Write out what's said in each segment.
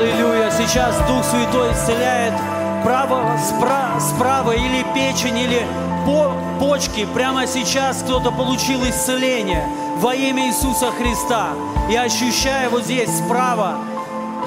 Аллилуйя. Сейчас Дух Святой исцеляет право, спра, справа или печень, или по, почки. Прямо сейчас кто-то получил исцеление во имя Иисуса Христа. Я ощущаю вот здесь справа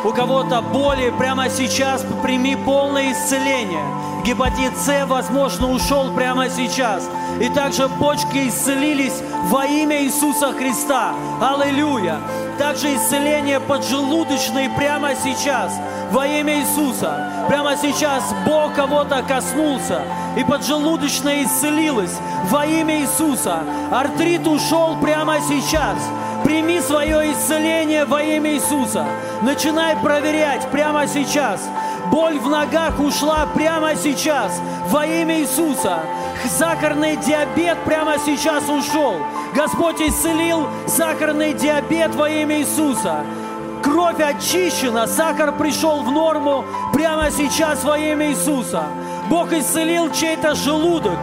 у кого-то боли, прямо сейчас прими полное исцеление. Гепатит С, возможно, ушел прямо сейчас. И также почки исцелились во имя Иисуса Христа. Аллилуйя. Также исцеление поджелудочной прямо сейчас во имя Иисуса. Прямо сейчас Бог кого-то коснулся, и поджелудочная исцелилась во имя Иисуса. Артрит ушел прямо сейчас. Прими свое исцеление во имя Иисуса. Начинай проверять прямо сейчас. Боль в ногах ушла прямо сейчас во имя Иисуса. Сахарный диабет прямо сейчас ушел. Господь исцелил сахарный диабет во имя Иисуса. Кровь очищена, сахар пришел в норму прямо сейчас во имя Иисуса. Бог исцелил чей-то желудок.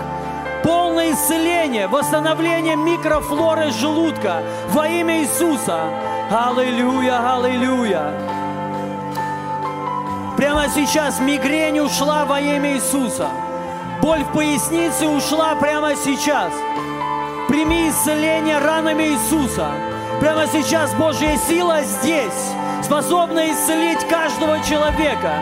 Полное исцеление, восстановление микрофлоры желудка во имя Иисуса. Аллилуйя, аллилуйя. Прямо сейчас мигрень ушла во имя Иисуса. Боль в пояснице ушла прямо сейчас. Прими исцеление ранами Иисуса. Прямо сейчас Божья сила здесь, способна исцелить каждого человека.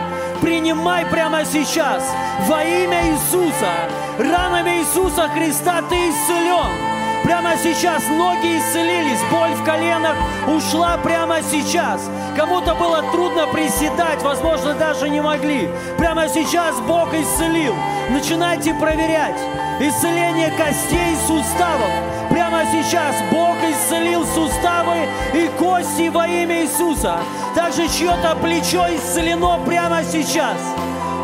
Принимай прямо сейчас во имя Иисуса. Ранами Иисуса Христа ты исцелен. Прямо сейчас ноги исцелились, боль в коленах ушла прямо сейчас. Кому-то было трудно приседать, возможно, даже не могли. Прямо сейчас Бог исцелил. Начинайте проверять. Исцеление костей и суставов. Прямо сейчас Бог исцелил суставы и кости во имя Иисуса. Также чье-то плечо исцелено прямо сейчас.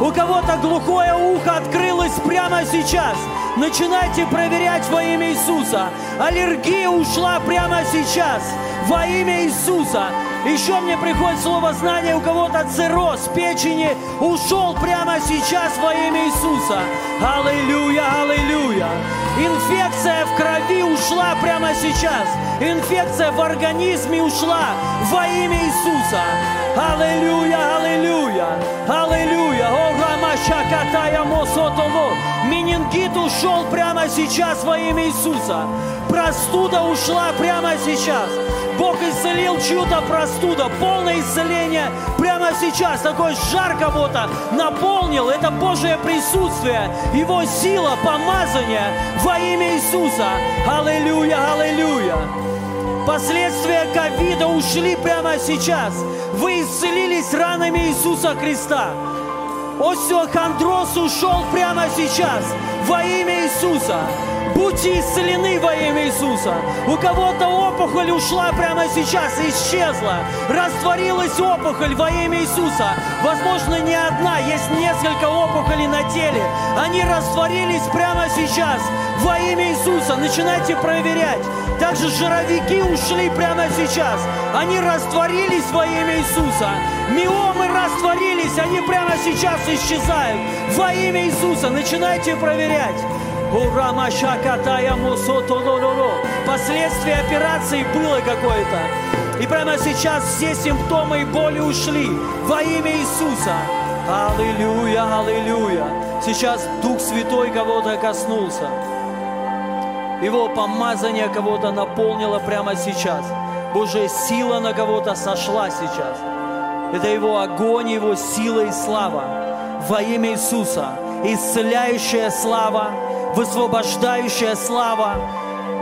У кого-то глухое ухо открылось прямо сейчас. Начинайте проверять во имя Иисуса. Аллергия ушла прямо сейчас во имя Иисуса. Еще мне приходит слово знания, у кого-то цирроз печени ушел прямо сейчас во имя Иисуса. Аллилуйя, аллилуйя. Инфекция в крови ушла прямо сейчас. Инфекция в организме ушла во имя Иисуса. Аллилуйя, аллилуйя, аллилуйя. О. Менингит ушел прямо сейчас во имя Иисуса. Простуда ушла прямо сейчас. Бог исцелил чью-то простуда, полное исцеление прямо сейчас. Такой жар кого-то наполнил. Это Божье присутствие, Его сила, помазание во имя Иисуса. Аллилуйя, аллилуйя. Последствия ковида ушли прямо сейчас. Вы исцелились ранами Иисуса Христа. Остеохондроз ушел прямо сейчас во имя Иисуса. Будьте исцелены во имя Иисуса. У кого-то опухоль ушла прямо сейчас, исчезла. Растворилась опухоль во имя Иисуса. Возможно, не одна, есть несколько опухолей на теле. Они растворились прямо сейчас во имя Иисуса. Начинайте проверять. Также жировики ушли прямо сейчас. Они растворились во имя Иисуса. Миомы растворились, они прямо сейчас исчезают. Во имя Иисуса начинайте проверять. Последствия операции было какое-то. И прямо сейчас все симптомы и боли ушли во имя Иисуса. Аллилуйя, аллилуйя. Сейчас Дух Святой кого-то коснулся. Его помазание кого-то наполнило прямо сейчас. Божья сила на кого-то сошла сейчас. Это Его огонь, Его сила и слава. Во имя Иисуса. Исцеляющая слава, высвобождающая слава,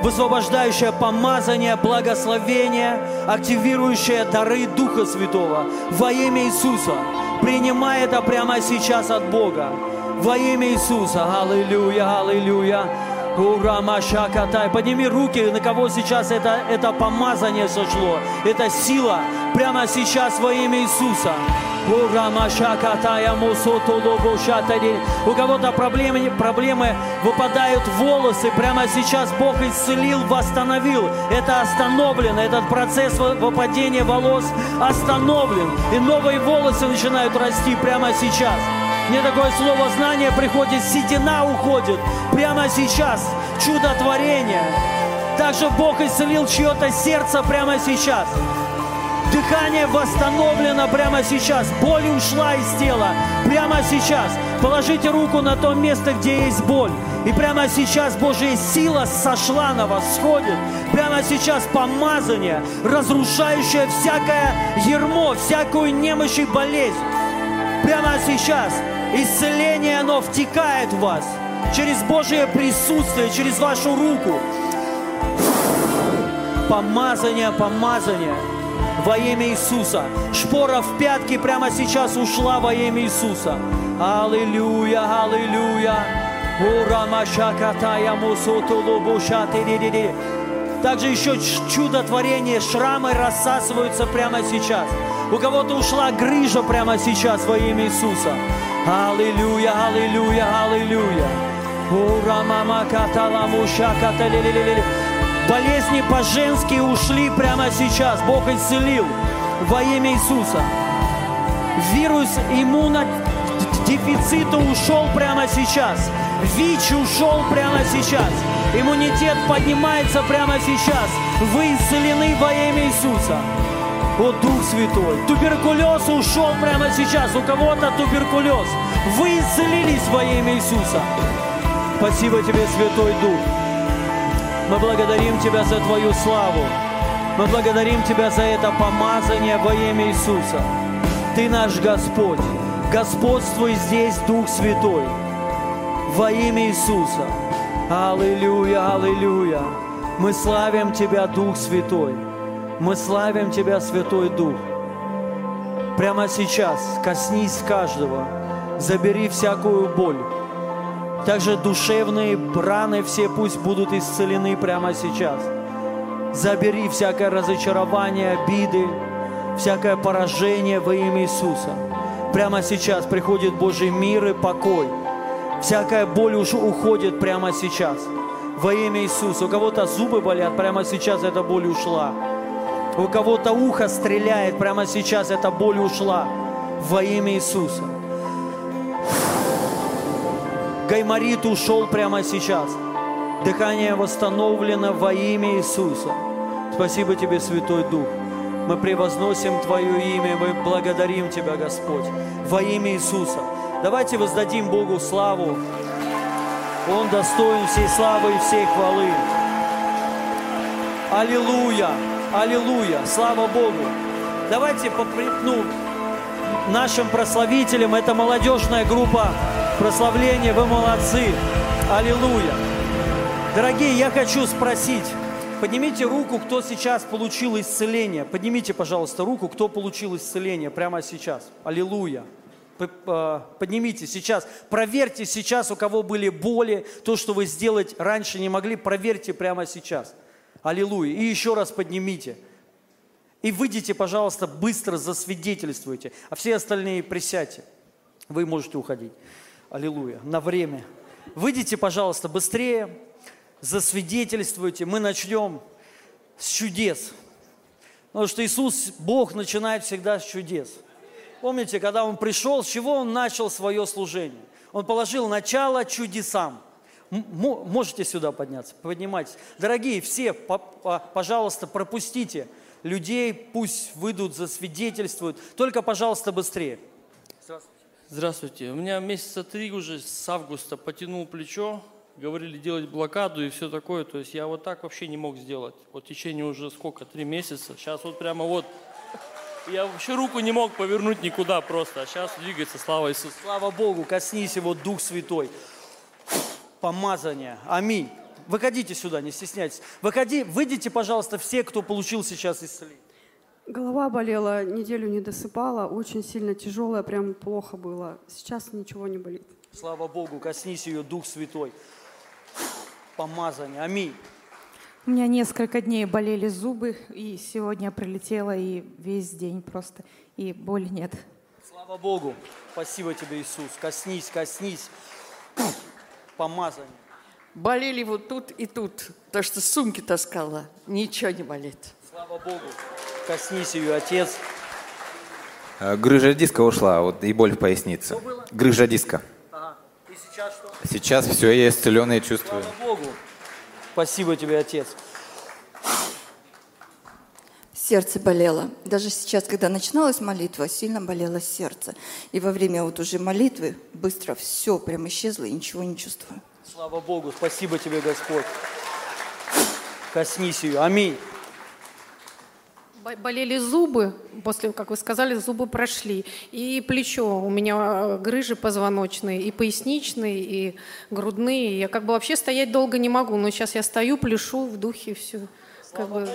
высвобождающее помазание, благословение, активирующее дары Духа Святого во имя Иисуса. Принимай это прямо сейчас от Бога. Во имя Иисуса. Аллилуйя, аллилуйя. Ура, Маша, катай. Подними руки, на кого сейчас это, это помазание сошло. Это сила прямо сейчас во имя Иисуса. У кого-то проблемы, проблемы выпадают волосы. Прямо сейчас Бог исцелил, восстановил. Это остановлено. Этот процесс выпадения волос остановлен. И новые волосы начинают расти прямо сейчас. Мне такое слово знание приходит, седина уходит прямо сейчас. Чудотворение. Также Бог исцелил чье-то сердце прямо сейчас Дыхание восстановлено прямо сейчас. Боль ушла из тела прямо сейчас. Положите руку на то место, где есть боль. И прямо сейчас Божья сила сошла на вас, сходит. Прямо сейчас помазание, разрушающее всякое ермо, всякую немощь и болезнь. Прямо сейчас исцеление, оно втекает в вас через Божье присутствие, через вашу руку. Помазание, помазание во имя Иисуса. Шпора в пятки прямо сейчас ушла во имя Иисуса. Аллилуйя, аллилуйя. Также еще чудотворение, шрамы рассасываются прямо сейчас. У кого-то ушла грыжа прямо сейчас во имя Иисуса. Аллилуйя, аллилуйя, аллилуйя. Ура, мама, катала, муша, каталилилили. Болезни по-женски ушли прямо сейчас. Бог исцелил во имя Иисуса. Вирус иммунодефицита ушел прямо сейчас. ВИЧ ушел прямо сейчас. Иммунитет поднимается прямо сейчас. Вы исцелены во имя Иисуса. О, Дух Святой. Туберкулез ушел прямо сейчас. У кого-то туберкулез. Вы исцелились во имя Иисуса. Спасибо тебе, Святой Дух. Мы благодарим Тебя за Твою славу. Мы благодарим Тебя за это помазание во имя Иисуса. Ты наш Господь. Господствуй здесь, Дух Святой. Во имя Иисуса. Аллилуйя, аллилуйя. Мы славим Тебя, Дух Святой. Мы славим Тебя, Святой Дух. Прямо сейчас коснись каждого. Забери всякую боль также душевные раны все пусть будут исцелены прямо сейчас. Забери всякое разочарование, обиды, всякое поражение во имя Иисуса. Прямо сейчас приходит Божий мир и покой. Всякая боль уже уходит прямо сейчас. Во имя Иисуса. У кого-то зубы болят, прямо сейчас эта боль ушла. У кого-то ухо стреляет, прямо сейчас эта боль ушла. Во имя Иисуса. Гайморит ушел прямо сейчас. Дыхание восстановлено во имя Иисуса. Спасибо Тебе, Святой Дух. Мы превозносим Твое имя, мы благодарим Тебя, Господь, во имя Иисуса. Давайте воздадим Богу славу. Он достоин всей славы и всей хвалы. Аллилуйя, аллилуйя, слава Богу. Давайте ну, нашим прославителям, это молодежная группа прославление, вы молодцы. Аллилуйя. Дорогие, я хочу спросить, поднимите руку, кто сейчас получил исцеление. Поднимите, пожалуйста, руку, кто получил исцеление прямо сейчас. Аллилуйя. А, поднимите сейчас, проверьте сейчас, у кого были боли, то, что вы сделать раньше не могли, проверьте прямо сейчас. Аллилуйя. И еще раз поднимите. И выйдите, пожалуйста, быстро засвидетельствуйте, а все остальные присядьте. Вы можете уходить. Аллилуйя. На время. Выйдите, пожалуйста, быстрее, засвидетельствуйте. Мы начнем с чудес. Потому что Иисус, Бог, начинает всегда с чудес. Помните, когда Он пришел, с чего Он начал свое служение? Он положил начало чудесам. Можете сюда подняться, поднимайтесь. Дорогие, все, пожалуйста, пропустите людей, пусть выйдут, засвидетельствуют. Только, пожалуйста, быстрее. Здравствуйте. У меня месяца три уже с августа потянул плечо, говорили делать блокаду и все такое. То есть я вот так вообще не мог сделать. Вот в течение уже сколько, три месяца. Сейчас вот прямо вот я вообще руку не мог повернуть никуда просто, а сейчас двигается, слава Иисусу. Слава Богу, коснись его, Дух Святой. Помазание. Аминь. Выходите сюда, не стесняйтесь. Выходи, выйдите, пожалуйста, все, кто получил сейчас исцеление. Голова болела, неделю не досыпала, очень сильно тяжелая, прям плохо было. Сейчас ничего не болит. Слава Богу, коснись ее, Дух Святой. Помазание, аминь. У меня несколько дней болели зубы, и сегодня прилетела, и весь день просто, и боли нет. Слава Богу. Спасибо тебе, Иисус. Коснись, коснись. Помазание. Болели вот тут и тут, то что сумки таскала. Ничего не болит. Слава Богу. Коснись ее, Отец. Э, грыжа диска ушла, вот и боль в пояснице. Грыжа диска. Ага. И сейчас что? Сейчас все, я исцеленный чувствую. Слава Богу. Спасибо тебе, Отец. сердце болело. Даже сейчас, когда начиналась молитва, сильно болело сердце. И во время вот уже молитвы быстро все прям исчезло и ничего не чувствую. Слава Богу, спасибо тебе, Господь. Коснись ее. Аминь. Бо- Болели зубы, после, как вы сказали, зубы прошли. И плечо, у меня э, грыжи позвоночные, и поясничные, и грудные. Я как бы вообще стоять долго не могу, но сейчас я стою, пляшу в духе, все. Как бы,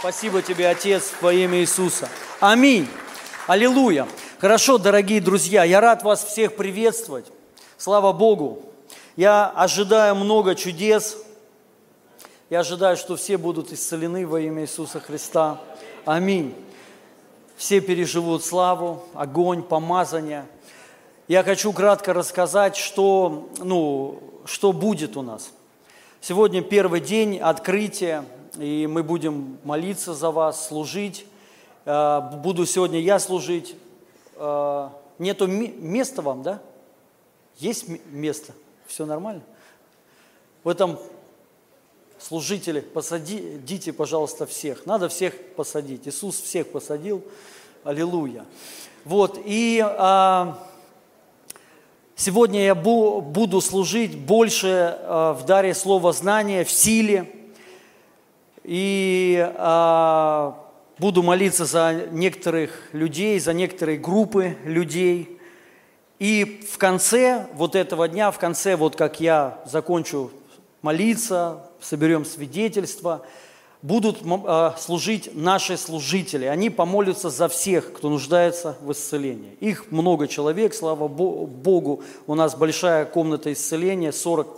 Спасибо тебе, Отец, во имя Иисуса. Аминь. Аллилуйя. Хорошо, дорогие друзья, я рад вас всех приветствовать. Слава Богу. Я ожидаю много чудес. Я ожидаю, что все будут исцелены во имя Иисуса Христа. Аминь. Все переживут славу, огонь, помазание. Я хочу кратко рассказать, что, ну, что будет у нас. Сегодня первый день открытия, и мы будем молиться за вас, служить. Э, Буду сегодня я служить. Э, Нету места вам, да? Есть место? Все нормально? В этом служители, посадите, пожалуйста, всех. Надо всех посадить. Иисус всех посадил. Аллилуйя. Вот, и а, сегодня я бу- буду служить больше а, в даре слова знания, в силе. И а, буду молиться за некоторых людей, за некоторые группы людей. И в конце вот этого дня, в конце, вот как я закончу молиться, соберем свидетельства, будут а, служить наши служители. Они помолятся за всех, кто нуждается в исцелении. Их много человек, слава Бо- Богу. У нас большая комната исцеления, 40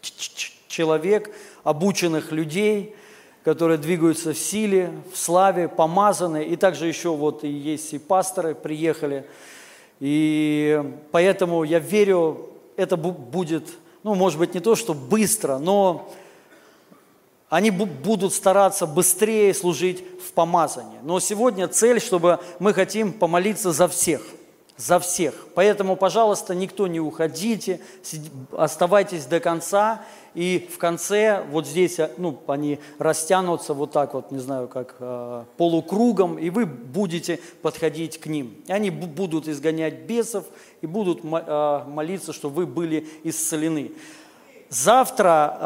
ч- ч- человек, обученных людей, которые двигаются в силе, в славе, помазаны. И также еще вот и есть и пасторы приехали. И поэтому я верю, это бу- будет, ну, может быть, не то, что быстро, но они бу- будут стараться быстрее служить в помазании. Но сегодня цель, чтобы мы хотим помолиться за всех, за всех. Поэтому, пожалуйста, никто не уходите, оставайтесь до конца. И в конце, вот здесь, а, ну, они растянутся вот так вот, не знаю, как э, полукругом, и вы будете подходить к ним. И они бу- будут изгонять бесов и будут э, молиться, чтобы вы были исцелены. Завтра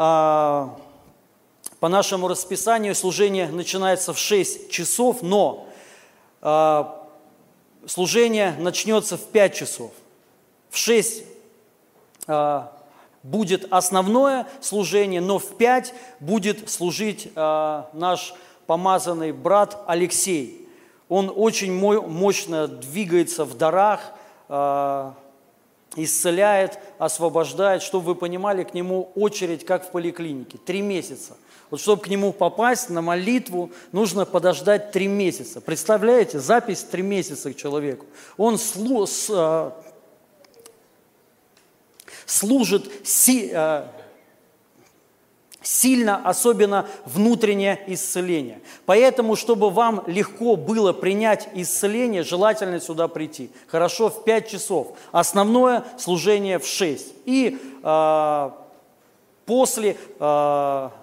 э, по нашему расписанию служение начинается в 6 часов, но э, служение начнется в 5 часов. В 6 э, будет основное служение, но в 5 будет служить э, наш помазанный брат Алексей. Он очень мо- мощно двигается в дарах, э, исцеляет, освобождает. Чтобы вы понимали, к нему очередь, как в поликлинике, три месяца. Вот чтобы к нему попасть на молитву, нужно подождать три месяца. Представляете, запись три месяца к человеку. Он а, служит а, сильно, особенно внутреннее исцеление. Поэтому, чтобы вам легко было принять исцеление, желательно сюда прийти. Хорошо, в 5 часов. Основное служение в 6. И а, после а,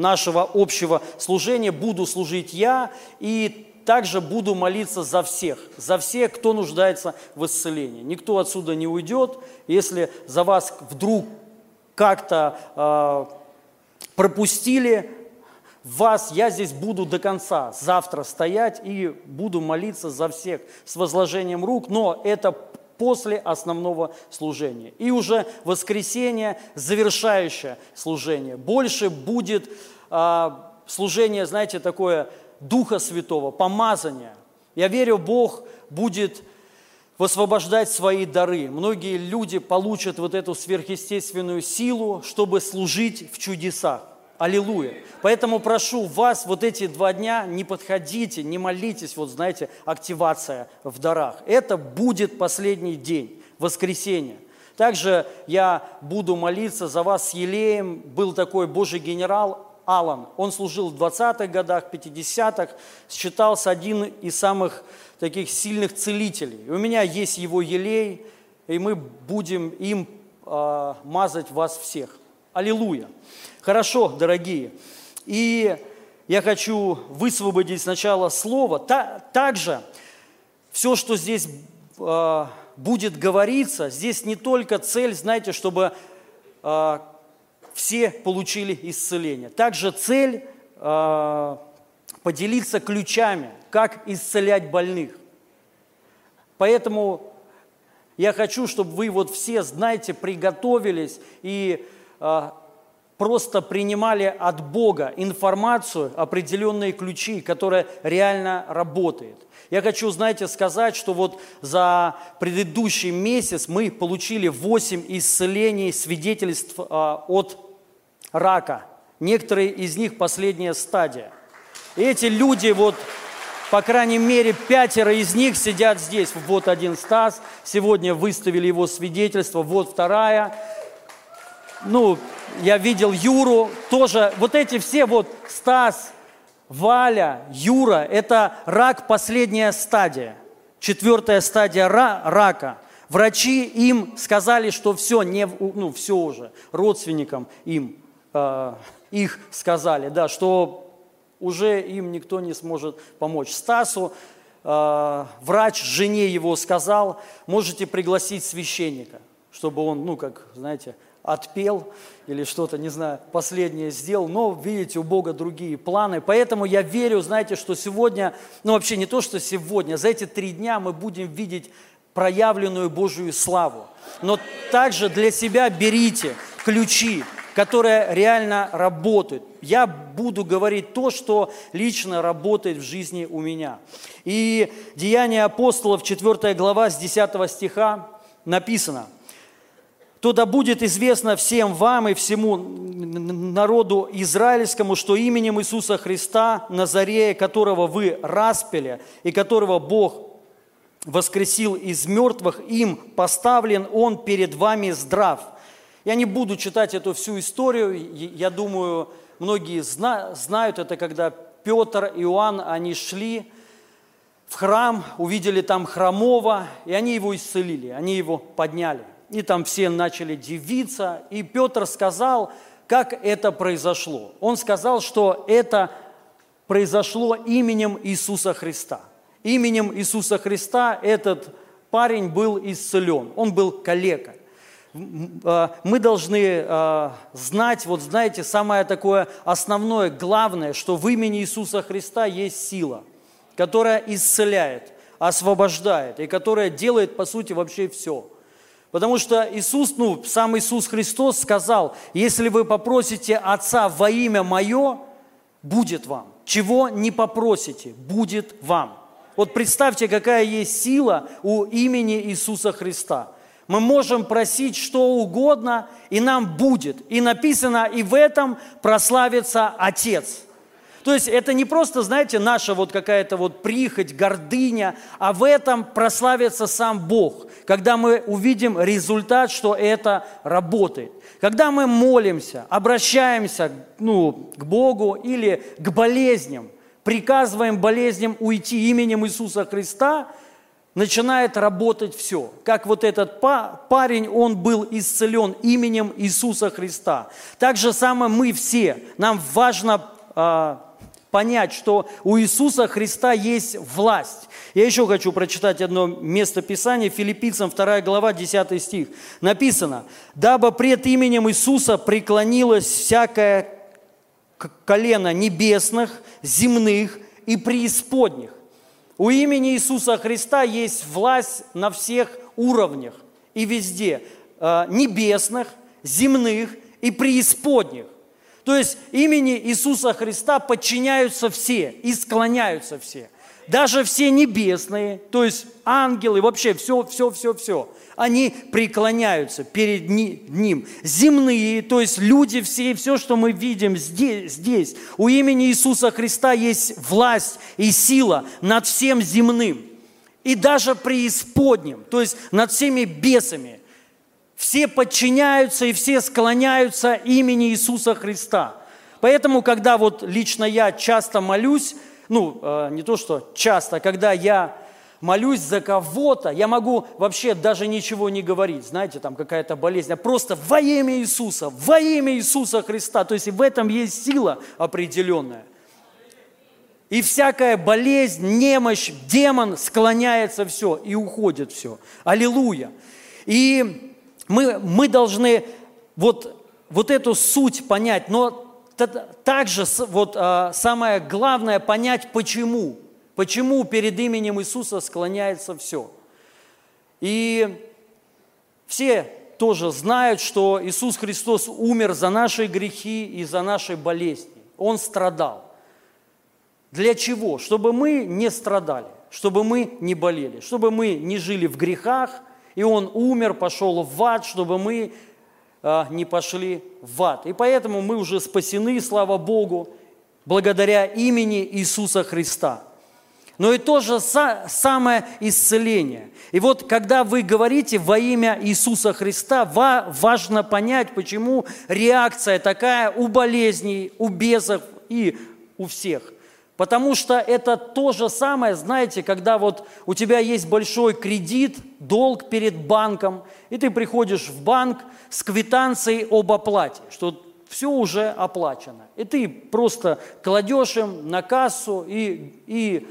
нашего общего служения буду служить я и также буду молиться за всех, за всех, кто нуждается в исцелении. Никто отсюда не уйдет, если за вас вдруг как-то а, пропустили вас, я здесь буду до конца, завтра стоять и буду молиться за всех с возложением рук, но это после основного служения. И уже воскресенье, завершающее служение. Больше будет а, служение, знаете, такое Духа Святого, помазание. Я верю, Бог будет высвобождать свои дары. Многие люди получат вот эту сверхъестественную силу, чтобы служить в чудесах. Аллилуйя. Поэтому прошу вас вот эти два дня не подходите, не молитесь, вот знаете, активация в дарах. Это будет последний день, воскресенье. Также я буду молиться за вас с Елеем. Был такой Божий генерал Алан. Он служил в 20-х годах, 50-х, считался один из самых таких сильных целителей. У меня есть его елей, и мы будем им а, мазать вас всех. Аллилуйя. Хорошо, дорогие. И я хочу высвободить сначала слово. Та, также все, что здесь э, будет говориться, здесь не только цель, знаете, чтобы э, все получили исцеление. Также цель э, поделиться ключами, как исцелять больных. Поэтому я хочу, чтобы вы вот все, знаете, приготовились и э, просто принимали от Бога информацию, определенные ключи, которые реально работают. Я хочу, знаете, сказать, что вот за предыдущий месяц мы получили 8 исцелений, свидетельств э, от рака. Некоторые из них последняя стадия. И эти люди, вот, по крайней мере, пятеро из них сидят здесь. Вот один Стас, сегодня выставили его свидетельство, вот вторая. Ну, я видел Юру, тоже, вот эти все, вот Стас, Валя, Юра, это рак последняя стадия, четвертая стадия рака. Врачи им сказали, что все, не, ну, все уже, родственникам им, э, их сказали, да, что уже им никто не сможет помочь. Стасу э, врач жене его сказал, можете пригласить священника, чтобы он, ну, как, знаете, отпел или что-то, не знаю, последнее сделал, но, видите, у Бога другие планы. Поэтому я верю, знаете, что сегодня, ну вообще не то, что сегодня, за эти три дня мы будем видеть проявленную Божию славу. Но также для себя берите ключи, которые реально работают. Я буду говорить то, что лично работает в жизни у меня. И Деяния апостолов, 4 глава, с 10 стиха написано – то да будет известно всем вам и всему народу израильскому, что именем Иисуса Христа, Назарея, которого вы распили, и которого Бог воскресил из мертвых, им поставлен Он перед вами здрав. Я не буду читать эту всю историю, я думаю, многие знают это, когда Петр и Иоанн, они шли в храм, увидели там хромого, и они его исцелили, они его подняли – и там все начали дивиться, и Петр сказал, как это произошло. Он сказал, что это произошло именем Иисуса Христа. Именем Иисуса Христа этот парень был исцелен, он был калека. А, мы должны а, знать, вот знаете, самое такое основное, главное, что в имени Иисуса Христа есть сила, которая исцеляет, освобождает и которая делает, по сути, вообще все – Потому что Иисус, ну, сам Иисус Христос сказал, если вы попросите Отца во имя Мое, будет вам. Чего не попросите, будет вам. Вот представьте, какая есть сила у имени Иисуса Христа. Мы можем просить что угодно, и нам будет. И написано, и в этом прославится Отец – то есть это не просто, знаете, наша вот какая-то вот прихоть, гордыня, а в этом прославится сам Бог, когда мы увидим результат, что это работает. Когда мы молимся, обращаемся ну, к Богу или к болезням, приказываем болезням уйти именем Иисуса Христа, начинает работать все. Как вот этот парень, он был исцелен именем Иисуса Христа. Так же самое мы все. Нам важно а, понять, что у Иисуса Христа есть власть. Я еще хочу прочитать одно место Писания, Филиппийцам 2 глава, 10 стих. Написано, «Дабы пред именем Иисуса преклонилось всякое колено небесных, земных и преисподних». У имени Иисуса Христа есть власть на всех уровнях и везде, э, небесных, земных и преисподних. То есть имени Иисуса Христа подчиняются все и склоняются все. Даже все небесные, то есть ангелы, вообще все, все, все, все. Они преклоняются перед Ним. Земные, то есть люди все, все, что мы видим здесь, здесь. У имени Иисуса Христа есть власть и сила над всем земным. И даже преисподним, то есть над всеми бесами все подчиняются и все склоняются имени Иисуса Христа. Поэтому, когда вот лично я часто молюсь, ну, э, не то что часто, когда я молюсь за кого-то, я могу вообще даже ничего не говорить, знаете, там какая-то болезнь, а просто во имя Иисуса, во имя Иисуса Христа. То есть в этом есть сила определенная. И всякая болезнь, немощь, демон склоняется все и уходит все. Аллилуйя. И мы, мы должны вот, вот эту суть понять, но также вот, а, самое главное понять, почему. Почему перед именем Иисуса склоняется все. И все тоже знают, что Иисус Христос умер за наши грехи и за наши болезни. Он страдал. Для чего? Чтобы мы не страдали, чтобы мы не болели, чтобы мы не жили в грехах, и Он умер, пошел в ад, чтобы мы а, не пошли в ад. И поэтому мы уже спасены, слава Богу, благодаря имени Иисуса Христа. Но и то же самое исцеление. И вот когда вы говорите во имя Иисуса Христа, важно понять, почему реакция такая у болезней, у бесов и у всех – Потому что это то же самое, знаете, когда вот у тебя есть большой кредит, долг перед банком, и ты приходишь в банк с квитанцией об оплате, что все уже оплачено. И ты просто кладешь им на кассу и, и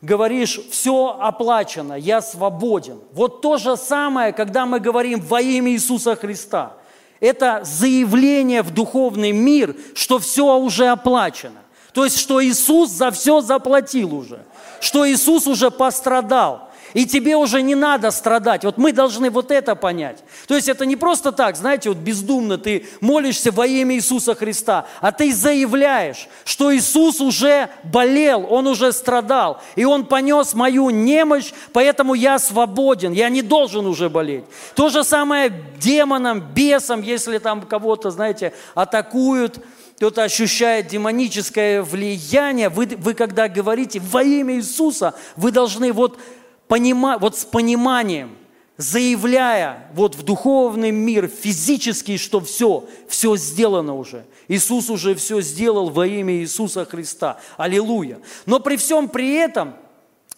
говоришь, все оплачено, я свободен. Вот то же самое, когда мы говорим во имя Иисуса Христа. Это заявление в духовный мир, что все уже оплачено. То есть, что Иисус за все заплатил уже, что Иисус уже пострадал. И тебе уже не надо страдать. Вот мы должны вот это понять. То есть это не просто так, знаете, вот бездумно ты молишься во имя Иисуса Христа, а ты заявляешь, что Иисус уже болел, Он уже страдал, и Он понес мою немощь, поэтому я свободен, я не должен уже болеть. То же самое демонам, бесам, если там кого-то, знаете, атакуют – кто-то ощущает демоническое влияние, вы, вы когда говорите во имя Иисуса, вы должны вот, понима, вот с пониманием, заявляя вот в духовный мир физически, что все, все сделано уже. Иисус уже все сделал во имя Иисуса Христа. Аллилуйя. Но при всем при этом,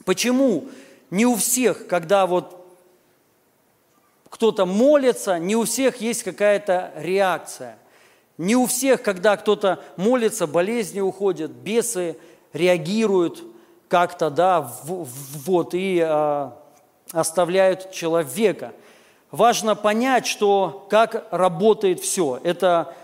почему не у всех, когда вот кто-то молится, не у всех есть какая-то реакция. Не у всех, когда кто-то молится, болезни уходят, бесы реагируют как-то, да, вот, и э, оставляют человека. Важно понять, что как работает все. Это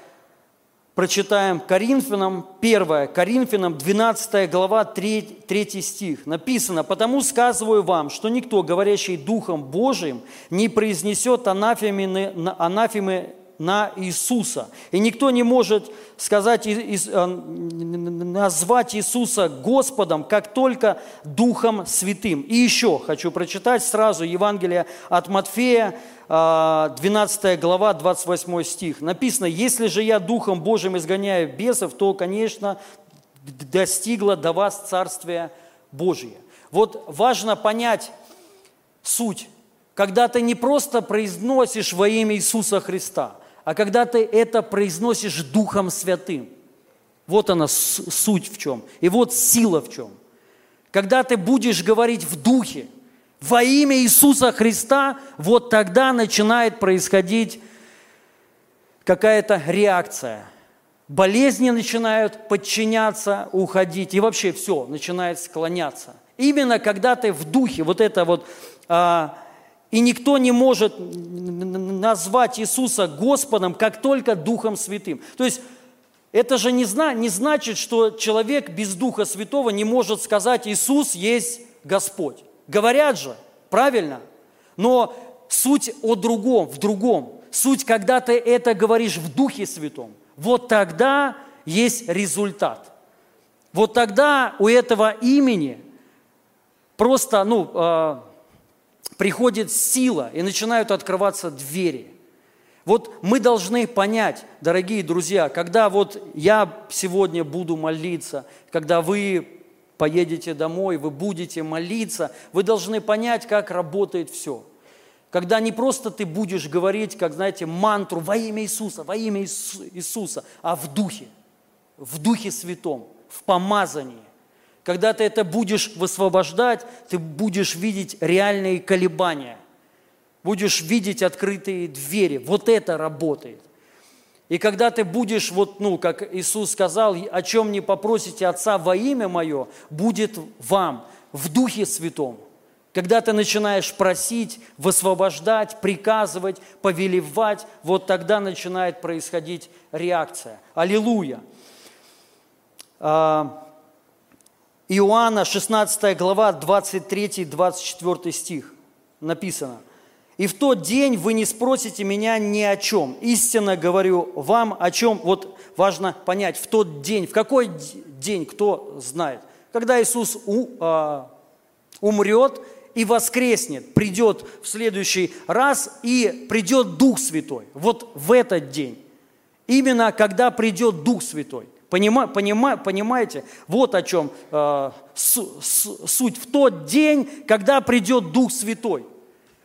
прочитаем Коринфянам 1, Коринфянам 12 глава 3, 3 стих. Написано, «Потому сказываю вам, что никто, говорящий Духом Божиим, не произнесет анафемы, анафемы на Иисуса. И никто не может сказать, э, назвать Иисуса Господом, как только Духом Святым. И еще хочу прочитать сразу Евангелие от Матфея, 12 э, глава, 28 стих. Написано, «Если же я Духом Божьим изгоняю бесов, то, конечно, достигло до вас Царствие Божие». Вот важно понять суть, когда ты не просто произносишь во имя Иисуса Христа – а когда ты это произносишь Духом Святым. Вот она суть в чем. И вот сила в чем. Когда ты будешь говорить в Духе, во имя Иисуса Христа, вот тогда начинает происходить какая-то реакция. Болезни начинают подчиняться, уходить, и вообще все начинает склоняться. Именно когда ты в духе, вот это вот а, и никто не может назвать Иисуса Господом, как только Духом Святым. То есть это же не, зна, не значит, что человек без Духа Святого не может сказать «Иисус есть Господь». Говорят же, правильно? Но суть о другом, в другом. Суть, когда ты это говоришь в Духе Святом, вот тогда есть результат. Вот тогда у этого имени просто, ну, а, приходит сила и начинают открываться двери. Вот мы должны понять, дорогие друзья, когда вот я сегодня буду молиться, когда вы поедете домой, вы будете молиться, вы должны понять, как работает все. Когда не просто ты будешь говорить, как, знаете, мантру во имя Иисуса, во имя Иисуса, а в духе, в духе святом, в помазании. Когда ты это будешь высвобождать, ты будешь видеть реальные колебания, будешь видеть открытые двери. Вот это работает. И когда ты будешь, вот, ну, как Иисус сказал, о чем не попросите Отца во имя Мое, будет вам в Духе Святом. Когда ты начинаешь просить, высвобождать, приказывать, повелевать, вот тогда начинает происходить реакция. Аллилуйя! А, Иоанна, 16 глава, 23-24 стих написано – и в тот день вы не спросите меня ни о чем. Истинно говорю вам о чем. Вот важно понять, в тот день, в какой день, кто знает. Когда Иисус у, а, умрет и воскреснет, придет в следующий раз и придет Дух Святой. Вот в этот день. Именно когда придет Дух Святой. Понима, понима, понимаете? Вот о чем э, су, су, суть. В тот день, когда придет Дух Святой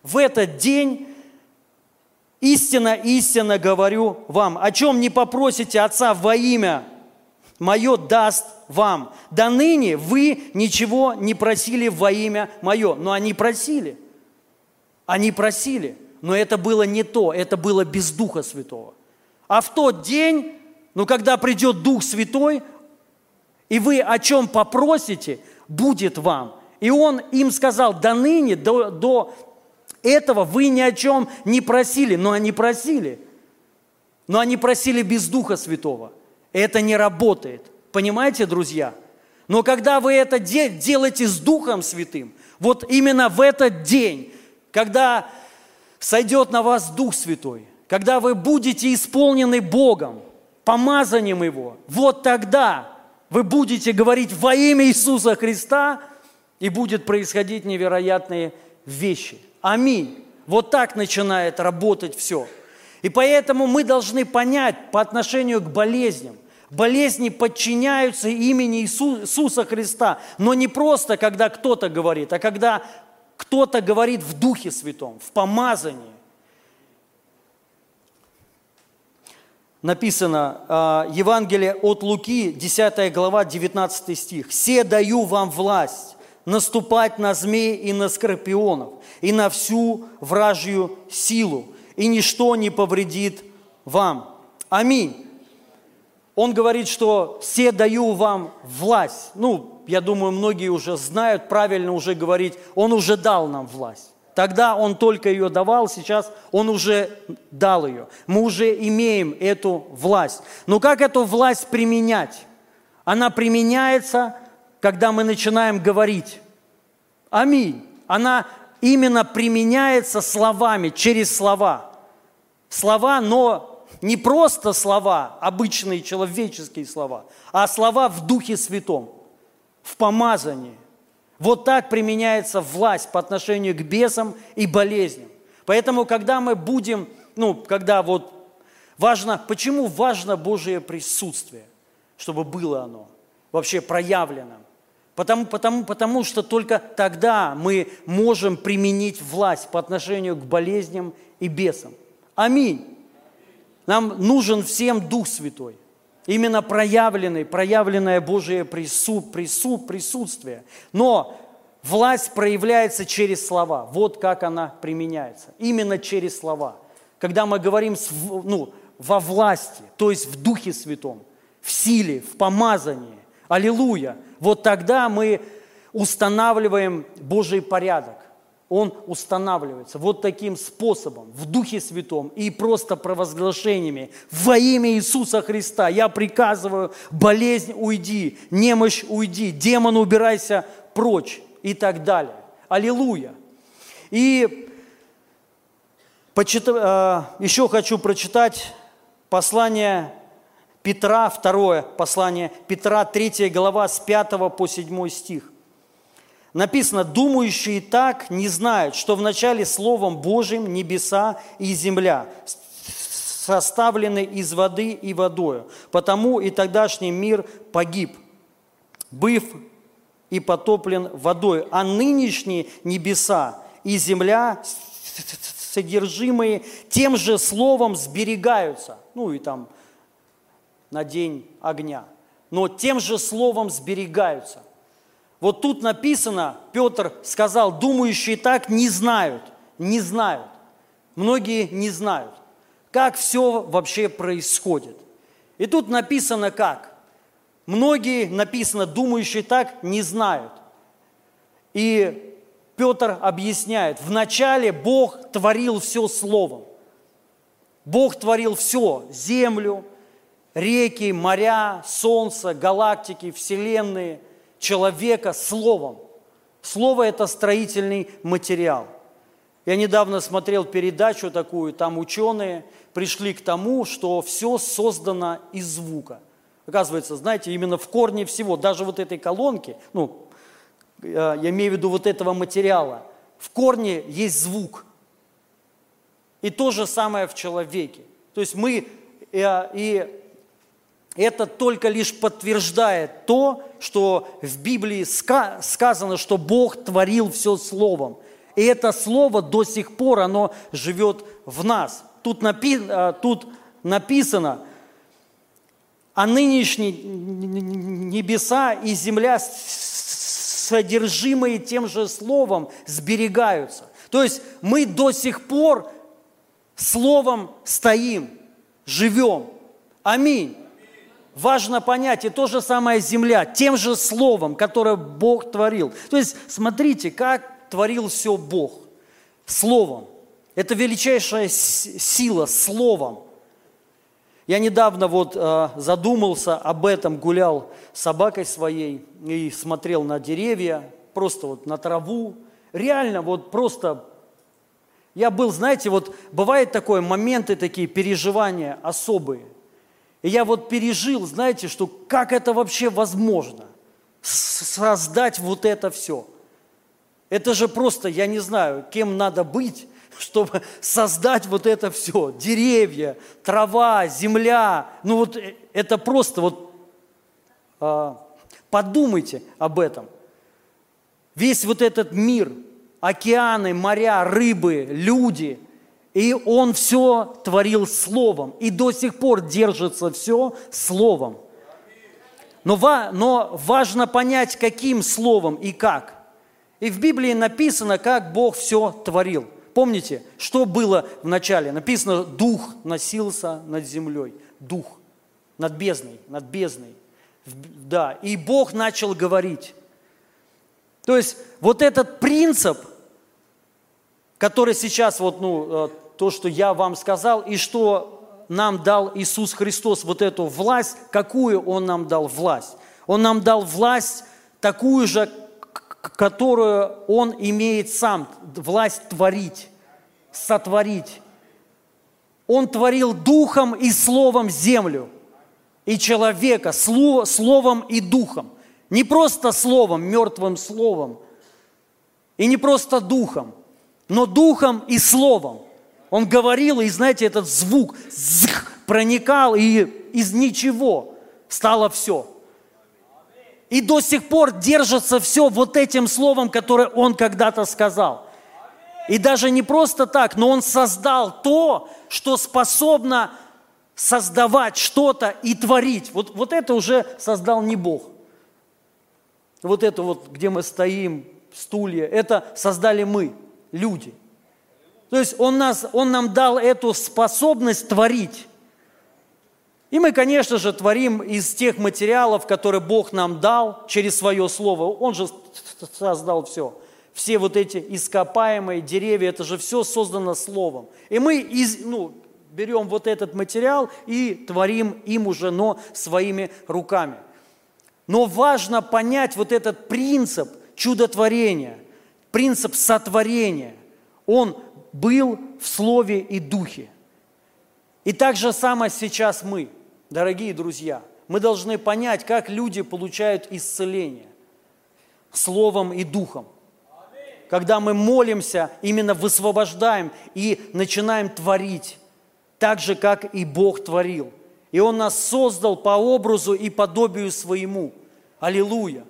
в этот день истинно, истинно говорю вам, о чем не попросите Отца во имя Мое даст вам. До ныне вы ничего не просили во имя Мое. Но они просили. Они просили. Но это было не то, это было без Духа Святого. А в тот день, ну когда придет Дух Святой, и вы о чем попросите, будет вам. И он им сказал, до ныне, до, до этого вы ни о чем не просили, но они просили. Но они просили без Духа Святого. Это не работает. Понимаете, друзья? Но когда вы это делаете с Духом Святым, вот именно в этот день, когда сойдет на вас Дух Святой, когда вы будете исполнены Богом, помазанием Его, вот тогда вы будете говорить во имя Иисуса Христа, и будет происходить невероятные вещи – Аминь. Вот так начинает работать все. И поэтому мы должны понять по отношению к болезням. Болезни подчиняются имени Иисуса Христа, но не просто, когда кто-то говорит, а когда кто-то говорит в Духе Святом, в помазании. Написано, а, Евангелие от Луки, 10 глава, 19 стих. «Все даю вам власть наступать на змей и на скорпионов, и на всю вражью силу, и ничто не повредит вам. Аминь. Он говорит, что все даю вам власть. Ну, я думаю, многие уже знают, правильно уже говорить, он уже дал нам власть. Тогда он только ее давал, сейчас он уже дал ее. Мы уже имеем эту власть. Но как эту власть применять? Она применяется когда мы начинаем говорить. Аминь. Она именно применяется словами, через слова. Слова, но не просто слова, обычные человеческие слова, а слова в Духе Святом, в помазании. Вот так применяется власть по отношению к бесам и болезням. Поэтому, когда мы будем, ну, когда вот важно, почему важно Божие присутствие, чтобы было оно вообще проявлено. Потому, потому, потому что только тогда мы можем применить власть по отношению к болезням и бесам. Аминь. Нам нужен всем Дух Святой. Именно проявленный, проявленное Божие прису, прису, присутствие. Но власть проявляется через слова. Вот как она применяется. Именно через слова. Когда мы говорим ну, во власти, то есть в Духе Святом, в силе, в помазании. Аллилуйя вот тогда мы устанавливаем Божий порядок. Он устанавливается вот таким способом, в Духе Святом и просто провозглашениями. Во имя Иисуса Христа я приказываю, болезнь уйди, немощь уйди, демон убирайся прочь и так далее. Аллилуйя. И почит... Э, еще хочу прочитать послание Петра, второе послание Петра, третья глава, с 5 по 7 стих. Написано, думающие так не знают, что вначале Словом Божьим небеса и земля составлены из воды и водою. Потому и тогдашний мир погиб, быв и потоплен водой. А нынешние небеса и земля, содержимые тем же словом, сберегаются. Ну и там на день огня, но тем же словом сберегаются. Вот тут написано, Петр сказал, думающие так не знают, не знают. Многие не знают. как все вообще происходит. И тут написано как? Многие, написано, думающие так, не знают. И Петр объясняет, вначале Бог творил все словом. Бог творил все, землю, реки, моря, солнце, галактики, вселенные, человека словом. Слово – это строительный материал. Я недавно смотрел передачу такую, там ученые пришли к тому, что все создано из звука. Оказывается, знаете, именно в корне всего, даже вот этой колонки, ну, э, я имею в виду вот этого материала, в корне есть звук. И то же самое в человеке. То есть мы, э, и это только лишь подтверждает то, что в Библии сказано, что Бог творил все Словом. И это Слово до сих пор, оно живет в нас. Тут, напи, э, тут написано, а нынешние небеса и земля, содержимые тем же Словом, сберегаются. То есть мы до сих пор Словом стоим, живем. Аминь. Важно понять, и то же самое земля, тем же словом, которое Бог творил. То есть, смотрите, как творил все Бог. Словом. Это величайшая сила, словом. Я недавно вот э, задумался об этом, гулял с собакой своей и смотрел на деревья, просто вот на траву. Реально вот просто я был, знаете, вот бывает такое, моменты такие, переживания особые. И я вот пережил, знаете, что как это вообще возможно? Создать вот это все. Это же просто, я не знаю, кем надо быть, чтобы создать вот это все. Деревья, трава, земля. Ну вот э, это просто вот а, подумайте об этом. Весь вот этот мир, океаны, моря, рыбы, люди – и он все творил словом. И до сих пор держится все словом. Но, но важно понять, каким словом и как. И в Библии написано, как Бог все творил. Помните, что было в начале? Написано, дух носился над землей. Дух. Над бездной, над бездной. Да, и Бог начал говорить. То есть вот этот принцип, который сейчас вот, ну, э, то, что я вам сказал, и что нам дал Иисус Христос, вот эту власть, какую Он нам дал власть? Он нам дал власть такую же, которую Он имеет сам, власть творить, сотворить. Он творил духом и словом землю и человека, словом и духом. Не просто словом, мертвым словом, и не просто духом, но духом и словом. Он говорил, и знаете, этот звук зх, проникал, и из ничего стало все. И до сих пор держится все вот этим словом, которое он когда-то сказал. И даже не просто так, но он создал то, что способно создавать что-то и творить. Вот, вот это уже создал не Бог. Вот это вот, где мы стоим, стулья, это создали мы, люди – то есть он, нас, он нам дал эту способность творить. И мы, конечно же, творим из тех материалов, которые Бог нам дал через свое Слово. Он же создал все. Все вот эти ископаемые деревья, это же все создано Словом. И мы из, ну, берем вот этот материал и творим им уже, но своими руками. Но важно понять вот этот принцип чудотворения, принцип сотворения. Он был в Слове и Духе. И так же самое сейчас мы, дорогие друзья. Мы должны понять, как люди получают исцеление Словом и Духом. Когда мы молимся, именно высвобождаем и начинаем творить, так же, как и Бог творил. И Он нас создал по образу и подобию своему. Аллилуйя.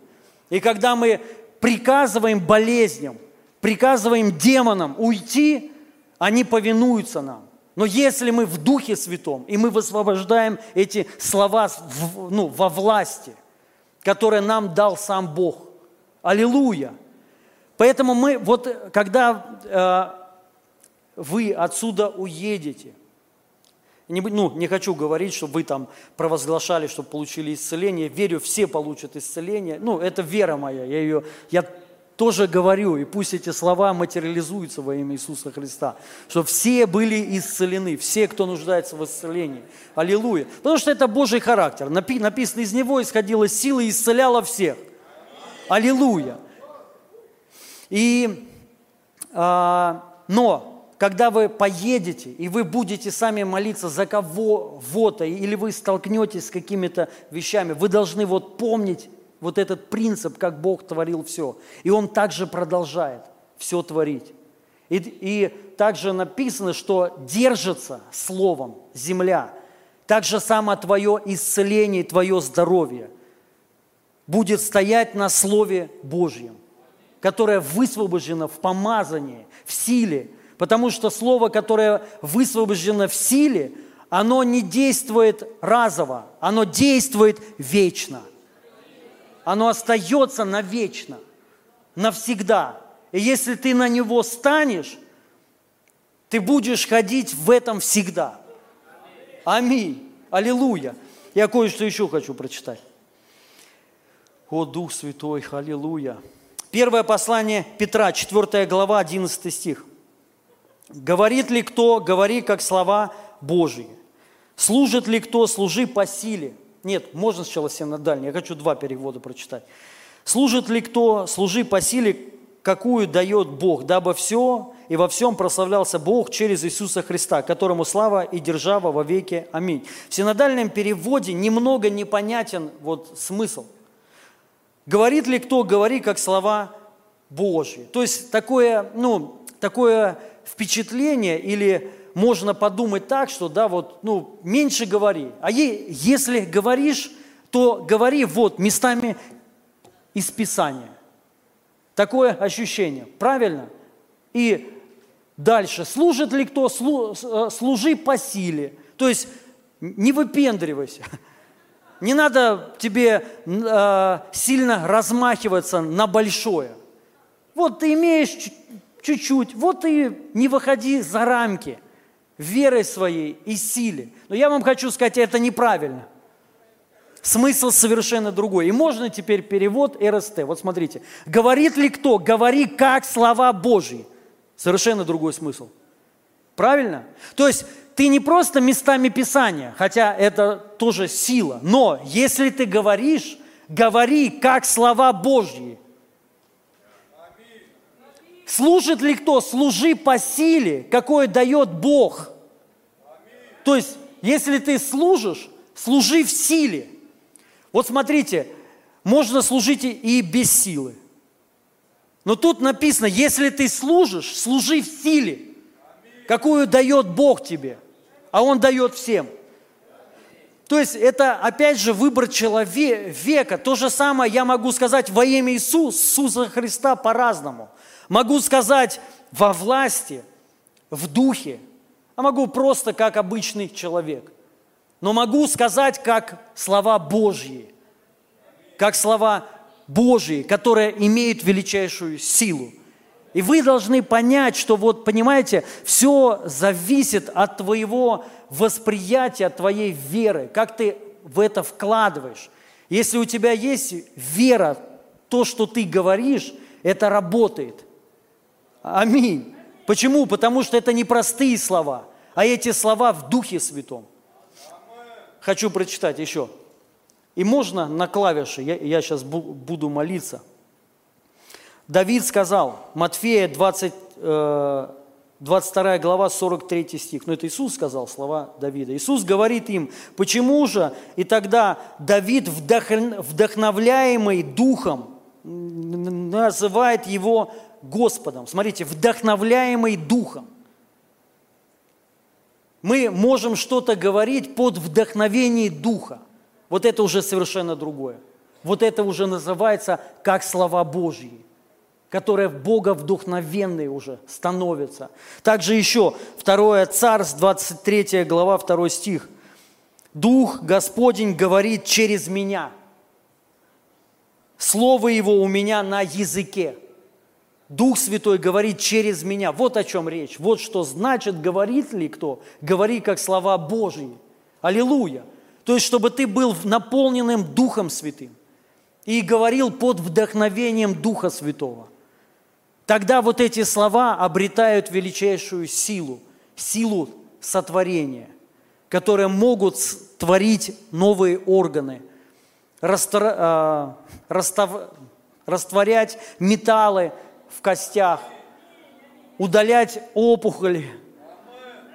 И когда мы приказываем болезням, приказываем демонам уйти, они повинуются нам. Но если мы в Духе Святом, и мы высвобождаем эти слова в, ну, во власти, которые нам дал сам Бог. Аллилуйя! Поэтому мы, вот когда э, вы отсюда уедете, Не, ну, не хочу говорить, чтобы вы там провозглашали, чтобы получили исцеление. Верю, все получат исцеление. Ну, это вера моя. Я ее, я тоже говорю, и пусть эти слова материализуются во имя Иисуса Христа, что все были исцелены, все, кто нуждается в исцелении. Аллилуйя. Потому что это Божий характер. Напи- Написано, из него исходила сила и исцеляла всех. Аллилуйя. И, а, но, когда вы поедете, и вы будете сами молиться за кого-то, или вы столкнетесь с какими-то вещами, вы должны вот помнить вот этот принцип, как Бог творил все. И Он также продолжает все творить. И, и также написано, что держится словом земля. Так же само твое исцеление, твое здоровье будет стоять на Слове Божьем, которое высвобождено в помазании, в силе. Потому что Слово, которое высвобождено в силе, оно не действует разово, оно действует вечно. Оно остается навечно, навсегда. И если ты на него станешь, ты будешь ходить в этом всегда. Аминь. Аллилуйя. Я кое-что еще хочу прочитать. О, Дух Святой, аллилуйя. Первое послание Петра, 4 глава, 11 стих. «Говорит ли кто, говори, как слова Божьи. Служит ли кто, служи по силе». Нет, можно сначала синодальный, я хочу два перевода прочитать. «Служит ли кто, служи по силе, какую дает Бог, дабы все и во всем прославлялся Бог через Иисуса Христа, которому слава и держава во веки. Аминь». В синодальном переводе немного непонятен вот смысл. Говорит ли кто, говори, как слова Божьи. То есть такое, ну, такое впечатление или можно подумать так, что, да, вот, ну, меньше говори. А е- если говоришь, то говори вот местами из Писания. Такое ощущение. Правильно? И дальше. Служит ли кто? Слу- э, служи по силе. То есть не выпендривайся. Не надо тебе э, сильно размахиваться на большое. Вот ты имеешь чуть- чуть-чуть, вот и не выходи за рамки верой своей и силе. Но я вам хочу сказать, это неправильно. Смысл совершенно другой. И можно теперь перевод РСТ. Вот смотрите. Говорит ли кто? Говори как слова Божьи. Совершенно другой смысл. Правильно? То есть ты не просто местами Писания, хотя это тоже сила, но если ты говоришь, говори как слова Божьи. Служит ли кто? Служи по силе, какое дает Бог. То есть, если ты служишь, служи в силе. Вот смотрите, можно служить и- без силы. Но тут написано, если ты служишь, служи в силе, какую дает Бог тебе, а Он дает всем. То есть это опять же выбор человека. То же самое я могу сказать во имя Иисуса, Иисуса Христа по-разному. Могу сказать во власти, в духе, а могу просто как обычный человек. Но могу сказать как слова Божьи, как слова Божьи, которые имеют величайшую силу. И вы должны понять, что вот, понимаете, все зависит от твоего восприятия, от твоей веры, как ты в это вкладываешь. Если у тебя есть вера, то, что ты говоришь, это работает. Аминь. Почему? Потому что это не простые слова, а эти слова в Духе Святом. Хочу прочитать еще. И можно на клавиши, я, я сейчас буду молиться. Давид сказал, Матфея 20, э, 22 глава, 43 стих. Но это Иисус сказал слова Давида. Иисус говорит им, почему же? И тогда Давид, вдохн- вдохновляемый Духом, называет его Господом. Смотрите, вдохновляемый Духом. Мы можем что-то говорить под вдохновение Духа. Вот это уже совершенно другое. Вот это уже называется как слова Божьи, которые Бога вдохновенные уже становятся. Также еще 2 Царств, 23 глава, 2 стих. «Дух Господень говорит через меня, Слово Его у меня на языке». Дух Святой говорит через меня. Вот о чем речь. Вот что значит, говорит ли кто. Говори как слова Божьи. Аллилуйя. То есть, чтобы ты был наполненным Духом Святым и говорил под вдохновением Духа Святого. Тогда вот эти слова обретают величайшую силу, силу сотворения, которые могут творить новые органы, растворять металлы костях, удалять опухоли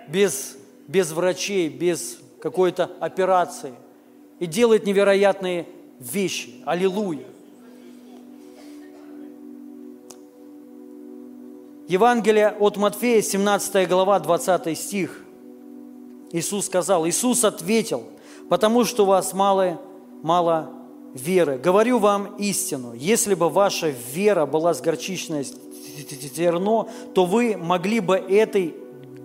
без, без врачей, без какой-то операции и делать невероятные вещи. Аллилуйя. Евангелие от Матфея, 17 глава, 20 стих. Иисус сказал, Иисус ответил, потому что у вас мало, мало веры. Говорю вам истину, если бы ваша вера была с горчичное зерно, то вы могли бы этой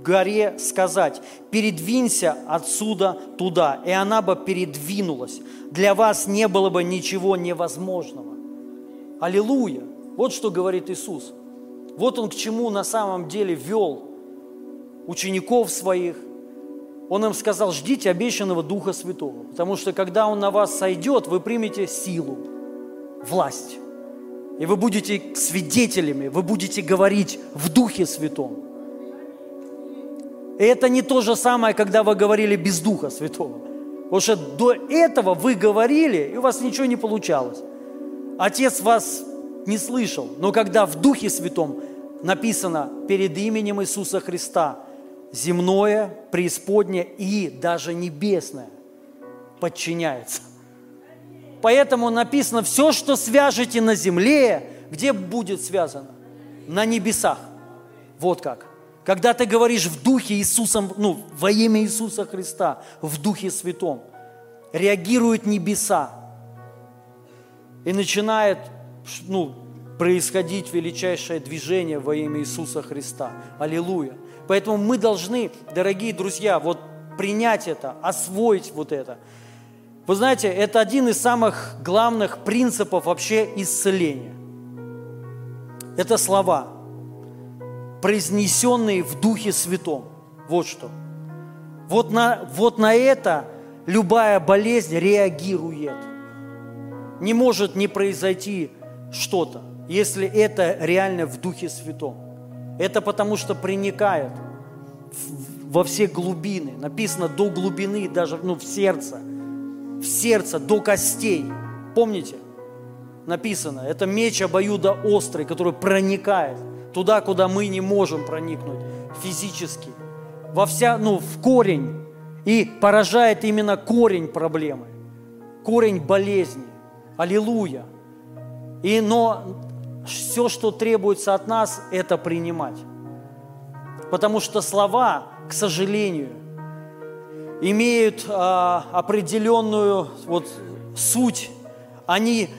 горе сказать, передвинься отсюда туда, и она бы передвинулась. Для вас не было бы ничего невозможного. Аллилуйя! Вот что говорит Иисус – вот он к чему на самом деле вел учеников своих. Он им сказал, ждите обещанного Духа Святого, потому что когда Он на вас сойдет, вы примете силу, власть. И вы будете свидетелями, вы будете говорить в Духе Святом. И это не то же самое, когда вы говорили без Духа Святого. Потому что до этого вы говорили, и у вас ничего не получалось. Отец вас не слышал. Но когда в Духе Святом написано перед именем Иисуса Христа, земное, преисподнее и даже небесное подчиняется. Поэтому написано, все, что свяжете на земле, где будет связано? На небесах. Вот как. Когда ты говоришь в Духе Иисуса, ну, во имя Иисуса Христа, в Духе Святом, реагируют небеса и начинает ну, происходить величайшее движение во имя Иисуса Христа. Аллилуйя. Поэтому мы должны, дорогие друзья, вот принять это, освоить вот это. Вы знаете, это один из самых главных принципов вообще исцеления. Это слова, произнесенные в Духе Святом. Вот что. Вот на, вот на это любая болезнь реагирует. Не может не произойти что-то, если это реально в Духе Святом. Это потому что проникает во все глубины. Написано до глубины, даже ну, в сердце. В сердце, до костей. Помните? Написано, это меч обоюда острый, который проникает туда, куда мы не можем проникнуть физически. Во вся, ну, в корень. И поражает именно корень проблемы. Корень болезни. Аллилуйя. И, но все, что требуется от нас, это принимать. Потому что слова, к сожалению, имеют а, определенную вот, суть. Они,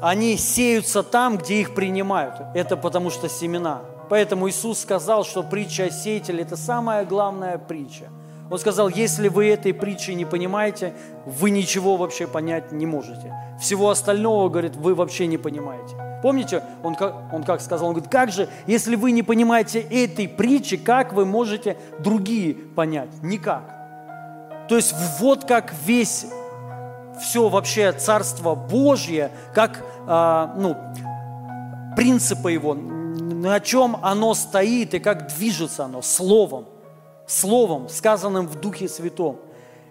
они сеются там, где их принимают. Это потому что семена. Поэтому Иисус сказал, что притча о сеятеле – это самая главная притча – он сказал, если вы этой притчи не понимаете, вы ничего вообще понять не можете. Всего остального, говорит, вы вообще не понимаете. Помните, он как, он как сказал, он говорит, как же, если вы не понимаете этой притчи, как вы можете другие понять? Никак. То есть вот как весь, все вообще Царство Божье, как, а, ну, принципы его, на чем оно стоит и как движется оно, словом словом, сказанным в Духе Святом.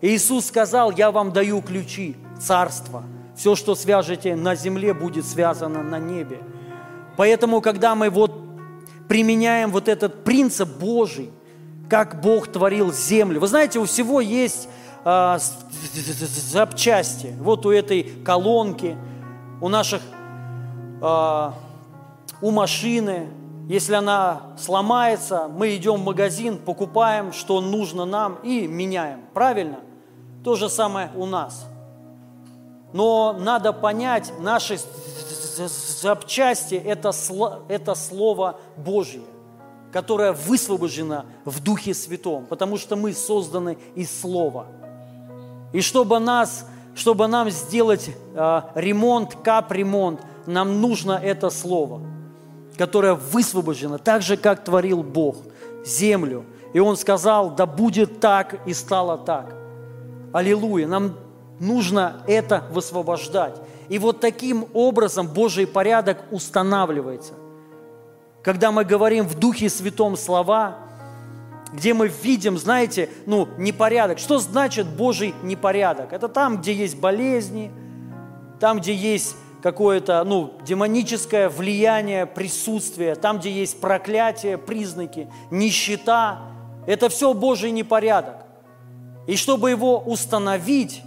Иисус сказал, я вам даю ключи царства. Все, что свяжете на земле, будет связано на небе. Поэтому, когда мы вот применяем вот этот принцип Божий, как Бог творил землю. Вы знаете, у всего есть э, запчасти. Вот у этой колонки, у наших, э, у машины, если она сломается, мы идем в магазин, покупаем, что нужно нам и меняем. Правильно? То же самое у нас. Но надо понять, наши запчасти это, это Слово Божье, которое высвобождено в Духе Святом, потому что мы созданы из Слова. И чтобы, нас, чтобы нам сделать э, ремонт, кап-ремонт, нам нужно это слово, которое высвобождено, так же, как творил Бог землю. И Он сказал, да будет так, и стало так. Аллилуйя. Нам нужно это высвобождать. И вот таким образом Божий порядок устанавливается. Когда мы говорим в Духе Святом слова, где мы видим, знаете, ну, непорядок. Что значит Божий непорядок? Это там, где есть болезни, там, где есть какое-то, ну, демоническое влияние, присутствие, там, где есть проклятие, признаки, нищета. Это все Божий непорядок. И чтобы его установить,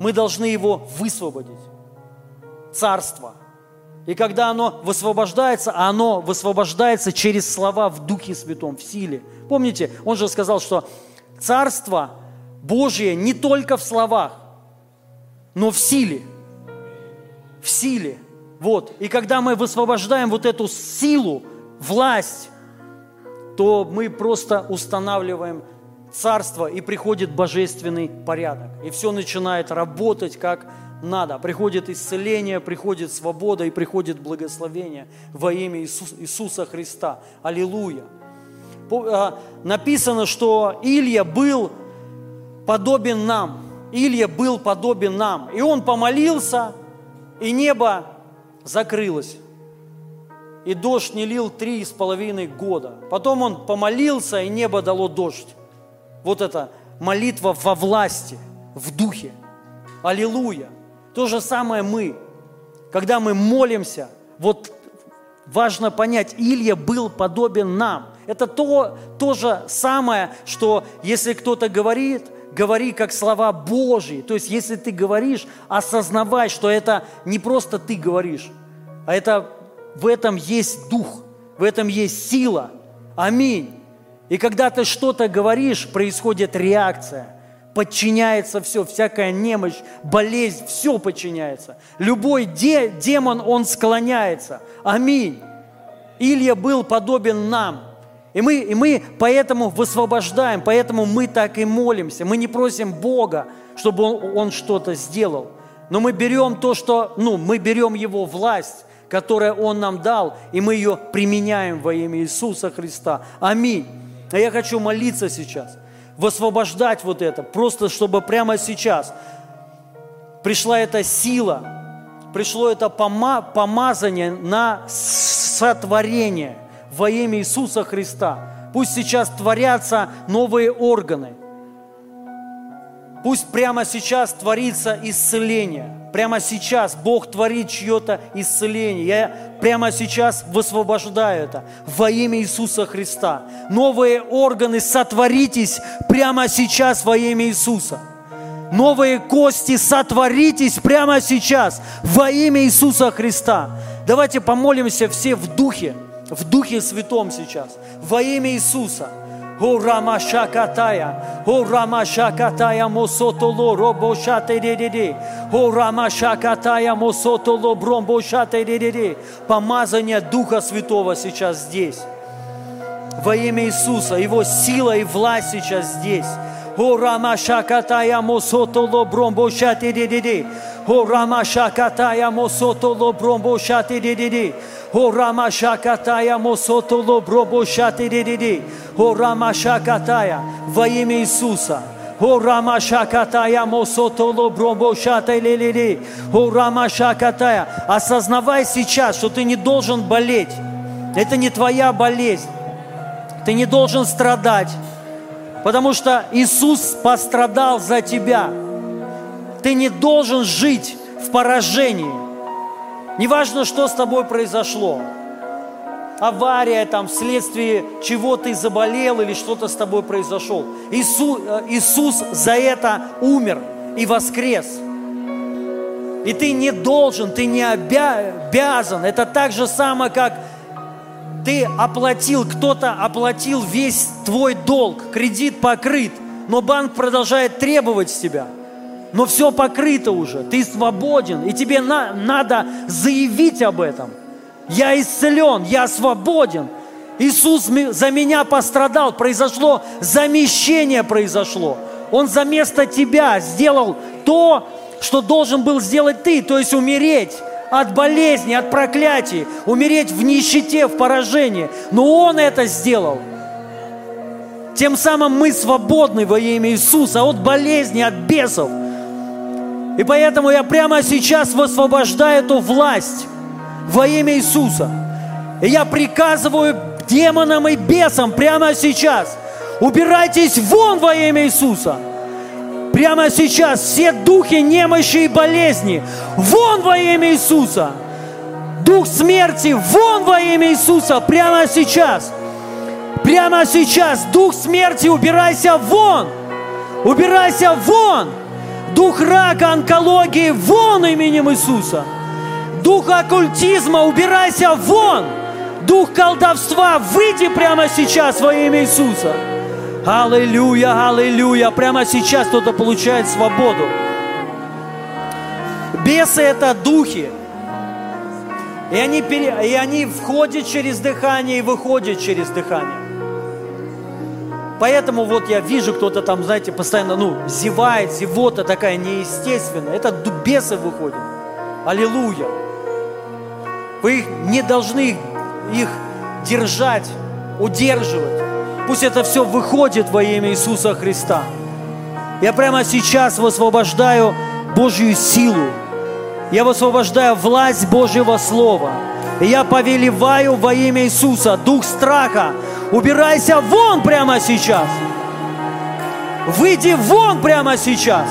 мы должны его высвободить. Царство. И когда оно высвобождается, а оно высвобождается через слова в Духе Святом, в силе. Помните, он же сказал, что Царство Божье не только в словах, но в силе. В силе. Вот. И когда мы высвобождаем вот эту силу, власть, то мы просто устанавливаем царство, и приходит божественный порядок. И все начинает работать как надо. Приходит исцеление, приходит свобода и приходит благословение во имя Иисус, Иисуса Христа. Аллилуйя. А, написано, что Илья был подобен нам. Илья был подобен нам. И он помолился, и небо закрылось. И дождь не лил три с половиной года. Потом он помолился, и небо дало дождь. Вот это молитва во власти, в духе. Аллилуйя. То же самое мы. Когда мы молимся, вот важно понять, Илья был подобен нам. Это то, то же самое, что если кто-то говорит, говори как слова Божьи. То есть если ты говоришь, осознавай, что это не просто ты говоришь, а это в этом есть дух, в этом есть сила. Аминь. И когда ты что-то говоришь, происходит реакция. Подчиняется все, всякая немощь, болезнь, все подчиняется. Любой де, демон, он склоняется. Аминь. Илья был подобен нам. И мы, и мы поэтому высвобождаем, поэтому мы так и молимся. Мы не просим Бога, чтобы Он, он что-то сделал. Но мы берем то, что, ну, мы берем Его власть, которую Он нам дал, и мы ее применяем во имя Иисуса Христа. Аминь. А я хочу молиться сейчас, высвобождать вот это, просто чтобы прямо сейчас пришла эта сила, пришло это пома помазание на сотворение во имя Иисуса Христа. Пусть сейчас творятся новые органы. Пусть прямо сейчас творится исцеление. Прямо сейчас Бог творит чье-то исцеление. Я прямо сейчас высвобождаю это во имя Иисуса Христа. Новые органы сотворитесь прямо сейчас во имя Иисуса. Новые кости сотворитесь прямо сейчас во имя Иисуса Христа. Давайте помолимся все в Духе, в Духе Святом сейчас, во имя Иисуса. О Рамашакатая, О Рамашакатая Мосотоло Робошате Деде, О Рамашакатая Мосотоло Бромбошате Деде. Помазание Духа Святого сейчас здесь. Во имя Иисуса, Его сила и власть сейчас здесь. О Рамашакатая Мосотоло Бромбошате Деде. О Рамашакатая Мосотоло Бромбошате Деде. О Рамашакатая Мосотоло Бромбошате Деде. О Рамашакатая во имя Иисуса. О Рамашакатая Мосотоло Бромбошата Лелили. О Рамашакатая. Осознавай сейчас, что ты не должен болеть. Это не твоя болезнь. Ты не должен страдать. Потому что Иисус пострадал за тебя. Ты не должен жить в поражении. Неважно, что с тобой произошло авария, там, вследствие чего ты заболел или что-то с тобой произошел. Иисус, э, Иисус за это умер и воскрес. И ты не должен, ты не обязан. Это так же самое, как ты оплатил, кто-то оплатил весь твой долг, кредит покрыт, но банк продолжает требовать с тебя. Но все покрыто уже, ты свободен, и тебе на, надо заявить об этом – я исцелен, я свободен. Иисус за меня пострадал, произошло замещение произошло. Он за место тебя сделал то, что должен был сделать ты, то есть умереть, от болезни, от проклятий, умереть в нищете, в поражении. Но Он это сделал. Тем самым мы свободны во имя Иисуса от болезни, от бесов. И поэтому я прямо сейчас высвобождаю эту власть во имя Иисуса. И я приказываю демонам и бесам прямо сейчас, убирайтесь вон во имя Иисуса. Прямо сейчас все духи немощи и болезни, вон во имя Иисуса. Дух смерти, вон во имя Иисуса, прямо сейчас. Прямо сейчас, дух смерти, убирайся вон. Убирайся вон. Дух рака, онкологии, вон именем Иисуса. Дух оккультизма, убирайся вон. Дух колдовства, выйди прямо сейчас во имя Иисуса. Аллилуйя, аллилуйя. Прямо сейчас кто-то получает свободу. Бесы – это духи. И они, пере... и они входят через дыхание и выходят через дыхание. Поэтому вот я вижу, кто-то там, знаете, постоянно, ну, зевает, зевота такая неестественная. Это бесы выходят. Аллилуйя. Вы не должны их держать, удерживать. Пусть это все выходит во имя Иисуса Христа. Я прямо сейчас высвобождаю Божью силу. Я высвобождаю власть Божьего Слова. И я повелеваю во имя Иисуса дух страха. Убирайся вон прямо сейчас. Выйди вон прямо сейчас.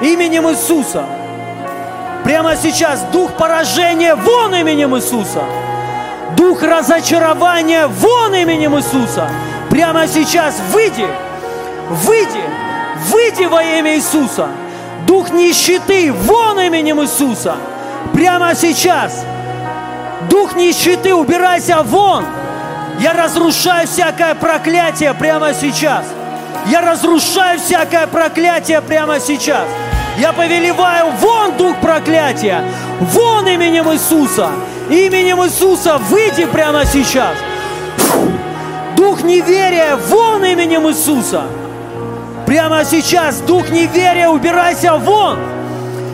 Именем Иисуса. Прямо сейчас дух поражения вон именем Иисуса. Дух разочарования вон именем Иисуса. Прямо сейчас выйди, выйди, выйди во имя Иисуса. Дух нищеты вон именем Иисуса. Прямо сейчас. Дух нищеты, убирайся вон. Я разрушаю всякое проклятие прямо сейчас. Я разрушаю всякое проклятие прямо сейчас. Я повелеваю вон дух проклятия, вон именем Иисуса. Именем Иисуса выйди прямо сейчас. Дух неверия, вон именем Иисуса. Прямо сейчас, дух неверия, убирайся вон.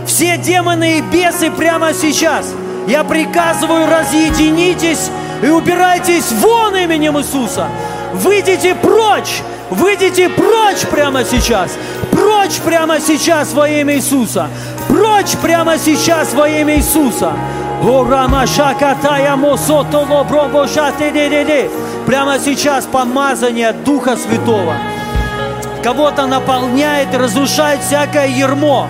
Все демоны и бесы прямо сейчас. Я приказываю, разъединитесь и убирайтесь вон именем Иисуса. Выйдите прочь, выйдите прочь прямо сейчас. Прочь прямо сейчас во имя Иисуса. Прочь прямо сейчас во имя Иисуса. Прямо сейчас помазание Духа Святого кого-то наполняет разрушает всякое ермо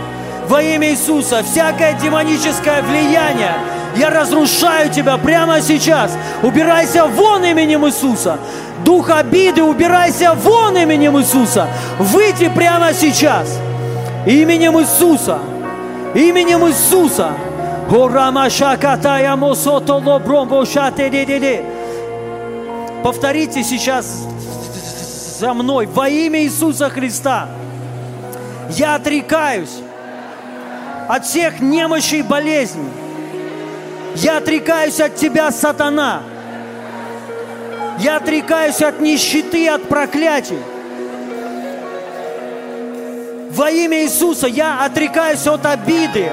во имя Иисуса, всякое демоническое влияние. Я разрушаю тебя прямо сейчас. Убирайся вон именем Иисуса. Дух обиды, убирайся вон именем Иисуса. Выйди прямо сейчас. Именем Иисуса. Именем Иисуса. Повторите сейчас за мной во имя Иисуса Христа. Я отрекаюсь от всех немощей и болезней. Я отрекаюсь от тебя, сатана. Я отрекаюсь от нищеты, от проклятий. Во имя Иисуса я отрекаюсь от обиды,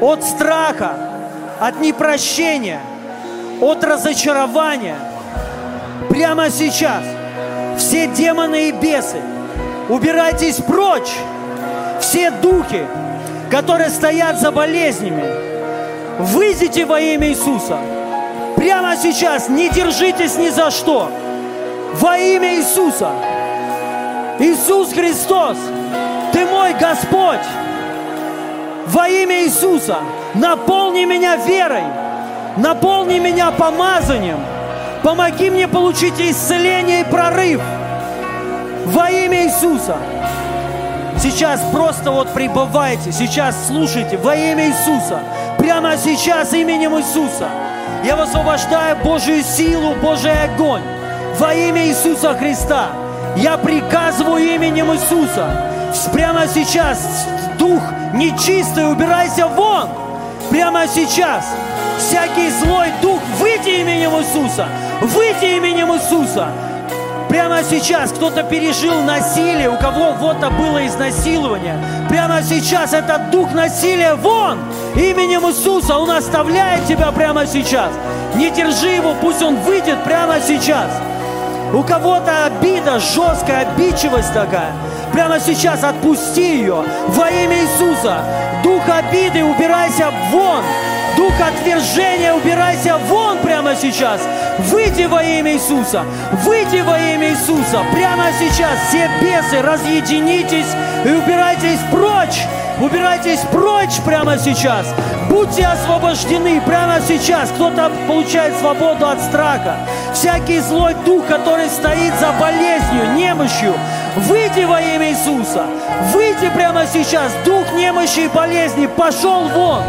от страха, от непрощения, от разочарования. Прямо сейчас все демоны и бесы, убирайтесь прочь. Все духи, которые стоят за болезнями, выйдите во имя Иисуса. Прямо сейчас не держитесь ни за что. Во имя Иисуса. Иисус Христос, Ты мой Господь. Во имя Иисуса наполни меня верой, наполни меня помазанием, помоги мне получить исцеление и прорыв во имя Иисуса. Сейчас просто вот пребывайте, сейчас слушайте во имя Иисуса. Прямо сейчас именем Иисуса. Я высвобождаю Божью силу, Божий огонь во имя Иисуса Христа. Я приказываю именем Иисуса. Прямо сейчас дух нечистый, убирайся вон. Прямо сейчас. Всякий злой дух, выйди именем Иисуса. Выйди именем Иисуса. Прямо сейчас кто-то пережил насилие, у кого вот было изнасилование. Прямо сейчас этот дух насилия вон! Именем Иисуса Он оставляет тебя прямо сейчас. Не держи его, пусть он выйдет прямо сейчас. У кого-то обида, жесткая обидчивость такая. Прямо сейчас отпусти ее во имя Иисуса. Дух обиды, убирайся вон. Дух отвержения, убирайся вон прямо сейчас. Выйди во имя Иисуса. Выйди во имя Иисуса. Прямо сейчас все бесы разъединитесь и убирайтесь прочь. Убирайтесь прочь прямо сейчас. Будьте освобождены прямо сейчас. Кто-то получает свободу от страха. Всякий злой дух, который стоит за болезнью, немощью, выйди во имя Иисуса. Выйди прямо сейчас. Дух немощи и болезни пошел вон.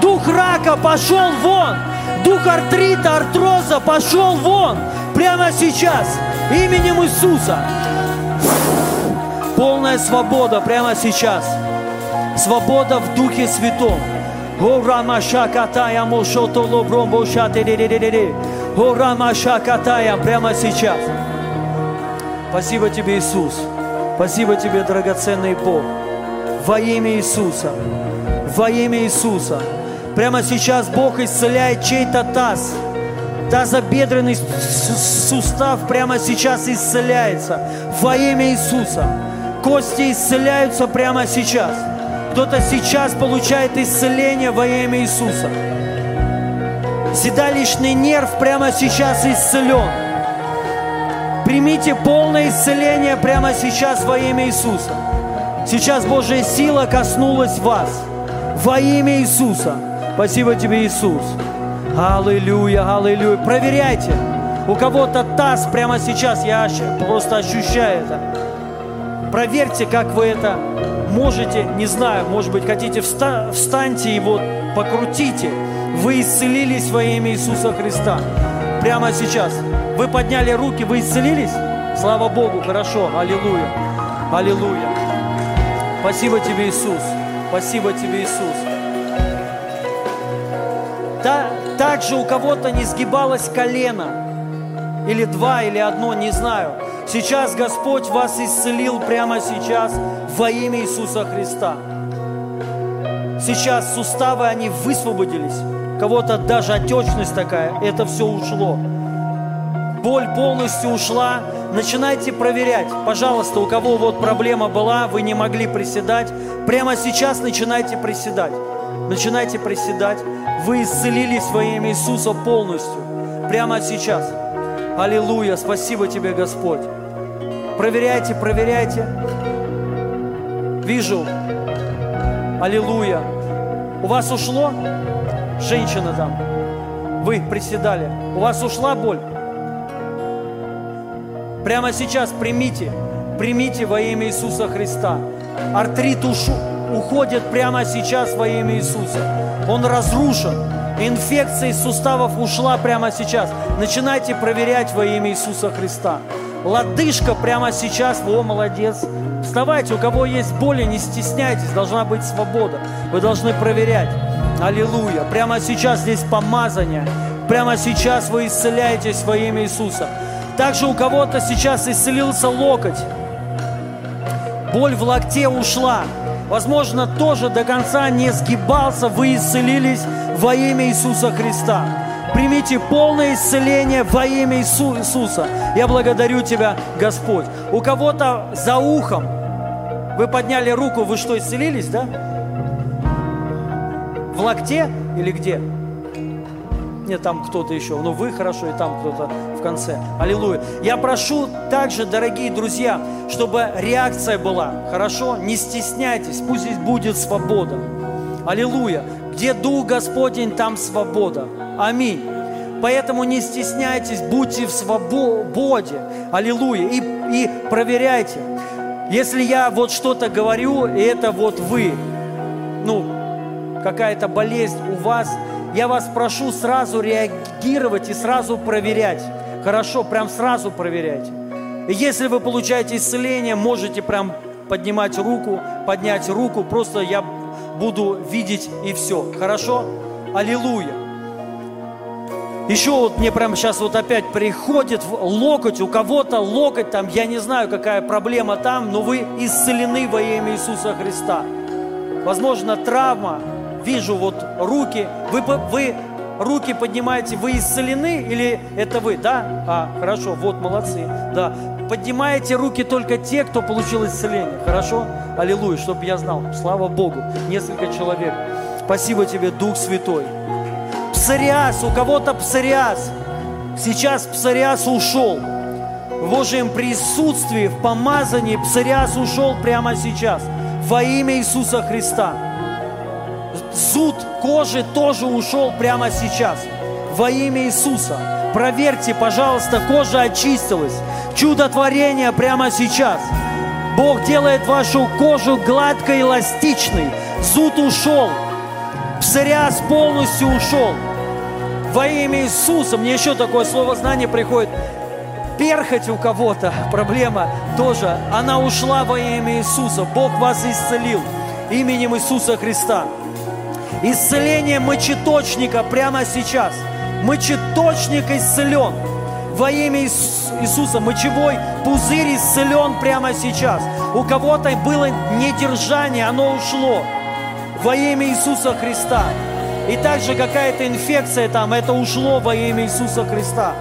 Дух рака пошел вон. Дух артрита, артроза пошел вон. Прямо сейчас. Именем Иисуса. Полная свобода прямо сейчас. Свобода в Духе Святом. О, Рамаша Катая, Мошото Лобром, Боша, О, Рамаша Катая, прямо сейчас. Спасибо тебе, Иисус. Спасибо тебе, драгоценный Бог. Во имя Иисуса. Во имя Иисуса. Прямо сейчас Бог исцеляет чей-то таз. Тазобедренный сустав прямо сейчас исцеляется. Во имя Иисуса. Кости исцеляются прямо сейчас. Кто-то сейчас получает исцеление во имя Иисуса. Седалищный нерв прямо сейчас исцелен. Примите полное исцеление прямо сейчас во имя Иисуса. Сейчас Божья сила коснулась вас. Во имя Иисуса. Спасибо тебе, Иисус. Аллилуйя, аллилуйя. Проверяйте. У кого-то таз прямо сейчас, я просто ощущаю это. Проверьте, как вы это можете, не знаю, может быть, хотите, вста- встаньте и вот покрутите. Вы исцелились во имя Иисуса Христа. Прямо сейчас. Вы подняли руки, вы исцелились? Слава Богу, хорошо, аллилуйя, аллилуйя. Спасибо тебе, Иисус. Спасибо тебе, Иисус. Да, также у кого-то не сгибалось колено. Или два, или одно, не знаю. Сейчас Господь вас исцелил прямо сейчас во имя Иисуса Христа. Сейчас суставы, они высвободились. Кого-то даже отечность такая, это все ушло. Боль полностью ушла. Начинайте проверять. Пожалуйста, у кого вот проблема была, вы не могли приседать, прямо сейчас начинайте приседать. Начинайте приседать. Вы исцелились во имя Иисуса полностью. Прямо сейчас. Аллилуйя. Спасибо тебе, Господь. Проверяйте, проверяйте. Вижу. Аллилуйя. У вас ушло? Женщина там. Вы приседали. У вас ушла боль? Прямо сейчас примите. Примите во имя Иисуса Христа. Артрит ушу, уходит прямо сейчас во имя Иисуса. Он разрушен. Инфекция из суставов ушла прямо сейчас. Начинайте проверять во имя Иисуса Христа. Лодыжка прямо сейчас. О, молодец. Вставайте, у кого есть боли, не стесняйтесь. Должна быть свобода. Вы должны проверять. Аллилуйя. Прямо сейчас здесь помазание. Прямо сейчас вы исцеляетесь во имя Иисуса. Также у кого-то сейчас исцелился локоть. Боль в локте ушла. Возможно, тоже до конца не сгибался. Вы исцелились во имя Иисуса Христа. Примите полное исцеление во имя Иисуса. Я благодарю Тебя, Господь. У кого-то за ухом вы подняли руку, вы что, исцелились, да? В локте или где? Нет, там кто-то еще. Ну, вы хорошо, и там кто-то в конце. Аллилуйя. Я прошу также, дорогие друзья, чтобы реакция была. Хорошо? Не стесняйтесь. Пусть здесь будет свобода. Аллилуйя. Где Дух Господень, там свобода. Аминь. Поэтому не стесняйтесь, будьте в свободе. Аллилуйя. И, и проверяйте. Если я вот что-то говорю, и это вот вы, ну, какая-то болезнь у вас, я вас прошу сразу реагировать и сразу проверять. Хорошо, прям сразу проверяйте. И если вы получаете исцеление, можете прям поднимать руку, поднять руку, просто я буду видеть и все. Хорошо? Аллилуйя. Еще вот мне прямо сейчас вот опять приходит в локоть, у кого-то локоть там, я не знаю, какая проблема там, но вы исцелены во имя Иисуса Христа. Возможно, травма, вижу вот руки, вы, вы руки поднимаете, вы исцелены или это вы, да? А, хорошо, вот, молодцы, да. Поднимаете руки только те, кто получил исцеление, хорошо? Аллилуйя, чтобы я знал, слава Богу, несколько человек. Спасибо тебе, Дух Святой. Псориаз, у кого-то псориаз. Сейчас псориаз ушел. В Божьем присутствии, в помазании псориаз ушел прямо сейчас. Во имя Иисуса Христа. Зуд кожи тоже ушел прямо сейчас. Во имя Иисуса. Проверьте, пожалуйста, кожа очистилась. Чудотворение прямо сейчас. Бог делает вашу кожу гладкой, эластичной. Зуд ушел. Псориаз полностью ушел. Во имя Иисуса. Мне еще такое слово знание приходит. Перхоть у кого-то, проблема тоже. Она ушла во имя Иисуса. Бог вас исцелил именем Иисуса Христа. Исцеление мочеточника прямо сейчас. Мочеточник исцелен. Во имя Иис- Иисуса мочевой пузырь исцелен прямо сейчас. У кого-то было недержание, оно ушло. Во имя Иисуса Христа. И также какая-то инфекция там, это ушло во имя Иисуса Христа.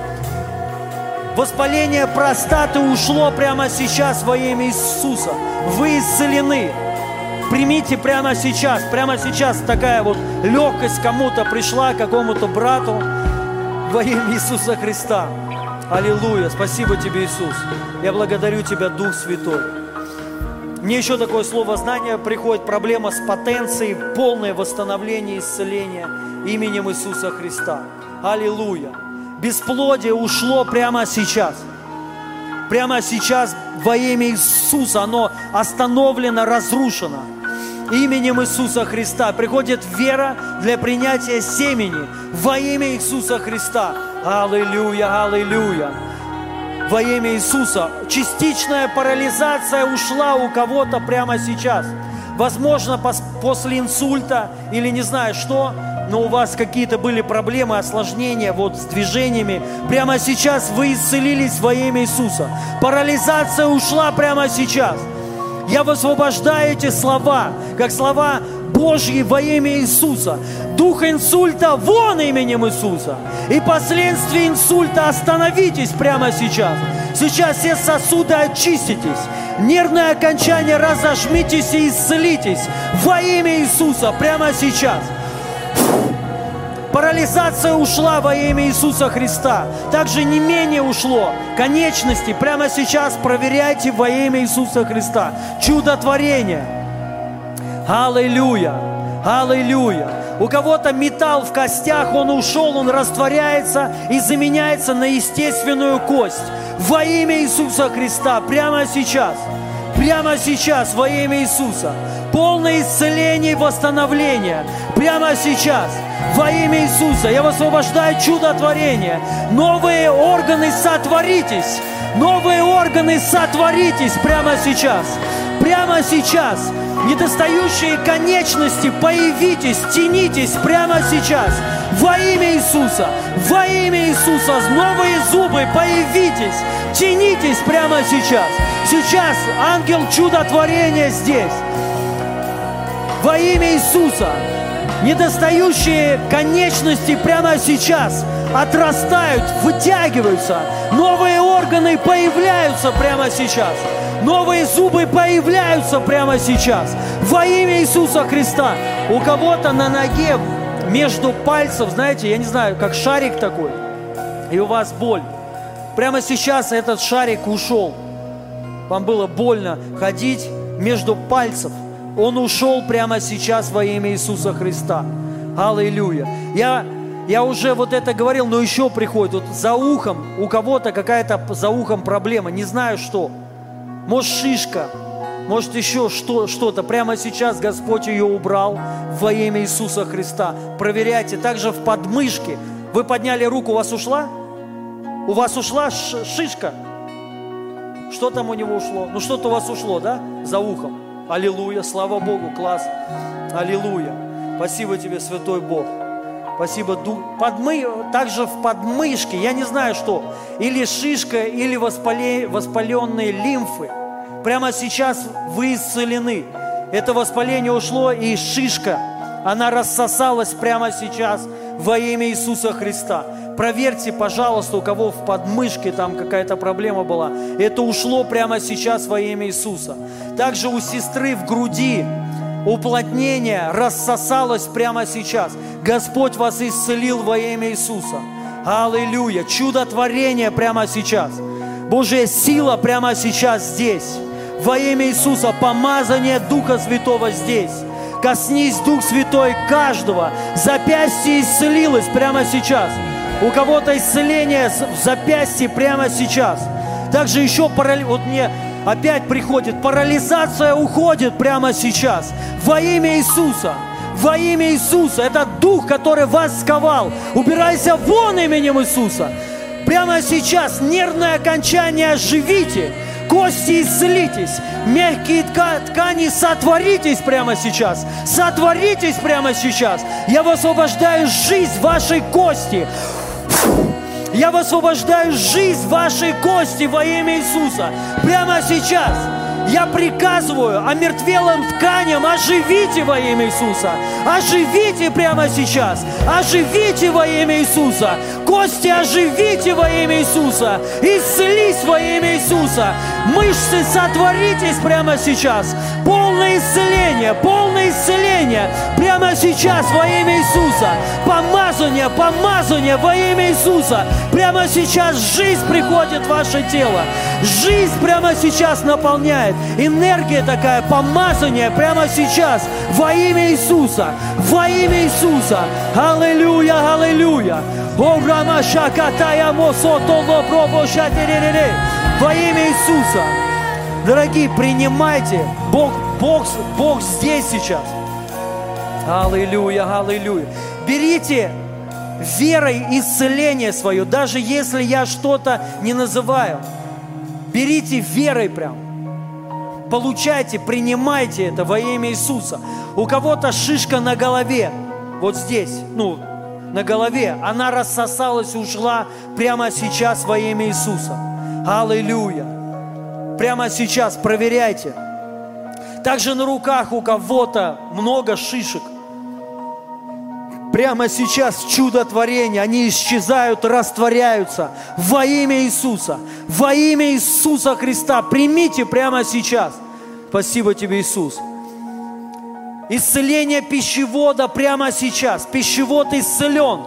Воспаление простаты ушло прямо сейчас во имя Иисуса. Вы исцелены. Примите прямо сейчас, прямо сейчас такая вот легкость кому-то пришла, какому-то брату во имя Иисуса Христа. Аллилуйя. Спасибо тебе, Иисус. Я благодарю тебя, Дух Святой. Мне еще такое слово знание приходит, проблема с потенцией, полное восстановление, исцеление именем Иисуса Христа. Аллилуйя. Бесплодие ушло прямо сейчас. Прямо сейчас во имя Иисуса оно остановлено, разрушено. Именем Иисуса Христа приходит вера для принятия семени во имя Иисуса Христа. Аллилуйя, аллилуйя. Во имя Иисуса. Частичная парализация ушла у кого-то прямо сейчас. Возможно, пос- после инсульта или не знаю что, но у вас какие-то были проблемы, осложнения вот с движениями. Прямо сейчас вы исцелились во имя Иисуса. Парализация ушла прямо сейчас. Я высвобождаю эти слова, как слова Божьи во имя Иисуса. Дух инсульта вон именем Иисуса. И последствия инсульта остановитесь прямо сейчас. Сейчас все сосуды очиститесь. Нервное окончание разожмитесь и исцелитесь во имя Иисуса прямо сейчас. Парализация ушла во имя Иисуса Христа. Также не менее ушло. Конечности прямо сейчас проверяйте во имя Иисуса Христа. Чудотворение. Аллилуйя. Аллилуйя. У кого-то металл в костях, он ушел, он растворяется и заменяется на естественную кость. Во имя Иисуса Христа, прямо сейчас. Прямо сейчас, во имя Иисуса. Полное исцеление и восстановление. Прямо сейчас. Во имя Иисуса. Я высвобождаю чудотворение. Новые органы сотворитесь. Новые органы сотворитесь прямо сейчас. Прямо сейчас. Недостающие конечности появитесь, тянитесь прямо сейчас. Во имя Иисуса. Во имя Иисуса. Новые зубы появитесь. Тянитесь прямо сейчас. Сейчас ангел чудотворения здесь. Во имя Иисуса. Недостающие конечности прямо сейчас отрастают, вытягиваются. Новые органы появляются прямо сейчас. Новые зубы появляются прямо сейчас. Во имя Иисуса Христа. У кого-то на ноге между пальцев, знаете, я не знаю, как шарик такой. И у вас боль. Прямо сейчас этот шарик ушел. Вам было больно ходить между пальцев. Он ушел прямо сейчас во имя Иисуса Христа. Аллилуйя. Я, я уже вот это говорил, но еще приходит. Вот за ухом, у кого-то какая-то за ухом проблема, не знаю что. Может шишка, может еще что, что-то. Прямо сейчас Господь ее убрал во имя Иисуса Христа. Проверяйте. Также в подмышке. Вы подняли руку, у вас ушла? У вас ушла шишка? Что там у него ушло? Ну что-то у вас ушло, да? За ухом. Аллилуйя, слава Богу, класс. Аллилуйя. Спасибо тебе, Святой Бог. Спасибо, Дух. Подмы... Также в подмышке, я не знаю что, или шишка, или воспале... воспаленные лимфы. Прямо сейчас вы исцелены. Это воспаление ушло, и шишка, она рассосалась прямо сейчас во имя Иисуса Христа. Проверьте, пожалуйста, у кого в подмышке там какая-то проблема была. Это ушло прямо сейчас во имя Иисуса. Также у сестры в груди уплотнение рассосалось прямо сейчас. Господь вас исцелил во имя Иисуса. Аллилуйя. Чудотворение прямо сейчас. Божья сила прямо сейчас здесь. Во имя Иисуса помазание Духа Святого здесь. Коснись, Дух Святой, каждого. Запястье исцелилось прямо сейчас. У кого-то исцеление в запястье прямо сейчас. Также еще парали... вот мне опять приходит, парализация уходит прямо сейчас. Во имя Иисуса. Во имя Иисуса. Это дух, который вас сковал. Убирайся вон именем Иисуса. Прямо сейчас нервное окончание оживите. Кости исцелитесь, мягкие ткани сотворитесь прямо сейчас. Сотворитесь прямо сейчас. Я высвобождаю жизнь вашей кости. Я высвобождаю жизнь вашей кости во имя Иисуса. Прямо сейчас. Я приказываю омертвелым тканям, оживите во имя Иисуса. Оживите прямо сейчас. Оживите во имя Иисуса. Кости оживите во имя Иисуса. Исцелись во имя Иисуса. Мышцы сотворитесь прямо сейчас. Полное исцеление, полное исцеление прямо сейчас во имя Иисуса. Помазание, помазание во имя Иисуса. Прямо сейчас жизнь приходит в ваше тело. Жизнь прямо сейчас наполняет. Энергия такая, помазание прямо сейчас во имя Иисуса. Во имя Иисуса. Аллилуйя, аллилуйя. О, Рама Шакатая Мосотоло Пробошатерере. Во имя Иисуса. Дорогие, принимайте. Бог, Бог, Бог здесь сейчас. Аллилуйя, аллилуйя. Берите верой исцеление свое, даже если я что-то не называю. Берите верой прям. Получайте, принимайте это во имя Иисуса. У кого-то шишка на голове, вот здесь, ну, на голове, она рассосалась, ушла прямо сейчас во имя Иисуса. Аллилуйя. Прямо сейчас проверяйте. Также на руках у кого-то много шишек. Прямо сейчас чудотворение, они исчезают, растворяются во имя Иисуса. Во имя Иисуса Христа примите прямо сейчас. Спасибо тебе, Иисус. Исцеление пищевода прямо сейчас. Пищевод исцелен.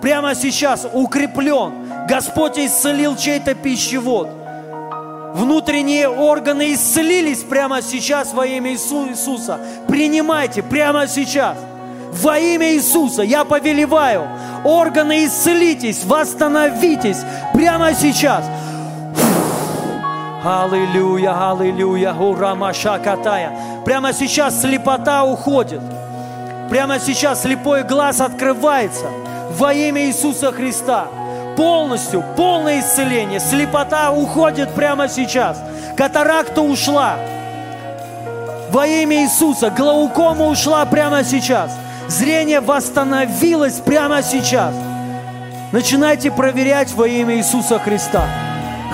Прямо сейчас укреплен. Господь исцелил чей-то пищевод. Внутренние органы исцелились прямо сейчас во имя Иисуса. Принимайте прямо сейчас. Во имя Иисуса я повелеваю. Органы исцелитесь, восстановитесь прямо сейчас. Аллилуйя, аллилуйя, ура, маша катая. Прямо сейчас слепота уходит. Прямо сейчас слепой глаз открывается во имя Иисуса Христа. Полностью, полное исцеление. Слепота уходит прямо сейчас. Катаракта ушла. Во имя Иисуса. Глаукома ушла прямо сейчас. Зрение восстановилось прямо сейчас. Начинайте проверять во имя Иисуса Христа.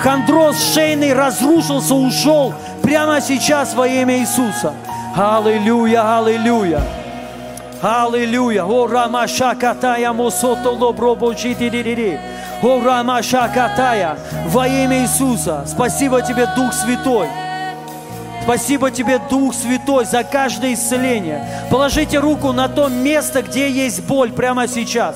Хондроз шейный разрушился, ушел прямо сейчас во имя Иисуса. Аллилуйя, аллилуйя. Аллилуйя. О, Рама Шакатая, Мосото Лобробо Читидири. О, Рама Шакатая. Во имя Иисуса. Спасибо тебе, Дух Святой. Спасибо тебе, Дух Святой, за каждое исцеление. Положите руку на то место, где есть боль прямо сейчас.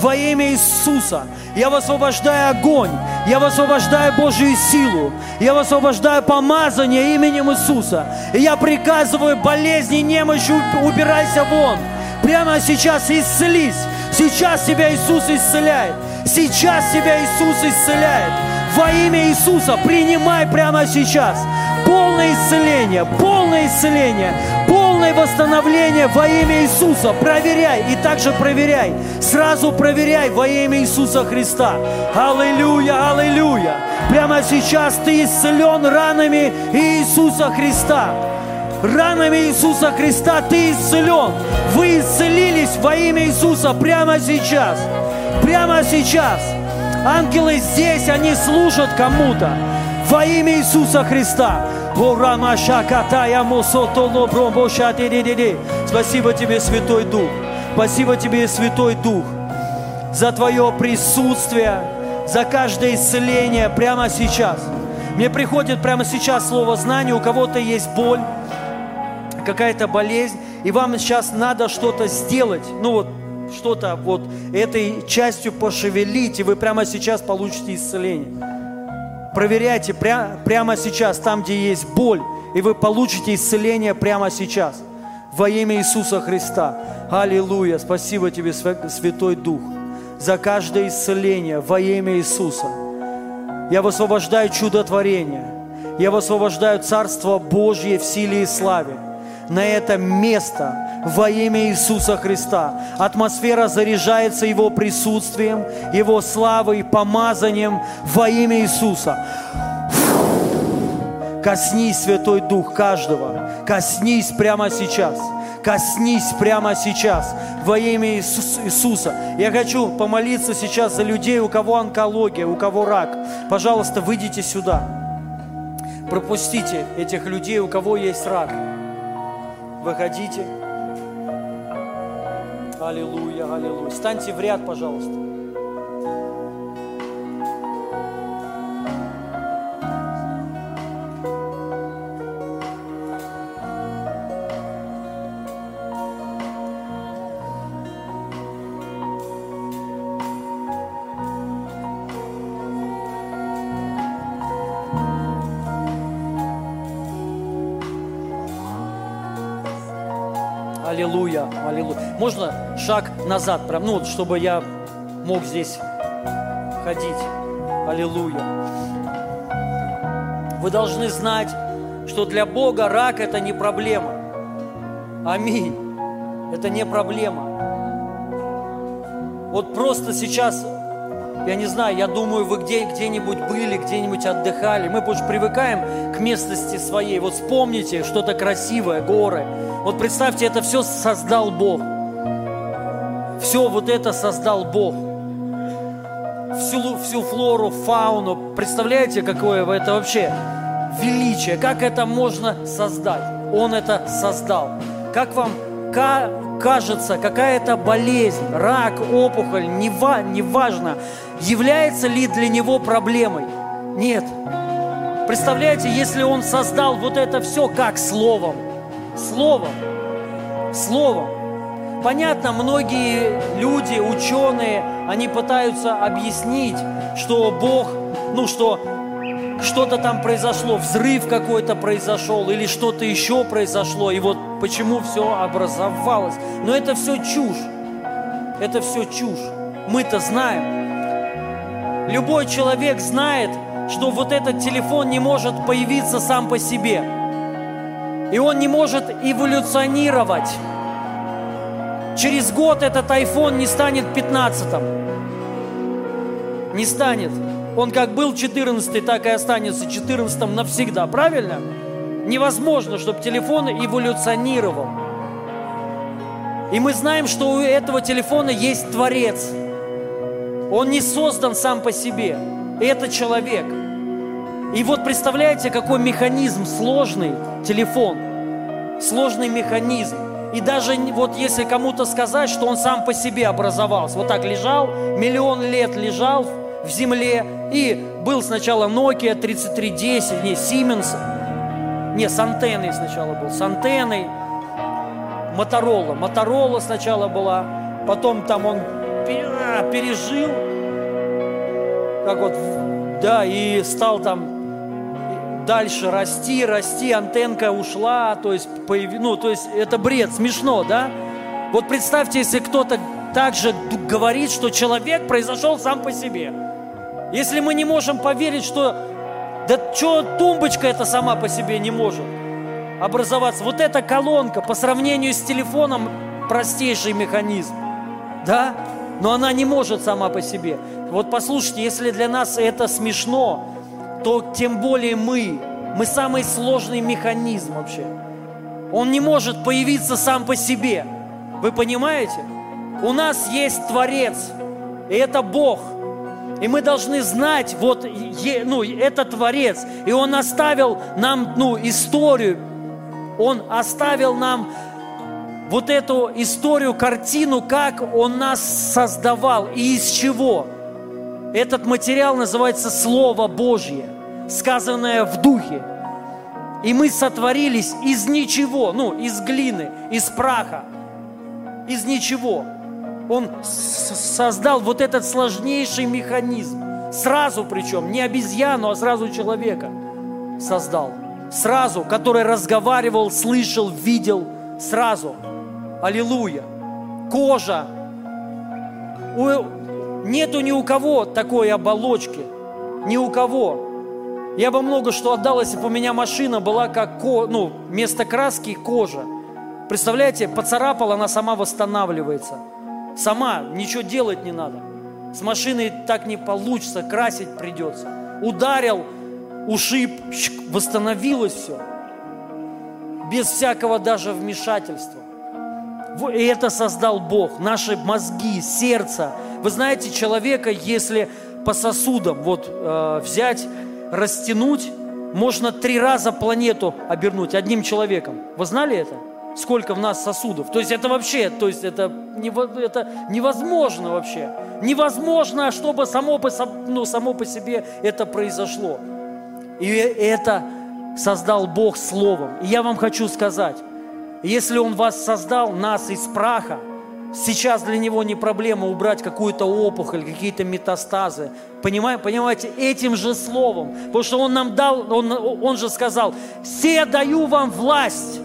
Во имя Иисуса я высвобождаю огонь, я высвобождаю Божью силу, я высвобождаю помазание именем Иисуса. И я приказываю болезни, немощи, убирайся вон. Прямо сейчас исцелись. Сейчас тебя Иисус исцеляет. Сейчас тебя Иисус исцеляет. Во имя Иисуса принимай прямо сейчас полное исцеление, полное исцеление, полное восстановление во имя Иисуса. Проверяй и также проверяй. Сразу проверяй во имя Иисуса Христа. Аллилуйя, аллилуйя. Прямо сейчас ты исцелен ранами Иисуса Христа. Ранами Иисуса Христа ты исцелен. Вы исцелились во имя Иисуса прямо сейчас. Прямо сейчас. Ангелы здесь, они служат кому-то. Во имя Иисуса Христа. Спасибо тебе, Святой Дух. Спасибо тебе, Святой Дух, за твое присутствие, за каждое исцеление прямо сейчас. Мне приходит прямо сейчас слово знание, у кого-то есть боль, какая-то болезнь, и вам сейчас надо что-то сделать, ну вот что-то вот этой частью пошевелить, и вы прямо сейчас получите исцеление. Проверяйте пря- прямо сейчас, там, где есть боль, и вы получите исцеление прямо сейчас. Во имя Иисуса Христа. Аллилуйя. Спасибо тебе, Святой Дух, за каждое исцеление во имя Иисуса. Я высвобождаю чудотворение. Я высвобождаю Царство Божье в силе и славе на это место во имя Иисуса Христа. Атмосфера заряжается Его присутствием, Его славой, помазанием во имя Иисуса. Коснись, Святой Дух, каждого. Коснись прямо сейчас. Коснись прямо сейчас во имя Иисус, Иисуса. Я хочу помолиться сейчас за людей, у кого онкология, у кого рак. Пожалуйста, выйдите сюда. Пропустите этих людей, у кого есть рак. Выходите. Аллилуйя, аллилуйя. Станьте в ряд, пожалуйста. Аллилуйя, аллилуйя. Можно шаг назад, прям, ну, чтобы я мог здесь ходить. Аллилуйя. Вы должны знать, что для Бога рак – это не проблема. Аминь. Это не проблема. Вот просто сейчас, я не знаю, я думаю, вы где, где-нибудь были, где-нибудь отдыхали. Мы больше привыкаем к местности своей. Вот вспомните что-то красивое, горы. Вот представьте, это все создал Бог. Все вот это создал Бог. Всю, всю флору, фауну. Представляете, какое это вообще величие? Как это можно создать? Он это создал. Как вам кажется, какая-то болезнь, рак, опухоль, неважно, является ли для него проблемой? Нет. Представляете, если он создал вот это все как словом, словом, словом. Понятно, многие люди, ученые, они пытаются объяснить, что Бог, ну что что-то там произошло, взрыв какой-то произошел или что-то еще произошло, и вот почему все образовалось. Но это все чушь. Это все чушь. Мы-то знаем. Любой человек знает, что вот этот телефон не может появиться сам по себе. И он не может эволюционировать. Через год этот iPhone не станет 15-м. Не станет. Он как был 14 так и останется 14 навсегда. Правильно? Невозможно, чтобы телефон эволюционировал. И мы знаем, что у этого телефона есть Творец. Он не создан сам по себе. Это человек. И вот представляете, какой механизм сложный телефон. Сложный механизм. И даже вот если кому-то сказать, что он сам по себе образовался, вот так лежал, миллион лет лежал в земле, и был сначала Nokia 3310, не, Siemens, не, с антенной сначала был, с антенной, Моторола, Моторола сначала была, потом там он пережил, как вот, да, и стал там дальше расти, расти, антенка ушла, то есть, появ... ну, то есть это бред, смешно, да? Вот представьте, если кто-то также говорит, что человек произошел сам по себе. Если мы не можем поверить, что да что тумбочка это сама по себе не может образоваться. Вот эта колонка по сравнению с телефоном простейший механизм. Да? Но она не может сама по себе. Вот послушайте, если для нас это смешно, то тем более мы. Мы самый сложный механизм вообще. Он не может появиться сам по себе. Вы понимаете? У нас есть Творец, и это Бог. И мы должны знать, вот, ну, это Творец. И Он оставил нам, ну, историю. Он оставил нам вот эту историю, картину, как Он нас создавал и из чего. Этот материал называется Слово Божье, сказанное в Духе. И мы сотворились из ничего, ну, из глины, из праха, из ничего. Он создал вот этот сложнейший механизм. Сразу причем, не обезьяну, а сразу человека создал. Сразу, который разговаривал, слышал, видел. Сразу. Аллилуйя. Кожа. Нету ни у кого такой оболочки. Ни у кого. Я бы много что отдал, если бы у меня машина была как, ко- ну, вместо краски кожа. Представляете, поцарапала, она сама восстанавливается. Сама, ничего делать не надо. С машиной так не получится, красить придется. Ударил, ушиб, восстановилось все. Без всякого даже вмешательства. И это создал Бог. Наши мозги, сердце. Вы знаете, человека, если по сосудам вот э, взять, растянуть, можно три раза планету обернуть одним человеком. Вы знали это? Сколько в нас сосудов? То есть это вообще, то есть это, это невозможно вообще. Невозможно, чтобы само по, ну, само по себе это произошло. И это создал Бог Словом. И я вам хочу сказать, если Он вас создал, нас из праха, сейчас для Него не проблема убрать какую-то опухоль, какие-то метастазы. Понимаете, понимаете, этим же словом. Потому что Он нам дал, Он, он же сказал, «Все даю вам власть».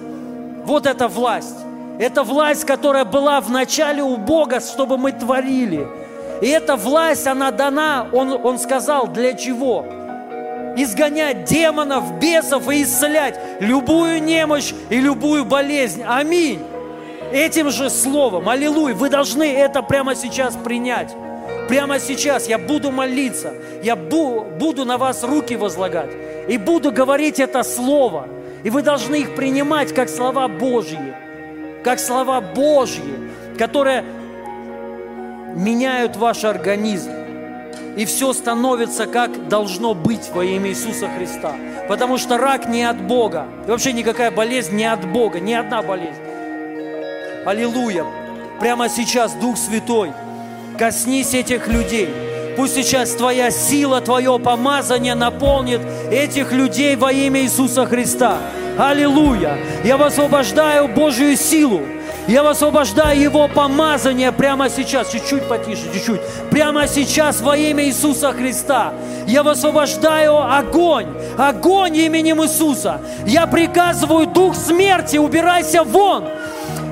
Вот эта власть. Это власть, которая была в начале у Бога, чтобы мы творили. И эта власть, она дана, Он, он сказал, для чего? изгонять демонов, бесов и исцелять любую немощь и любую болезнь. Аминь. Этим же словом, аллилуйя, вы должны это прямо сейчас принять. Прямо сейчас я буду молиться, я бу- буду на вас руки возлагать и буду говорить это слово. И вы должны их принимать как слова Божьи, как слова Божьи, которые меняют ваш организм и все становится как должно быть во имя Иисуса Христа. Потому что рак не от Бога. И вообще никакая болезнь не от Бога, ни одна болезнь. Аллилуйя. Прямо сейчас, Дух Святой, коснись этих людей. Пусть сейчас Твоя сила, Твое помазание наполнит этих людей во имя Иисуса Христа. Аллилуйя. Я высвобождаю Божью силу. Я высвобождаю Его помазание прямо сейчас. Чуть-чуть потише, чуть-чуть. Прямо сейчас во имя Иисуса Христа. Я высвобождаю огонь. Огонь именем Иисуса. Я приказываю дух смерти, убирайся вон.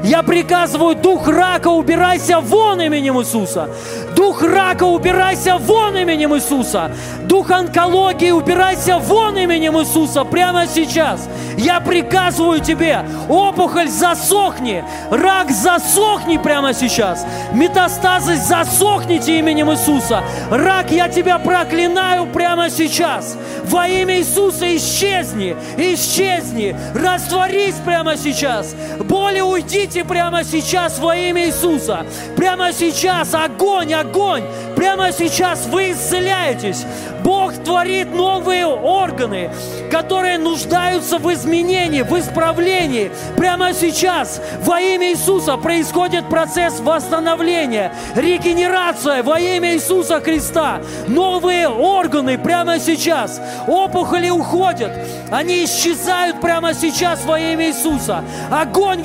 Я приказываю, дух рака, убирайся вон именем Иисуса. Дух рака, убирайся вон именем Иисуса. Дух онкологии, убирайся вон именем Иисуса прямо сейчас. Я приказываю тебе, опухоль, засохни. Рак, засохни прямо сейчас. Метастазы, засохните именем Иисуса. Рак, я тебя проклинаю прямо сейчас. Во имя Иисуса исчезни, исчезни, растворись прямо сейчас. Боли уйдите прямо сейчас во имя Иисуса. Прямо сейчас огонь, огонь. Прямо сейчас вы исцеляетесь. Бог творит новые органы, которые нуждаются в изменении, в исправлении. Прямо сейчас во имя Иисуса происходит процесс восстановления, регенерация во имя Иисуса Христа. Новые органы прямо сейчас. Опухоли уходят, они исчезают прямо сейчас во имя Иисуса. Огонь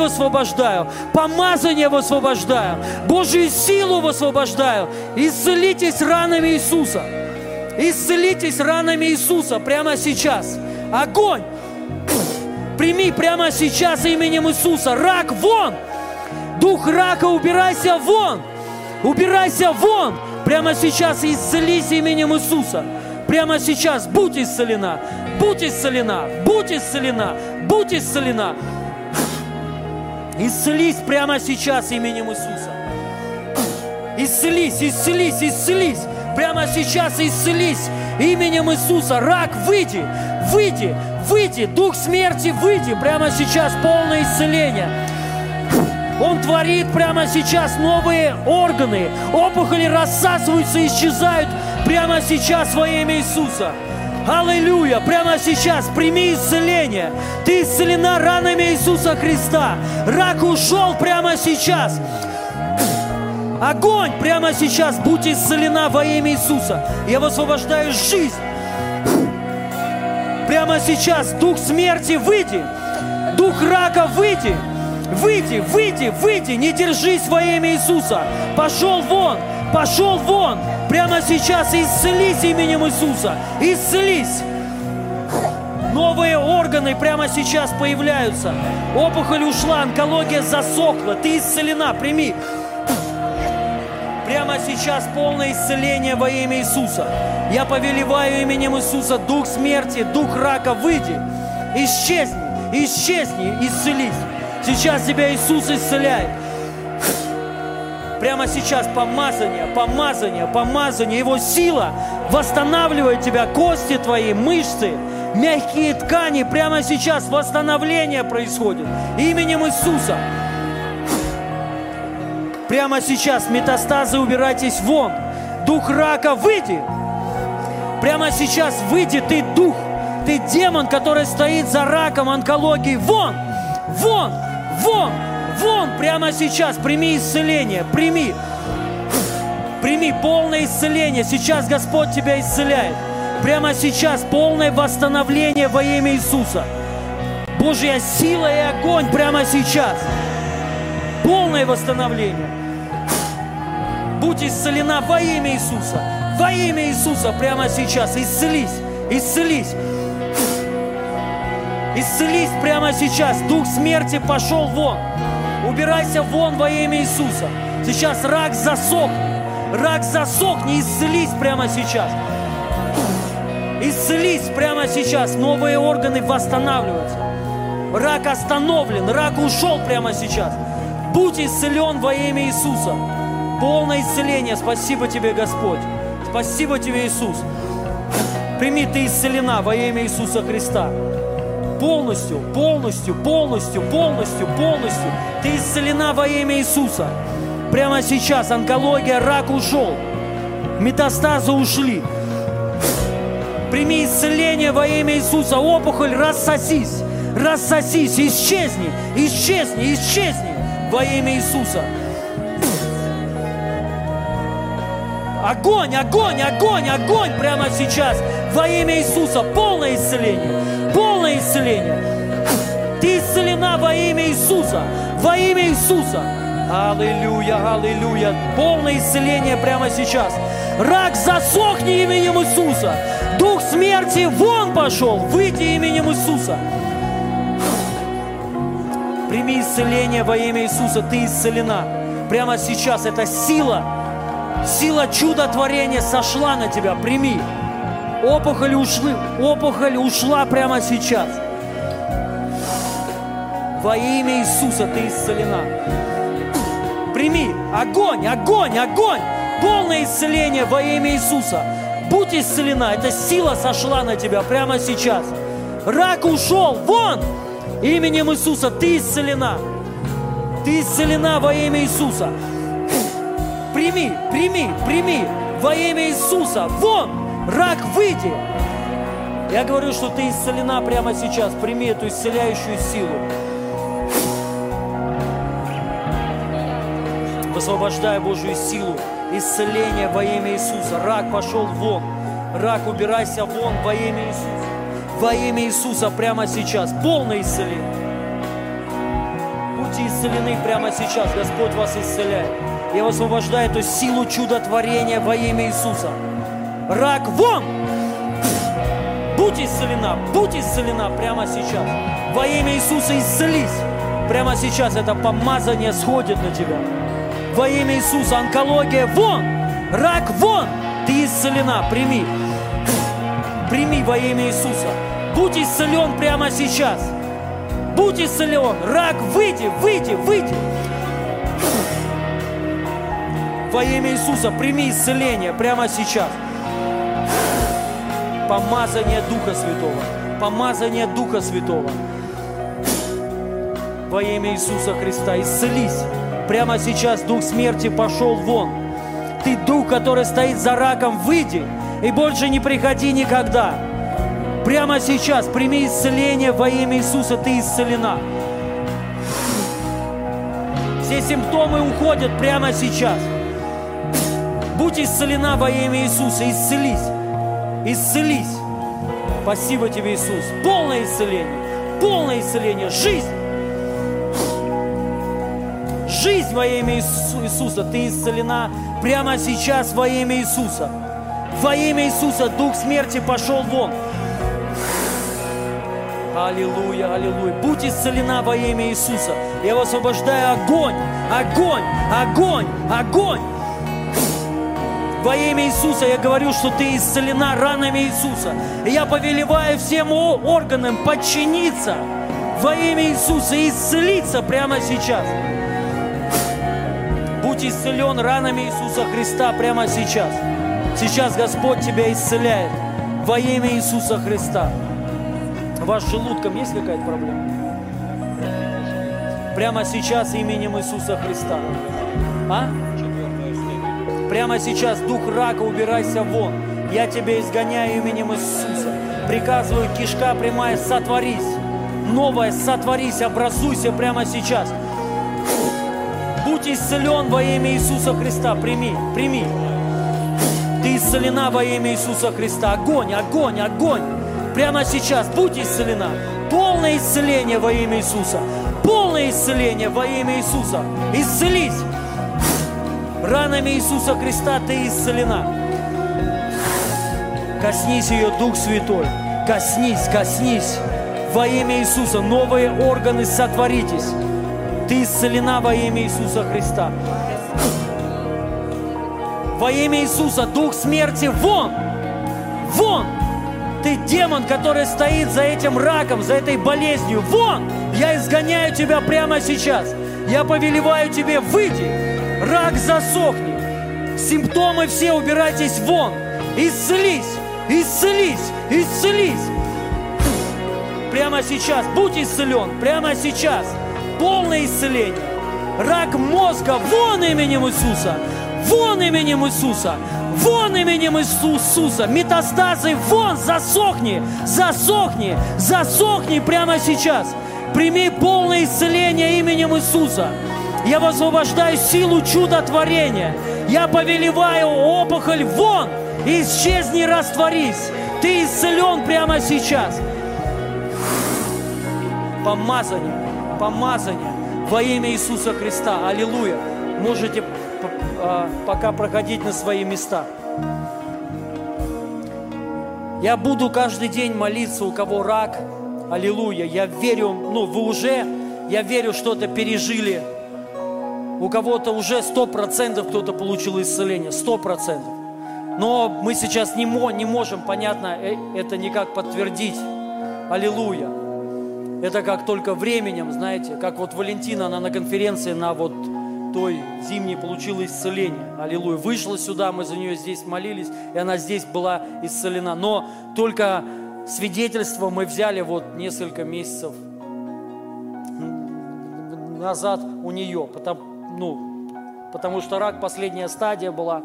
высвобождаю, помазание высвобождаю, Божью силу высвобождаю. Исцелитесь ранами Иисуса. Исцелитесь ранами Иисуса прямо сейчас. Огонь! Прими прямо сейчас именем Иисуса. Рак вон! Дух рака, убирайся вон! Убирайся вон! Прямо сейчас исцелись именем Иисуса. Прямо сейчас будь исцелена, будь исцелена, будь исцелена, будь исцелена. Исцелись прямо сейчас именем Иисуса. Исцелись, исцелись, исцелись. Прямо сейчас исцелись. Именем Иисуса, рак, выйди, выйди, выйди, дух смерти, выйди. Прямо сейчас полное исцеление. Он творит прямо сейчас новые органы. Опухоли рассасываются, исчезают прямо сейчас во имя Иисуса. Аллилуйя! Прямо сейчас прими исцеление. Ты исцелена ранами Иисуса Христа. Рак ушел прямо сейчас. Огонь прямо сейчас. Будь исцелена во имя Иисуса. Я высвобождаю жизнь. Прямо сейчас дух смерти выйди. Дух рака выйди. Выйди, выйди, выйди, не держись во имя Иисуса. Пошел вон, пошел вон. Прямо сейчас исцелись именем Иисуса. Исцелись. Новые органы прямо сейчас появляются. Опухоль ушла, онкология засохла. Ты исцелена, прими. Прямо сейчас полное исцеление во имя Иисуса. Я повелеваю именем Иисуса дух смерти, дух рака, выйди. Исчезни, исчезни, исцелись. Сейчас тебя Иисус исцеляет. Прямо сейчас помазание, помазание, помазание. Его сила восстанавливает тебя, кости твои, мышцы, мягкие ткани. Прямо сейчас восстановление происходит. Именем Иисуса. Прямо сейчас метастазы убирайтесь вон. Дух рака, выйди. Прямо сейчас выйди, ты дух, ты демон, который стоит за раком, онкологией. Вон, вон, вон, вон, прямо сейчас прими исцеление, прими. Прими полное исцеление. Сейчас Господь тебя исцеляет. Прямо сейчас полное восстановление во имя Иисуса. Божья сила и огонь прямо сейчас. Полное восстановление. Будь исцелена во имя Иисуса. Во имя Иисуса прямо сейчас. Исцелись, исцелись. Исцелись прямо сейчас. Дух смерти пошел вон. Убирайся вон во имя Иисуса. Сейчас рак засохни. Рак засохни. Исцелись прямо сейчас. Исцелись прямо сейчас. Новые органы восстанавливаются. Рак остановлен. Рак ушел прямо сейчас. Будь исцелен во имя Иисуса. Полное исцеление. Спасибо тебе, Господь. Спасибо тебе, Иисус. Прими, ты исцелена во имя Иисуса Христа. Полностью, полностью, полностью, полностью, полностью. Ты исцелена во имя Иисуса. Прямо сейчас онкология, рак ушел. Метастазы ушли. Прими исцеление во имя Иисуса. Опухоль, рассосись, рассосись, исчезни, исчезни, исчезни во имя Иисуса. Огонь, огонь, огонь, огонь прямо сейчас во имя Иисуса. Полное исцеление, исцеление. Ты исцелена во имя Иисуса, во имя Иисуса. Аллилуйя, аллилуйя. Полное исцеление прямо сейчас. Рак, засохни именем Иисуса. Дух смерти вон пошел. Выйди именем Иисуса. Прими исцеление во имя Иисуса. Ты исцелена. Прямо сейчас эта сила, сила чудотворения сошла на тебя. Прими. Опухоль ушли, опухоль ушла прямо сейчас. Во имя Иисуса ты исцелена. Прими огонь, огонь, огонь. Полное исцеление во имя Иисуса. Будь исцелена. Эта сила сошла на тебя прямо сейчас. Рак ушел. Вон! Именем Иисуса ты исцелена. Ты исцелена во имя Иисуса. Прими, прими, прими во имя Иисуса. Вон! Рак, выйди! Я говорю, что ты исцелена прямо сейчас. Прими эту исцеляющую силу. Высвобождай Божью силу, исцеление во имя Иисуса. Рак пошел вон. Рак, убирайся вон во имя Иисуса. Во имя Иисуса прямо сейчас. Полное исцеление. Будьте исцелены прямо сейчас. Господь вас исцеляет. Я высвобождаю эту силу чудотворения во имя Иисуса. Рак вон! Будь исцелена, будь исцелена прямо сейчас. Во имя Иисуса исцелись. Прямо сейчас это помазание сходит на тебя. Во имя Иисуса онкология вон! Рак вон! Ты исцелена, прими. Прими во имя Иисуса. Будь исцелен прямо сейчас. Будь исцелен. Рак, выйди, выйди, выйди. Во имя Иисуса прими исцеление прямо сейчас. Помазание Духа Святого. Помазание Духа Святого. Во имя Иисуса Христа. Исцелись. Прямо сейчас дух смерти пошел вон. Ты дух, который стоит за раком, выйди и больше не приходи никогда. Прямо сейчас прими исцеление во имя Иисуса, ты исцелена. Все симптомы уходят прямо сейчас. Будь исцелена во имя Иисуса, исцелись, исцелись. Спасибо тебе, Иисус. Полное исцеление, полное исцеление, жизнь. Жизнь во имя Иисуса, ты исцелена прямо сейчас во имя Иисуса. Во имя Иисуса дух смерти пошел вон. Аллилуйя, аллилуйя. Будь исцелена во имя Иисуса. Я высвобождаю огонь, огонь, огонь, огонь. Во имя Иисуса я говорю, что ты исцелена ранами Иисуса. И я повелеваю всем органам подчиниться во имя Иисуса и исцелиться прямо сейчас. Будь исцелен ранами Иисуса Христа прямо сейчас. Сейчас Господь тебя исцеляет во имя Иисуса Христа. С желудком есть какая-то проблема? Прямо сейчас именем Иисуса Христа. А? Прямо сейчас дух рака убирайся вон. Я тебя изгоняю именем Иисуса. Приказываю, кишка прямая, сотворись. Новая, сотворись, образуйся прямо сейчас. Будь исцелен во имя Иисуса Христа. Прими, прими. Ты исцелена во имя Иисуса Христа. Огонь, огонь, огонь. Прямо сейчас будь исцелена. Полное исцеление во имя Иисуса. Полное исцеление во имя Иисуса. Исцелись. Ранами Иисуса Христа ты исцелена. Коснись ее, Дух Святой. Коснись, коснись. Во имя Иисуса новые органы сотворитесь. Ты исцелена во имя Иисуса Христа. Во имя Иисуса дух смерти вон! Вон! Ты демон, который стоит за этим раком, за этой болезнью. Вон! Я изгоняю тебя прямо сейчас. Я повелеваю тебе, выйди. Рак засохни. Симптомы все убирайтесь вон. Исцелись, исцелись, исцелись. Прямо сейчас. Будь исцелен. Прямо сейчас. Полное исцеление. Рак мозга вон именем Иисуса. Вон именем Иисуса. Вон именем Иисуса. Метастазы вон. Засохни. Засохни. Засохни прямо сейчас. Прими полное исцеление именем Иисуса. Я высвобождаю силу чудотворения. Я повелеваю опухоль вон. Исчезни, растворись. Ты исцелен прямо сейчас. Помазание. Помазание во имя Иисуса Христа. Аллилуйя. Можете а, пока проходить на свои места. Я буду каждый день молиться, у кого рак. Аллилуйя. Я верю, ну, вы уже, я верю, что-то пережили. У кого-то уже сто процентов кто-то получил исцеление. Сто процентов. Но мы сейчас не, не можем, понятно, э, это никак подтвердить. Аллилуйя. Это как только временем, знаете, как вот Валентина, она на конференции на вот той зимней получила исцеление. Аллилуйя. Вышла сюда, мы за нее здесь молились, и она здесь была исцелена. Но только свидетельство мы взяли вот несколько месяцев назад у нее, потому, ну, потому что рак последняя стадия была,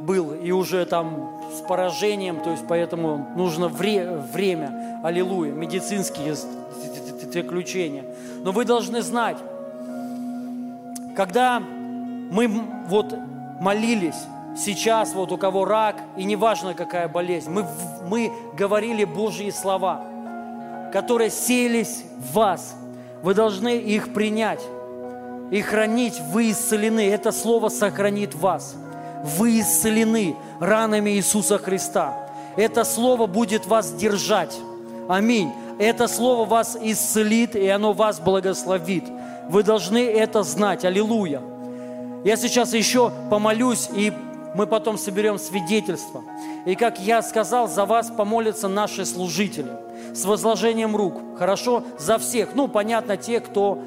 был, и уже там с поражением, то есть поэтому нужно вре, время, аллилуйя, медицинские заключения. Но вы должны знать, когда мы вот молились, сейчас вот у кого рак, и неважно какая болезнь, мы, мы говорили Божьи слова, которые селись в вас. Вы должны их принять и хранить. Вы исцелены. Это слово сохранит вас. Вы исцелены ранами Иисуса Христа. Это слово будет вас держать. Аминь. Это слово вас исцелит, и оно вас благословит. Вы должны это знать. Аллилуйя. Я сейчас еще помолюсь, и мы потом соберем свидетельство. И как я сказал, за вас помолятся наши служители с возложением рук. Хорошо? За всех. Ну, понятно, те, кто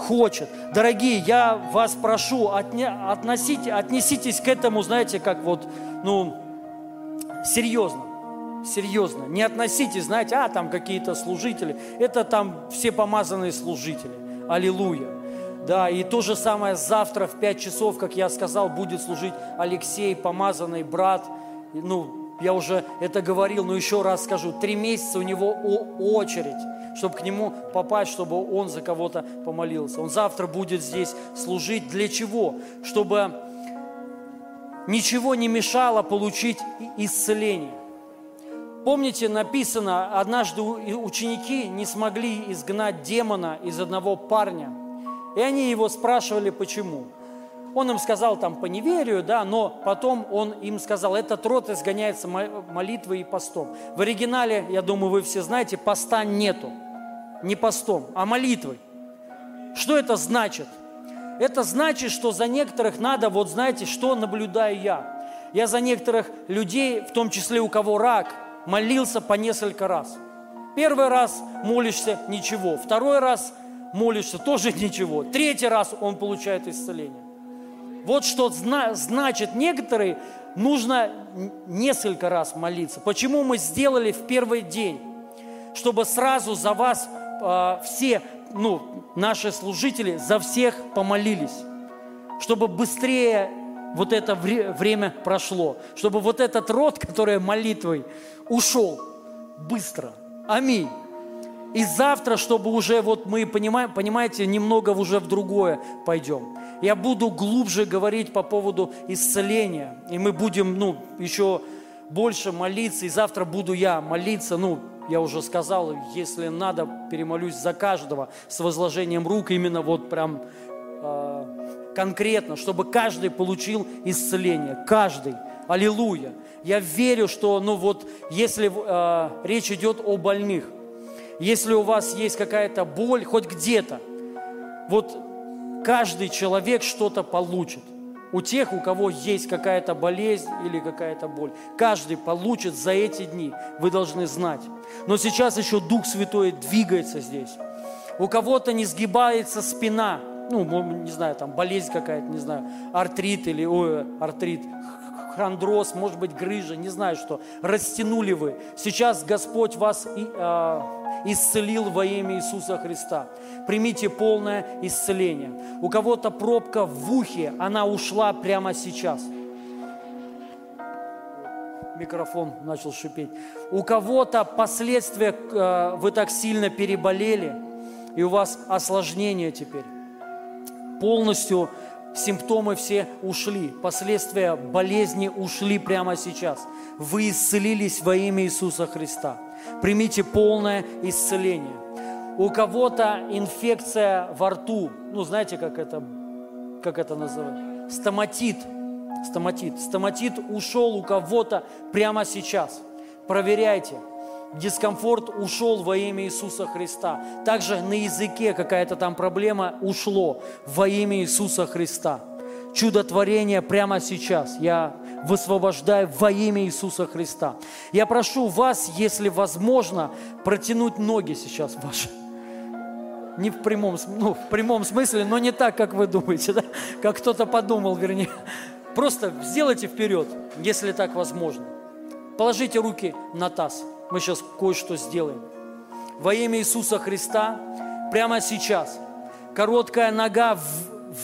хочет. Дорогие, я вас прошу, отня, относите, отнеситесь к этому, знаете, как вот, ну, серьезно. Серьезно. Не относитесь, знаете, а там какие-то служители. Это там все помазанные служители. Аллилуйя. Да, и то же самое завтра в 5 часов, как я сказал, будет служить Алексей, помазанный брат. Ну, я уже это говорил, но еще раз скажу, три месяца у него очередь, чтобы к нему попасть, чтобы он за кого-то помолился. Он завтра будет здесь служить. Для чего? Чтобы ничего не мешало получить исцеление. Помните, написано, однажды ученики не смогли изгнать демона из одного парня. И они его спрашивали, почему. Он им сказал там по неверию, да, но потом он им сказал, этот род изгоняется молитвой и постом. В оригинале, я думаю, вы все знаете, поста нету. Не постом, а молитвой. Что это значит? Это значит, что за некоторых надо, вот знаете, что наблюдаю я. Я за некоторых людей, в том числе у кого рак, молился по несколько раз. Первый раз молишься – ничего. Второй раз молишься – тоже ничего. Третий раз он получает исцеление. Вот что зна- значит некоторые нужно несколько раз молиться. Почему мы сделали в первый день? Чтобы сразу за вас э, все ну, наши служители за всех помолились, чтобы быстрее вот это время прошло, чтобы вот этот род, который молитвой ушел быстро. Аминь. И завтра, чтобы уже вот мы понимаем, понимаете, немного уже в другое пойдем. Я буду глубже говорить по поводу исцеления, и мы будем, ну, еще больше молиться, и завтра буду я молиться, ну, я уже сказал, если надо, перемолюсь за каждого с возложением рук, именно вот прям э, конкретно, чтобы каждый получил исцеление, каждый. Аллилуйя. Я верю, что, ну вот, если э, речь идет о больных, если у вас есть какая-то боль, хоть где-то, вот каждый человек что-то получит – у тех, у кого есть какая-то болезнь или какая-то боль. Каждый получит за эти дни, вы должны знать. Но сейчас еще Дух Святой двигается здесь. У кого-то не сгибается спина, ну, не знаю, там болезнь какая-то, не знаю, артрит или, ой, артрит, хондроз, может быть, грыжа, не знаю что. Растянули вы. Сейчас Господь вас и, э, исцелил во имя Иисуса Христа. Примите полное исцеление. У кого-то пробка в ухе, она ушла прямо сейчас. Микрофон начал шипеть. У кого-то последствия, э, вы так сильно переболели, и у вас осложнение теперь. Полностью симптомы все ушли, последствия болезни ушли прямо сейчас. Вы исцелились во имя Иисуса Христа. Примите полное исцеление. У кого-то инфекция во рту, ну знаете, как это, как это называют? Стоматит. Стоматит. Стоматит ушел у кого-то прямо сейчас. Проверяйте. Дискомфорт ушел во имя Иисуса Христа. Также на языке какая-то там проблема ушло во имя Иисуса Христа. Чудотворение прямо сейчас. Я высвобождаю во имя Иисуса Христа. Я прошу вас, если возможно, протянуть ноги сейчас ваши. Не в прямом, ну, в прямом смысле, но не так, как вы думаете, да? как кто-то подумал, вернее. Просто сделайте вперед, если так возможно. Положите руки на таз. Мы сейчас кое-что сделаем. Во имя Иисуса Христа, прямо сейчас, короткая нога,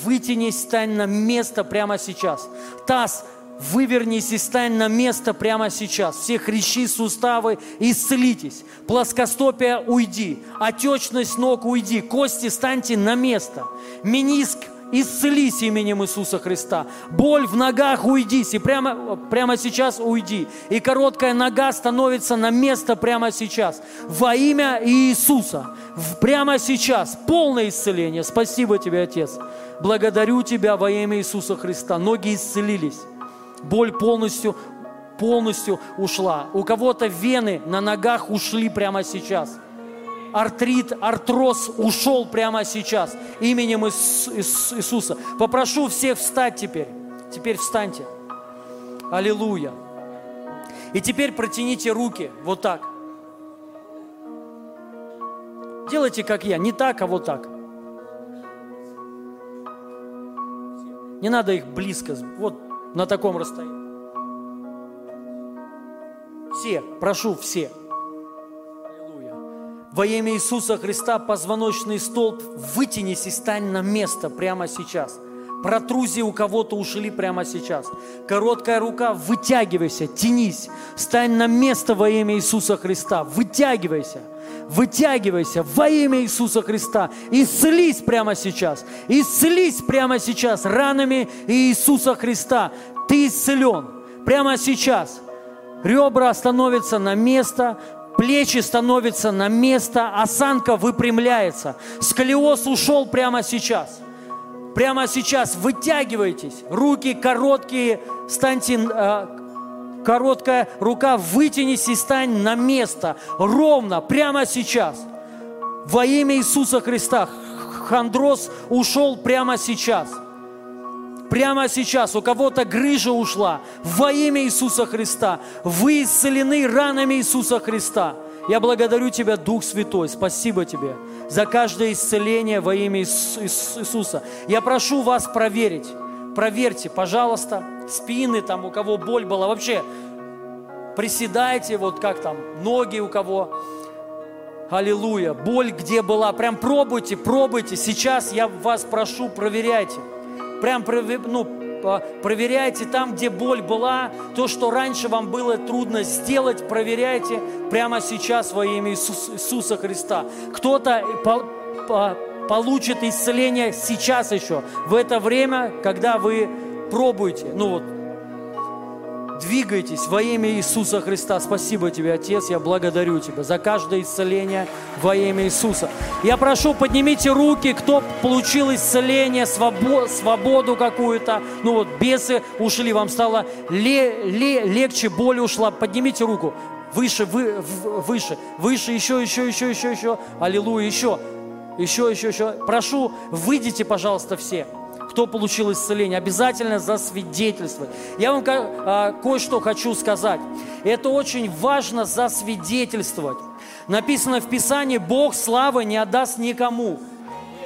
вытянись, стань на место прямо сейчас. Таз Вывернись и стань на место прямо сейчас. Все хрящи, суставы, исцелитесь. Плоскостопие уйди. Отечность ног уйди. Кости станьте на место. Миниск исцелись именем Иисуса Христа. Боль в ногах уйдись и прямо, прямо сейчас уйди. И короткая нога становится на место прямо сейчас. Во имя Иисуса. Прямо сейчас. Полное исцеление. Спасибо тебе, Отец. Благодарю тебя во имя Иисуса Христа. Ноги исцелились боль полностью, полностью ушла. У кого-то вены на ногах ушли прямо сейчас. Артрит, артроз ушел прямо сейчас именем Иисуса. Попрошу всех встать теперь. Теперь встаньте. Аллилуйя. И теперь протяните руки вот так. Делайте, как я. Не так, а вот так. Не надо их близко. Вот на таком расстоянии. все, прошу все. Аллилуйя. Во имя Иисуса Христа позвоночный столб вытянись и стань на место прямо сейчас. Протрузии у кого-то ушли прямо сейчас. Короткая рука, вытягивайся, тянись. Стань на место во имя Иисуса Христа. Вытягивайся. Вытягивайся во имя Иисуса Христа. Исцелись прямо сейчас. Исцелись прямо сейчас ранами Иисуса Христа. Ты исцелен прямо сейчас. Ребра становятся на место, плечи становятся на место, осанка выпрямляется. Сколиоз ушел прямо сейчас. Прямо сейчас вытягивайтесь. Руки короткие, станьте э, короткая рука, вытянись и стань на место, ровно, прямо сейчас. Во имя Иисуса Христа хандроз ушел прямо сейчас. Прямо сейчас у кого-то грыжа ушла во имя Иисуса Христа. Вы исцелены ранами Иисуса Христа. Я благодарю Тебя, Дух Святой, спасибо Тебе за каждое исцеление во имя Иисуса. Я прошу вас проверить, проверьте, пожалуйста, спины там, у кого боль была, вообще приседайте, вот как там, ноги у кого, Аллилуйя. Боль где была? Прям пробуйте, пробуйте. Сейчас я вас прошу, проверяйте. Прям ну, проверяйте там, где боль была. То, что раньше вам было трудно сделать, проверяйте прямо сейчас во имя Иисуса, Христа. Кто-то по, получит исцеление сейчас еще, в это время, когда вы пробуете. Ну вот, Двигайтесь во имя Иисуса Христа. Спасибо тебе, Отец. Я благодарю тебя за каждое исцеление во имя Иисуса. Я прошу, поднимите руки, кто получил исцеление, свободу, свободу какую-то. Ну вот, бесы ушли, вам стало ле, ле, легче, боль ушла. Поднимите руку. Выше, вы, выше, выше, еще, еще, еще, еще, еще. Аллилуйя, еще, еще, еще, еще. Прошу, выйдите, пожалуйста, все кто получил исцеление, обязательно засвидетельствовать. Я вам а, кое-что хочу сказать. Это очень важно засвидетельствовать. Написано в Писании, Бог славы не отдаст никому.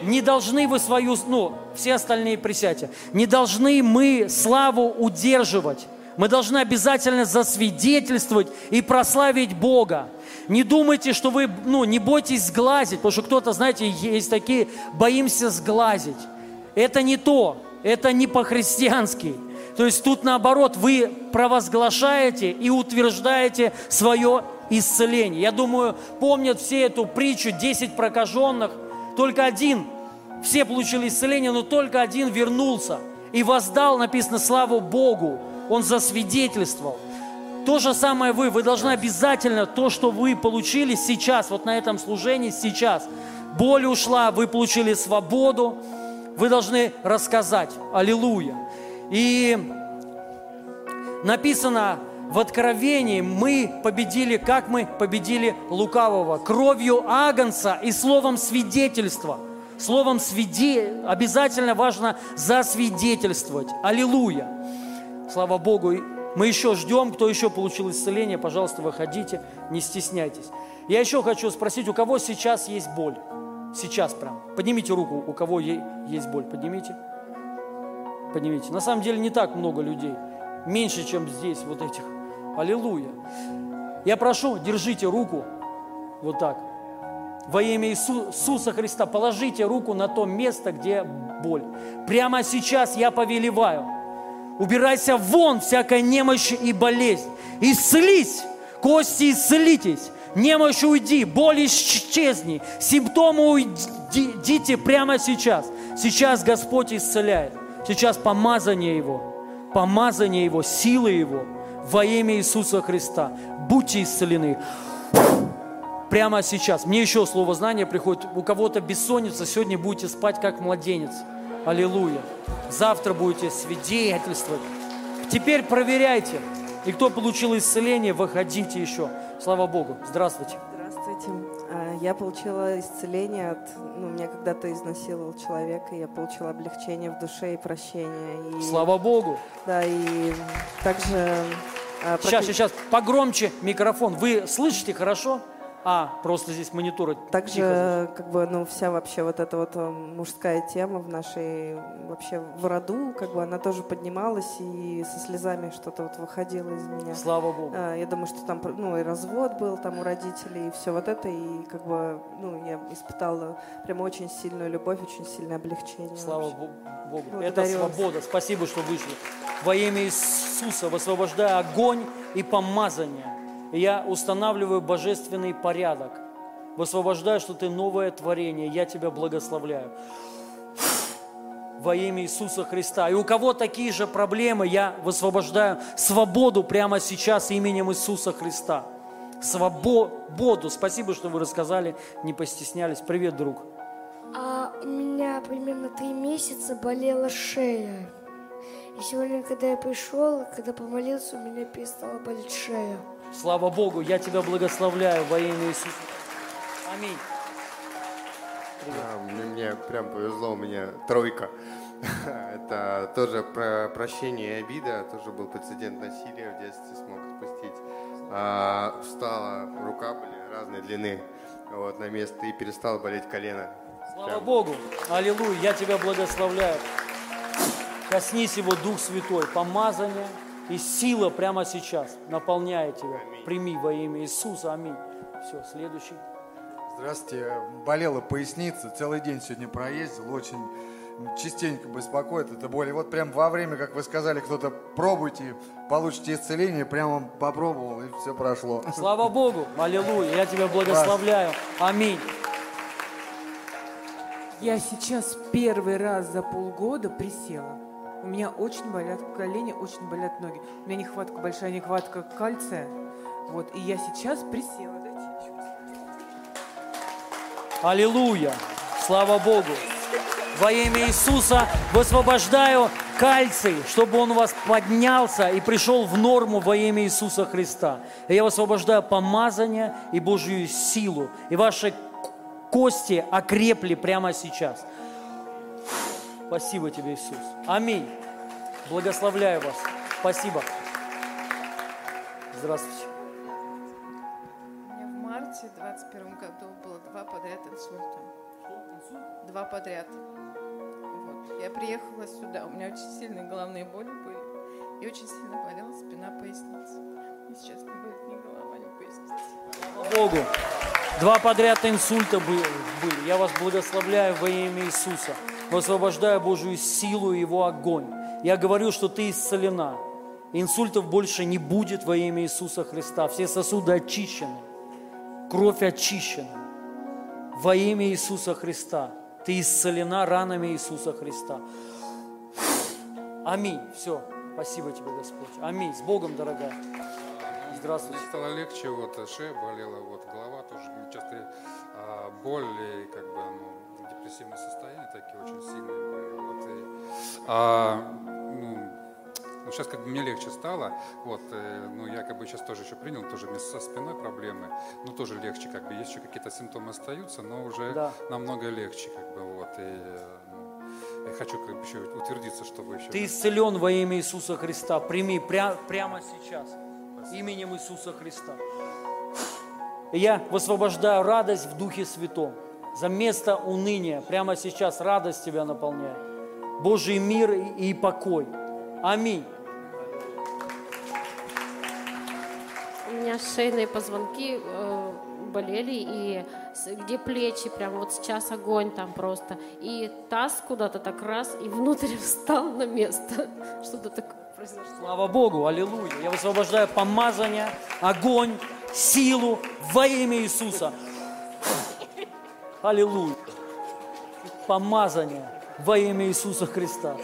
Не должны вы свою, ну, все остальные присядьте, не должны мы славу удерживать. Мы должны обязательно засвидетельствовать и прославить Бога. Не думайте, что вы, ну, не бойтесь сглазить, потому что кто-то, знаете, есть такие, боимся сглазить. Это не то, это не по-христиански. То есть тут наоборот, вы провозглашаете и утверждаете свое исцеление. Я думаю, помнят все эту притчу, 10 прокаженных, только один, все получили исцеление, но только один вернулся и воздал, написано, славу Богу. Он засвидетельствовал. То же самое вы, вы должны обязательно то, что вы получили сейчас, вот на этом служении сейчас. Боль ушла, вы получили свободу, вы должны рассказать. Аллилуйя. И написано в Откровении, мы победили, как мы победили лукавого? Кровью Агнца и словом свидетельства. Словом свиде... обязательно важно засвидетельствовать. Аллилуйя. Слава Богу. Мы еще ждем, кто еще получил исцеление, пожалуйста, выходите, не стесняйтесь. Я еще хочу спросить, у кого сейчас есть боль? Сейчас прям. Поднимите руку, у кого есть боль. Поднимите. Поднимите. На самом деле не так много людей. Меньше, чем здесь вот этих. Аллилуйя. Я прошу, держите руку вот так. Во имя Иисуса Христа положите руку на то место, где боль. Прямо сейчас я повелеваю. Убирайся вон всякая немощь и болезнь. Исцелись, кости исцелитесь Немощь уйди, боль исчезни, симптомы уйдите прямо сейчас. Сейчас Господь исцеляет. Сейчас помазание Его, помазание Его, силы Его во имя Иисуса Христа. Будьте исцелены. Прямо сейчас. Мне еще слово знания приходит. У кого-то бессонница, сегодня будете спать как младенец. Аллилуйя. Завтра будете свидетельствовать. Теперь проверяйте. И кто получил исцеление, выходите еще. Слава Богу. Здравствуйте. Здравствуйте. А, я получила исцеление от... Ну, меня когда-то изнасиловал человек, и я получила облегчение в душе и прощение. И, Слава Богу. Да, и также... Сейчас, сейчас, сейчас, погромче микрофон. Вы слышите хорошо? А, просто здесь мониторы. Также, как бы, ну, вся вообще вот эта вот э, мужская тема в нашей, вообще в роду, как бы, она тоже поднималась и со слезами что-то вот выходило из меня. Слава Богу. А, Я думаю, что там, ну, и развод был там у родителей, и все вот это, и как бы, ну, я испытала прямо очень сильную любовь, очень сильное облегчение. Слава вообще. Бо- Богу. Это Благодарю вас. свобода. Спасибо, что вышли. Во имя Иисуса высвобождаю огонь и помазание. И я устанавливаю божественный порядок. Высвобождаю, что ты новое творение. Я тебя благословляю. Во имя Иисуса Христа. И у кого такие же проблемы, я высвобождаю свободу прямо сейчас именем Иисуса Христа. Свободу. Спасибо, что вы рассказали, не постеснялись. Привет, друг. А у меня примерно три месяца болела шея. И сегодня, когда я пришел, когда помолился, у меня перестала болеть шея. Слава Богу, я тебя благословляю во имя Иисуса. Аминь. Да, мне, прям повезло, у меня тройка. Это тоже про прощение и обида, тоже был прецедент насилия в детстве, смог отпустить. А, встала, рука были разной длины вот, на место и перестало болеть колено. Слава Прям. Богу. Аллилуйя. Я тебя благословляю. Коснись его Дух Святой. Помазание и сила прямо сейчас наполняет тебя. Прими во имя Иисуса. Аминь. Все, следующий. Здравствуйте. Болела поясница, целый день сегодня проездил, очень частенько беспокоит эта боль. И вот прям во время, как вы сказали, кто-то пробуйте, получите исцеление, прямо попробовал, и все прошло. Слава Богу. Аллилуйя. Я тебя благословляю. Аминь. Я сейчас первый раз за полгода присела. У меня очень болят колени, очень болят ноги. У меня нехватка, большая нехватка кальция. Вот, и я сейчас присела. Аллилуйя. Слава Богу. Во имя Иисуса высвобождаю кальций, чтобы он у вас поднялся и пришел в норму во имя Иисуса Христа. И я высвобождаю помазание и Божью силу. И ваши кости окрепли прямо сейчас. Спасибо тебе, Иисус. Аминь. Благословляю вас. Спасибо. Здравствуйте. У меня в марте 21 году было два подряд инсульта. Два подряд. Вот. Я приехала сюда, у меня очень сильные головные боли были. И очень сильно болела спина, поясница. И сейчас не болит ни голова, ни поясница. Богу. Два подряд инсульта бы- были. Я вас благословляю во имя Иисуса. Высвобождаю Божью силу и Его огонь. Я говорю, что ты исцелена. Инсультов больше не будет во имя Иисуса Христа. Все сосуды очищены. Кровь очищена. Во имя Иисуса Христа. Ты исцелена ранами Иисуса Христа. Аминь. Все. Спасибо тебе, Господь. Аминь. С Богом, дорогая. Здравствуйте. Мне стало легче, вот шея болела, вот голова тоже, часто а, боль и как бы ну, депрессивное состояние такие очень сильные были. Вот, и, а, ну, ну, сейчас как бы мне легче стало, вот, э, ну, я как бы сейчас тоже еще принял, тоже у меня со спиной проблемы, ну, тоже легче, как бы, есть еще какие-то симптомы остаются, но уже Да. намного легче, как бы, вот, и, э, ну, я хочу как бы еще утвердиться, чтобы еще... Ты исцелен во имя Иисуса Христа. Прими пря- прямо сейчас. Именем Иисуса Христа. И я высвобождаю радость в Духе Святом. За место уныния прямо сейчас радость тебя наполняет. Божий мир и, покой. Аминь. У меня шейные позвонки э, болели, и где плечи, прям вот сейчас огонь там просто. И таз куда-то так раз, и внутрь встал на место. Что-то такое произошло. Слава Богу, аллилуйя. Я высвобождаю помазание, огонь, силу во имя Иисуса. Аллилуйя. Помазание во имя Иисуса Христа.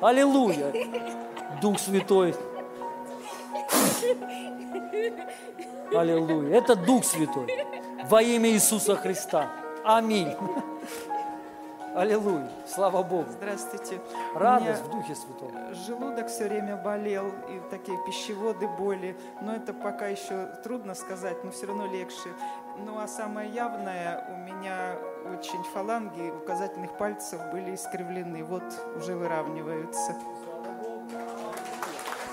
Аллилуйя. Дух Святой. Аллилуйя. Это Дух Святой. Во имя Иисуса Христа. Аминь. Аллилуйя. Слава Богу. Здравствуйте. Радость в Духе Святом. Желудок все время болел, и такие пищеводы боли. Но это пока еще трудно сказать, но все равно легче. Ну а самое явное, у меня очень фаланги указательных пальцев были искривлены. Вот уже выравниваются.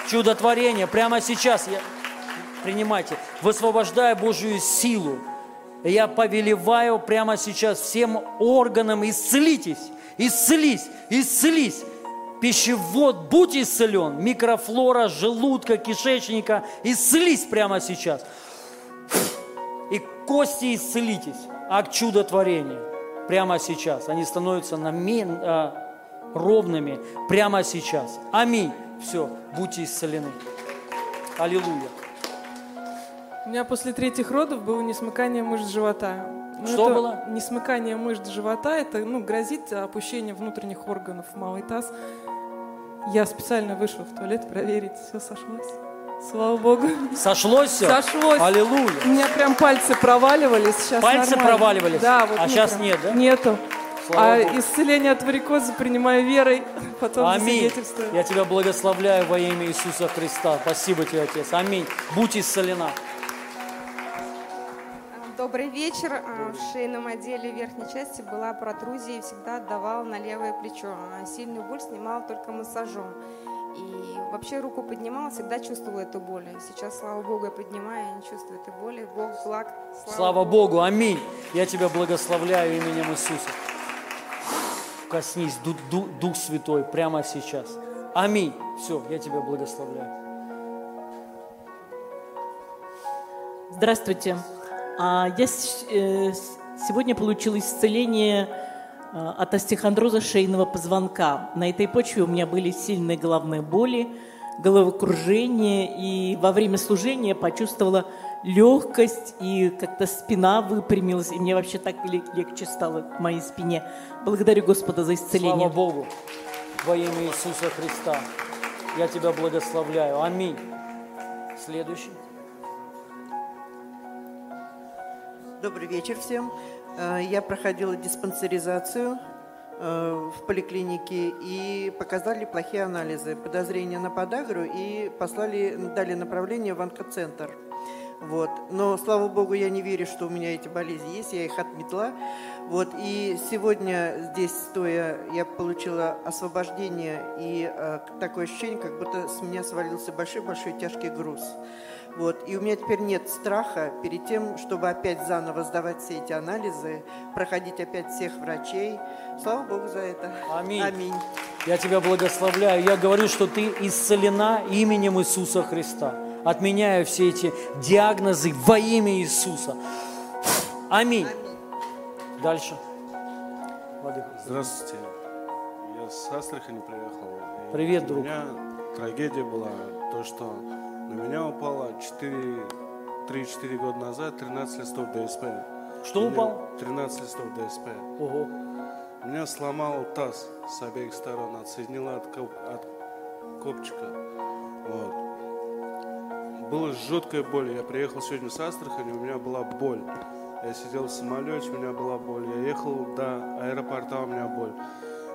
чудотворение прямо сейчас. Я... Принимайте. Высвобождая Божью силу я повелеваю прямо сейчас всем органам исцелитесь, исцелись, исцелись. Пищевод, будь исцелен, микрофлора, желудка, кишечника, исцелись прямо сейчас. Кости исцелитесь, акт чудотворения прямо сейчас. Они становятся на мен, а, ровными прямо сейчас. Аминь. Все, будьте исцелены. Аллилуйя. У меня после третьих родов было несмыкание мышц живота. Ну, Что это было? Несмыкание мышц живота, это ну, грозит опущение внутренних органов в малый таз. Я специально вышла в туалет проверить, все сошлось. Слава Богу. Сошлось все? Сошлось. Аллилуйя. У меня прям пальцы проваливались. Сейчас Пальцы нормально. проваливались? Да, вот А ну щас прям нет, да? Нету. Слава а Богу. исцеление от варикоза принимаю верой, потом Аминь. Я тебя благословляю во имя Иисуса Христа. Спасибо тебе, Отец. Аминь. Будь исцелена. Добрый вечер. А, В шейном отделе верхней части была протрузия и всегда отдавал на левое плечо. А Сильную боль снимал только массажом. И вообще руку поднимала, всегда чувствовала эту боль. И Сейчас, слава Богу, я поднимаю, я не чувствую этой боли. Бог благ. Слава Богу. Аминь. Я тебя благословляю именем Иисуса. Коснись, Ду- Ду- Дух Святой, прямо сейчас. Аминь. Все, я тебя благословляю. Здравствуйте. А, Я э, сегодня получила исцеление от остеохондроза шейного позвонка. На этой почве у меня были сильные головные боли, головокружение, и во время служения я почувствовала легкость, и как-то спина выпрямилась, и мне вообще так лег- легче стало в моей спине. Благодарю Господа за исцеление. Слава Богу. Во имя Иисуса Христа. Я тебя благословляю. Аминь. Следующий. Добрый вечер всем. Э, Я проходила диспансеризацию э, в поликлинике и показали плохие анализы, подозрения на подагру и послали, дали направление в онкоцентр. Вот. Но, слава богу, я не верю, что у меня эти болезни есть, я их отметла. Вот. И сегодня здесь, стоя, я получила освобождение и э, такое ощущение, как будто с меня свалился большой-большой тяжкий груз. Вот. И у меня теперь нет страха перед тем, чтобы опять заново сдавать все эти анализы, проходить опять всех врачей. Слава Богу за это. Аминь. Аминь. Я тебя благословляю. Я говорю, что ты исцелена именем Иисуса Христа. Отменяю все эти диагнозы во имя Иисуса. Аминь. Дальше. Владыка. Здравствуйте. Я с Астрахани приехал. Привет, у друг. меня трагедия была, то, что на меня упало 4, 3-4 года назад 13 листов ДСП. Что У меня упало? 13 листов ДСП. Ого. Меня сломал таз с обеих сторон, отсоединило от, коп- от копчика. Вот. Была жуткая боль. Я приехал сегодня с Астрахани, у меня была боль. Я сидел в самолете, у меня была боль. Я ехал до аэропорта, у меня боль.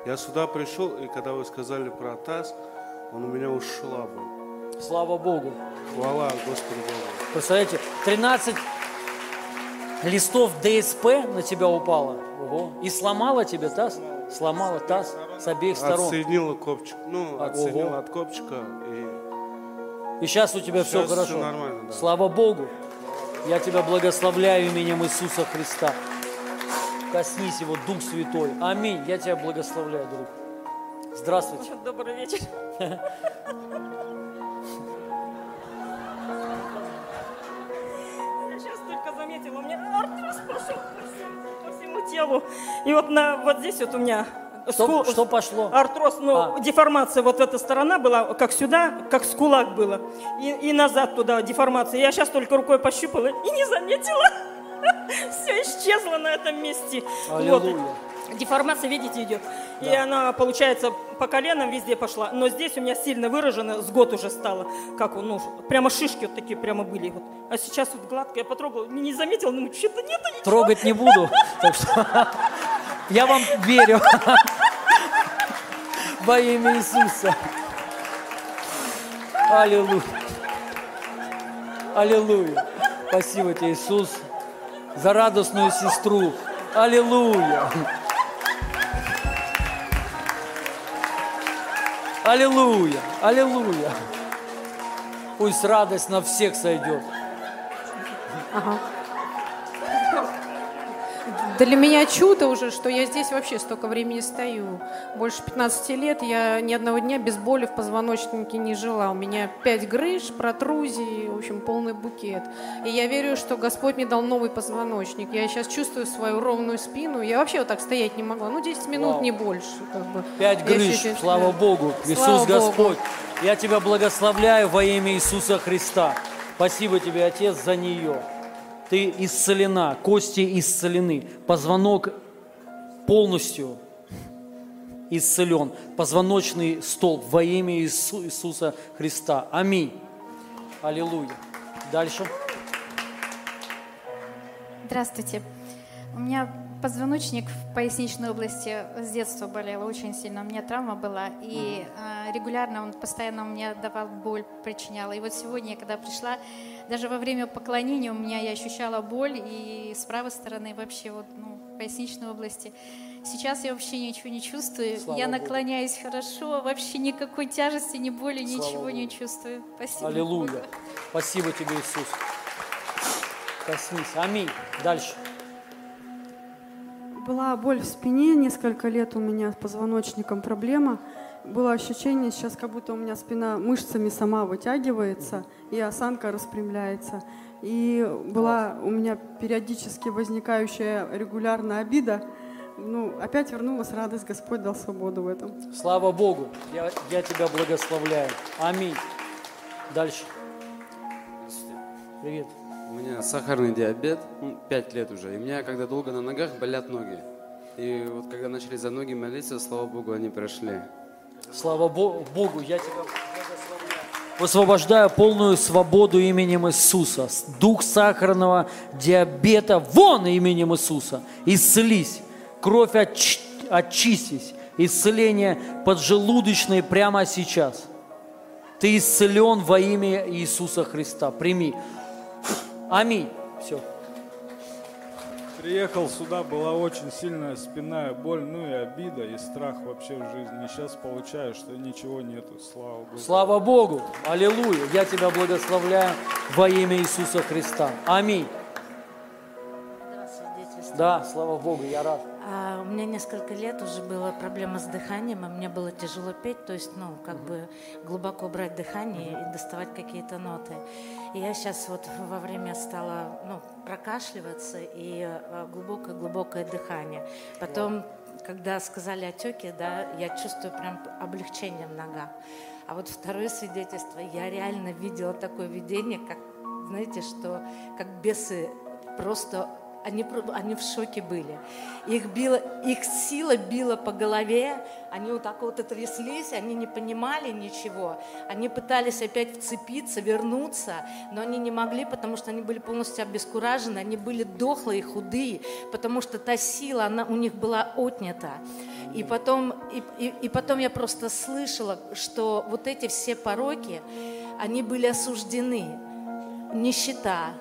Я сюда пришел, и когда вы сказали про таз, он у меня ушла боль. Слава Богу. Хвала Господу Богу. Представляете, 13 листов ДСП на тебя упало. Ого. И сломала тебе таз? Сломала таз с обеих сторон. Отсоединила копчик. Ну, отсоединила от копчика. И И сейчас у тебя все Сейчас хорошо. всё нормально, да. Слава Богу. Я тебя благословляю именем Иисуса Христа. Коснись его, Дух Святой. Аминь. Я тебя благословляю, друг. Здравствуйте. Добрый вечер. заметила, у меня артроз пошел по всему, по всему телу. И вот, на, вот здесь вот у меня... Что- скул- что пошло? Артроз, ну, А. деформация, вот эта сторона была, как сюда, как с кулак было. И, и назад туда деформация. Я сейчас только рукой пощупала и не заметила. Все исчезло на этом месте. Аллилуйя. Вот. Деформация, видите, идет. И она, получается, по коленам везде пошла. Но здесь у меня сильно выражено, с год уже стало. Как он, ну, прямо шишки вот такие прямо были. Вот. А сейчас вот гладко, я потрогала, не, не заметила, ну, что-то нету ничего. Трогать не буду. Так что я вам верю. Во имя Иисуса. Аллилуйя. Аллилуйя. Спасибо тебе, Иисус, за радостную сестру. Аллилуйя. Аллилуйя. Аллилуйя. Пусть радость на всех сойдет. Ага. Для меня чудо уже, что я здесь вообще столько времени стою. Больше 15 лет я ни одного дня без боли в позвоночнике не жила. У меня пять грыж, протрузии, в общем, полный букет. И я верю, что Господь мне дал новый позвоночник. Я сейчас чувствую свою ровную спину. Я вообще вот так стоять не могла. Ну, 10 минут, Вау. не больше. Как бы. Пять Я грыж, сейчас- слава. Богу. Иисус Слава Богу. Господь. Я тебя благословляю во имя Иисуса Христа. Спасибо тебе, Отец, за нее. Ты исцелена, кости исцелены, позвонок полностью исцелен, позвоночный столб во имя Иису- Иисуса Христа. Аминь. Аллилуйя. Дальше. Здравствуйте. У меня позвоночник в поясничной области с детства болел очень сильно. У меня травма была, и э, регулярно он постоянно мне давал боль, причинял. И вот сегодня, когда пришла, даже во время поклонения у меня я ощущала боль, и с правой стороны вообще вот, ну, в поясничной области. Сейчас я вообще ничего не чувствую. Слава я Богу. наклоняюсь хорошо, вообще никакой тяжести, ни боли, Слава ничего Богу. не чувствую. Спасибо. Аллилуйя. Спасибо тебе, Иисус. Коснись. Аминь. Дальше. Была боль в спине, несколько лет у меня с позвоночником проблема. Было ощущение, сейчас как будто у меня спина мышцами сама вытягивается, и осанка распрямляется. И была у меня периодически возникающая регулярная обида. Ну, опять вернулась радость, Господь дал свободу в этом. Слава Богу. Я, я тебя благословляю. Аминь. Дальше. Привет. У меня сахарный диабет, 5 лет уже. И у меня, когда долго на ногах, болят ноги. И вот когда начали за ноги молиться, слава Богу, они прошли. Слава Бо- Богу, я тебя. Высвобождаю полную свободу именем Иисуса. Дух сахарного диабета вон именем Иисуса. Исцелись. Кровь отч- очистись. Исцеление поджелудочное прямо сейчас. Ты исцелен во имя Иисуса Христа. Прими. Аминь. Все. Приехал сюда, была очень сильная спинная боль, ну и обида, и страх вообще в жизни. И сейчас получаю, что ничего нету, слава Богу. Слава Богу. Аллилуйя. Я тебя благословляю во имя Иисуса Христа. Аминь. Да, слава Богу, я рад. А, у меня несколько лет уже была проблема с дыханием, и мне было тяжело петь, то есть, ну, как бы глубоко брать дыхание и доставать какие-то ноты. И я сейчас вот во время стала, ну, прокашливаться и а, глубокое-глубокое дыхание. Потом, когда сказали отеки, да, я чувствую прям облегчение в ногах. А вот второе свидетельство, я реально видела такое видение, как, знаете, что как бесы просто они, они в шоке были. Их, било, их сила била по голове, они вот так вот тряслись, они не понимали ничего. Они пытались опять вцепиться, вернуться, но они не могли, потому что они были полностью обескуражены, они были дохлые, худые, потому что та сила, она у них была отнята. И потом, и, и- и потом я просто слышала, что вот эти все пороки, они были осуждены. Нищета,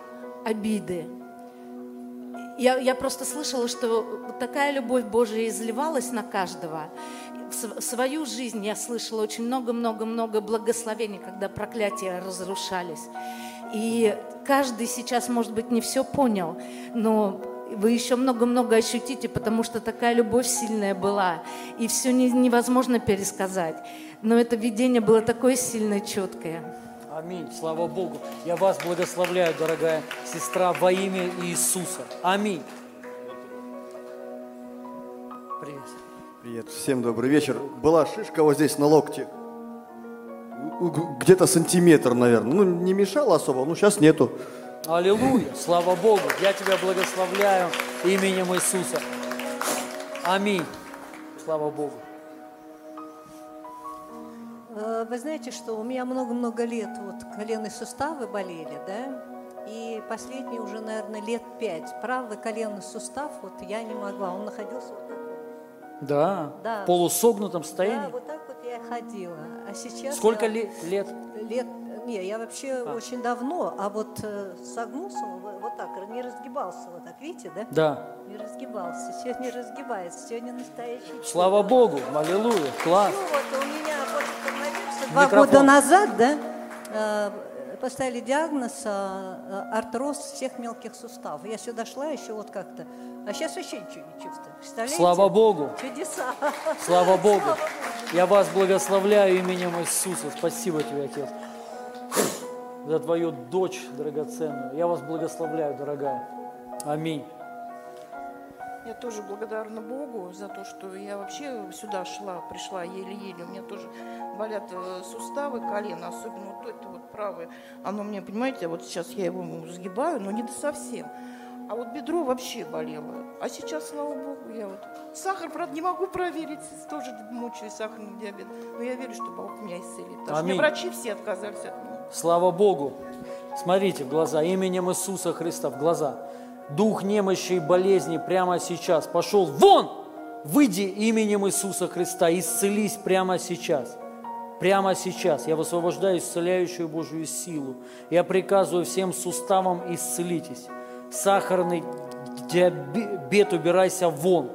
обиды, я, я просто слышала, что такая любовь Божия изливалась на каждого. В св- свою жизнь я слышала очень много-много-много благословений, когда проклятия разрушались. И каждый сейчас, может быть, не все понял, но вы еще много-много ощутите, потому что такая любовь сильная была. И все не- невозможно пересказать. Но это видение было такое сильное, четкое. Аминь. Слава Богу. Я вас благословляю, дорогая сестра, во имя Иисуса. Аминь. Привет. Привет, всем добрый вечер. Была шишка вот здесь на локте. Где-то сантиметр, наверное. Ну, не мешало особо, ну, сейчас нету. Аллилуйя. Слава Богу. Я тебя благословляю именем Иисуса. Аминь. Слава Богу. Э, Вы знаете, что у меня много-много лет вот коленные суставы болели, да? И последние уже, наверное, лет пять. Правый коленный сустав, вот я не могла, он находился вот так вот. Да. Да. В полусогнутом Да, состоянии. вот так вот я ходила. А сейчас Сколько я- ле- лет? Лет, не, я вообще А. очень давно, а вот э, согнулся вот так, не разгибался вот так, видите, да? Да. Не разгибался, сегодня не разгибается, сегодня настоящий Слава Богу. Аллилуйя. Класс. ну вот у меня вот два Микрофон. года назад, да, э, поставили диагноз а, а, артроз всех мелких суставов. Я сюда шла еще вот как-то, а сейчас вообще ничего не чувствую. Представляете? Слава Богу. Чудеса. Слава Богу. Я вас благословляю именем Иисуса. Спасибо тебе, Отец, за твою дочь драгоценную. Я вас благословляю, дорогая. Аминь. Я тоже благодарна Богу за то, что я вообще сюда шла, пришла еле-еле. У меня тоже болят э, суставы, колено, особенно вот это вот правое. Оно мне, понимаете, вот сейчас я его сгибаю, но не до совсем. А вот бедро вообще болело. А сейчас, слава Богу, я вот... Сахар, правда, не могу проверить, тоже мучаюсь сахарным диабетом. Но я верю, что Бог меня исцелит. Потому что мне Аминь. врачи все отказались от меня. Слава Богу. Смотрите в глаза, именем Иисуса Христа в глаза. Дух немощи и болезни прямо сейчас пошел вон! Выйди именем Иисуса Христа, исцелись прямо сейчас. Прямо сейчас я высвобождаю исцеляющую Божью силу. Я приказываю всем суставам исцелитесь. Сахарный диабет убирайся вон.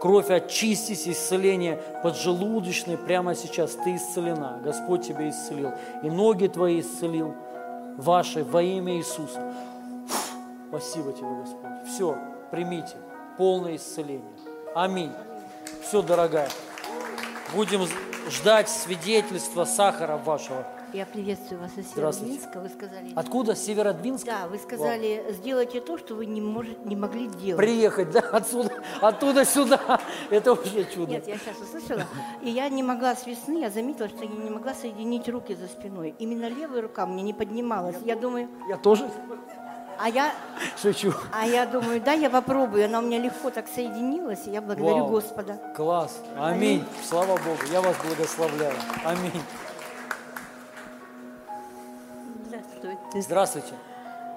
Кровь очистись, исцеление поджелудочной прямо сейчас. Ты исцелена. Господь тебя исцелил. И ноги твои исцелил. Ваши во имя Иисуса. Спасибо тебе, Господь. Все, примите. Полное исцеление. Аминь. Все, дорогая. Будем ждать свидетельства сахара вашего. Я приветствую вас из. Северодвинска. Вы сказали... Откуда? С Северодвинска? Да, вы сказали, сделайте то, что вы не, можете, не могли делать. Приехать, да, отсюда, оттуда сюда. Это уже чудо. Нет, я сейчас услышала. И я не могла с весны, я заметила, что я не могла соединить руки за спиной. Именно левая рука мне не поднималась. Я думаю... Я тоже А я, шучу. а я думаю, да, я попробую. Она у меня легко так соединилась, и я благодарю Вау. Господа. Класс. Аминь. Слава Богу. Я вас благословляю. Аминь. Здравствуйте. Здравствуйте.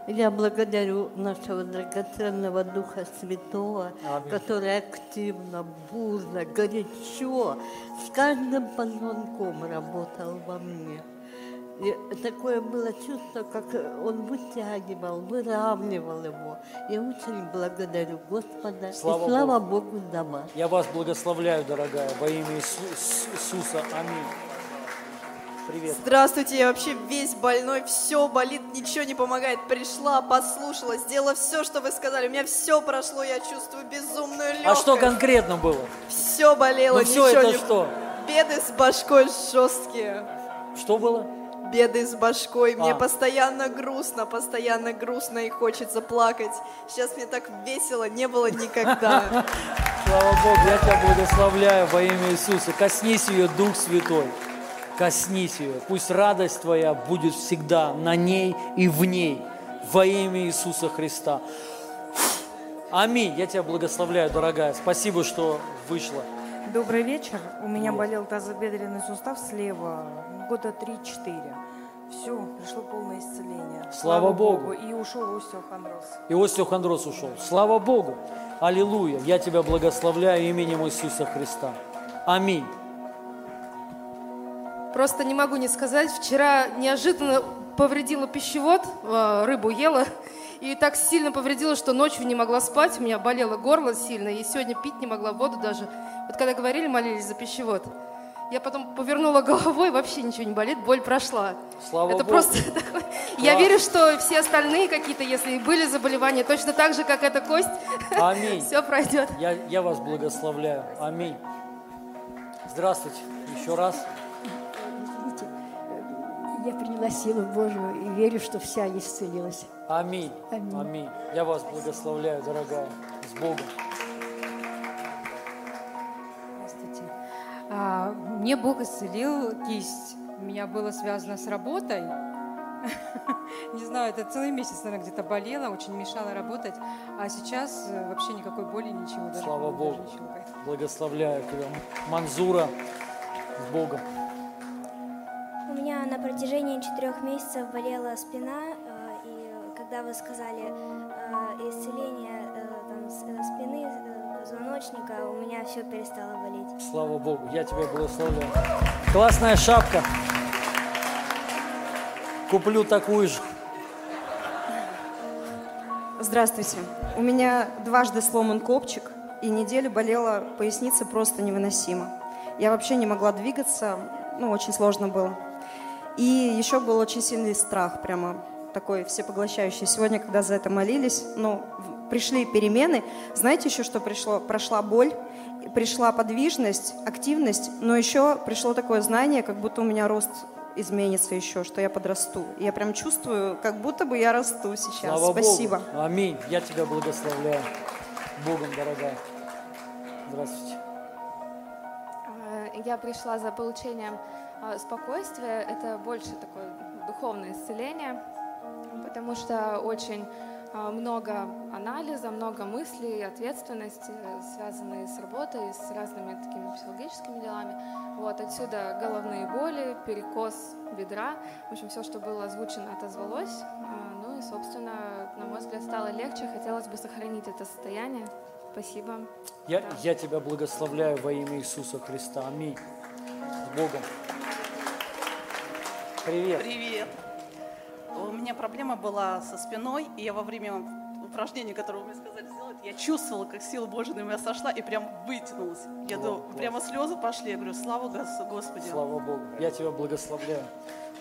Я благодарю нашего драгоценного Духа Святого, Аминь. который активно, бурно, горячо, с каждым позвонком работал во мне. И такое было чувство, как он вытягивал, выравнивал его. Я очень благодарю Господа. Слава и слава Богу. Богу за вас. Я вас благословляю, дорогая, во имя Иису- Иисуса. Аминь. Привет. Здравствуйте, я вообще весь больной, все болит, ничего не помогает. Пришла, послушала, сделала все, что вы сказали. У меня все прошло, я чувствую безумную легкость. А что конкретно было? Все болело, Ну всё ничего это не... что? Беды с башкой жесткие. Что было? Беды с башкой. Мне А. постоянно грустно, постоянно грустно и хочется плакать. Сейчас мне так весело не было никогда. Слава Богу, я тебя благословляю во имя Иисуса. Коснись ее, Дух Святой. Коснись ее. Пусть радость твоя будет всегда на ней и в ней. Во имя Иисуса Христа. Аминь. Я тебя благословляю, дорогая. Спасибо, что вышла. Добрый вечер. У меня болел тазобедренный сустав слева года 3-4. Все, пришло полное исцеление. Слава Богу. И ушел остеохондроз. И остеохондроз ушел. Слава Богу. Аллилуйя. Я тебя благословляю именем Иисуса Христа. Аминь. Просто не могу не сказать. Вчера неожиданно повредила пищевод, э, рыбу ела, и так сильно повредила, что ночью не могла спать, у меня болело горло сильно, и сегодня пить не могла воду даже. Вот когда говорили, молились за пищевод, я потом повернула головой, вообще ничего не болит, боль прошла. Слава Это Богу. просто такое- Я верю, что все остальные какие-то, если и были заболевания, точно так же, как эта кость, Аминь. все пройдет. Я, я вас благословляю. Аминь. Здравствуйте. Еще раз. Я приняла силу Божию и верю, что вся исцелилась. Аминь. Аминь. Аминь. Я вас благословляю, дорогая. С Богом. Здравствуйте. А, Мне Бог исцелил кисть. У меня было связано с работой. Не знаю, это целый месяц, наверное, где-то болела, очень мешала работать. А сейчас э, вообще никакой боли, ничего. Даже Слава даже Богу. щелкает. Благословляю тебя. Манзура. С Богом. У меня на протяжении четырех месяцев болела спина, э, и когда вы сказали э, исцеление э, там, спины, позвоночника, у меня все перестало болеть. Слава Богу. Я тебя благословляю. Классная шапка. Куплю такую же. Здравствуйте. У меня дважды сломан копчик, и неделю болела поясница просто невыносимо. Я вообще не могла двигаться, ну, очень сложно было. И еще был очень сильный страх, прямо такой всепоглощающий. Сегодня, когда за это молились, ну, пришли перемены. Знаете еще, что пришло? Прошла боль, пришла подвижность, активность, но еще пришло такое знание, как будто у меня рост изменится еще, что я подрасту. Я прям чувствую, как будто бы я расту сейчас. Слава Спасибо. Богу. Аминь. Я тебя благословляю. Богом, дорогая. Здравствуйте. Э, Я пришла за получением э, спокойствия. Это больше такое духовное исцеление, потому что очень э, много анализа, много мыслей, ответственности, э, связанные с работой, с разными такими психологическими делами. Вот отсюда головные боли, перекос бедра. В общем, все, что было озвучено, отозвалось. Э, Ну и, собственно, на мой взгляд, стало легче. Хотелось бы сохранить это состояние. Спасибо. Я, я тебя благословляю во имя Иисуса Христа. Аминь. С Богом. Привет. Привет. У меня проблема была со спиной, и я во время упражнения, которое вы мне сказали сделать, я чувствовала, как сила Божия на меня сошла и прям вытянулась. Я О, думаю, класс. прямо слезы пошли. Я говорю, слава Гос- Господи. Слава Богу. Я тебя благословляю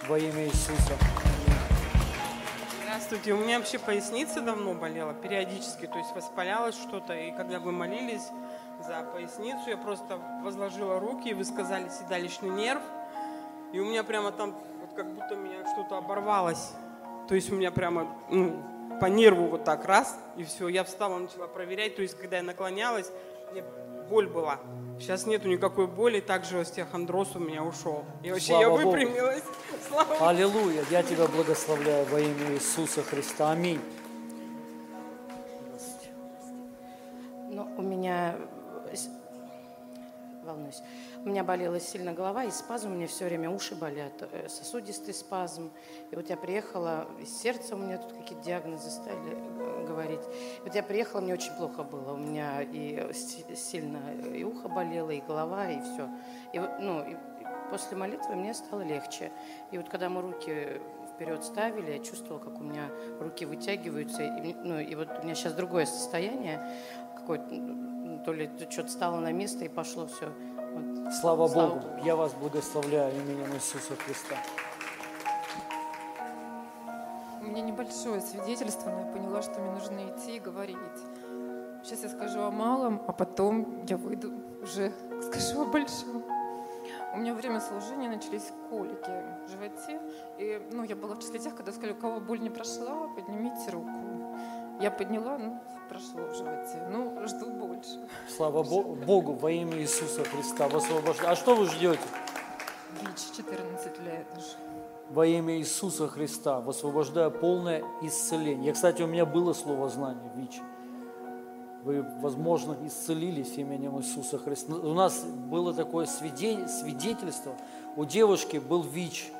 во имя Иисуса. Здравствуйте. У меня вообще поясница давно болела, периодически, то есть воспалялось что-то. И когда вы молились за поясницу, я просто возложила руки, и вы сказали седалищный нерв. И у меня прямо там, вот как будто у меня что-то оборвалось. То есть у меня прямо ну, по нерву вот так раз, и все. Я встала, начала проверять. То есть когда я наклонялась, мне боль была. Сейчас нету никакой боли, также остеохондроз у меня ушел. И вообще Слава я Богу. выпрямилась. Слава Богу. Аллилуйя. Я тебя благословляю во имя Иисуса Христа. Аминь. Ну, у меня волнуюсь. У меня болела сильно голова и спазм, у меня все время уши болят, э, сосудистый спазм. И вот я приехала, и сердце у меня тут какие-то диагнозы стали э, говорить. Вот я приехала, мне очень плохо было. У меня и си- сильно и ухо болело, и голова, и все. И, вот, ну, и после молитвы мне стало легче. И вот когда мы руки вперед ставили, я чувствовала, как у меня руки вытягиваются. И, ну, и вот у меня сейчас другое состояние, какое-то, то ли что-то стало на место и пошло все. Слава Богу. Я вас благословляю именем Иисуса Христа. У меня небольшое свидетельство, но я поняла, что мне нужно идти и говорить. Сейчас я скажу о малом, а потом я выйду уже скажу о большом. У меня время служения начались колики в животе. И ну, я была в числе тех, когда сказали, у кого боль не прошла, поднимите руку. Я подняла, ну, прошло в животе. Ну, жду больше. Слава Бо- Богу во имя Иисуса Христа. Высвобождаю. А что вы ждете? ВИЧ 14 лет уже. Во имя Иисуса Христа высвобождаю полное исцеление. Я, кстати, у меня было слово знание, ВИЧ. Вы, возможно, исцелились именем Иисуса Христа. У нас было такое свиде- свидетельство. У девушки был ВИЧ.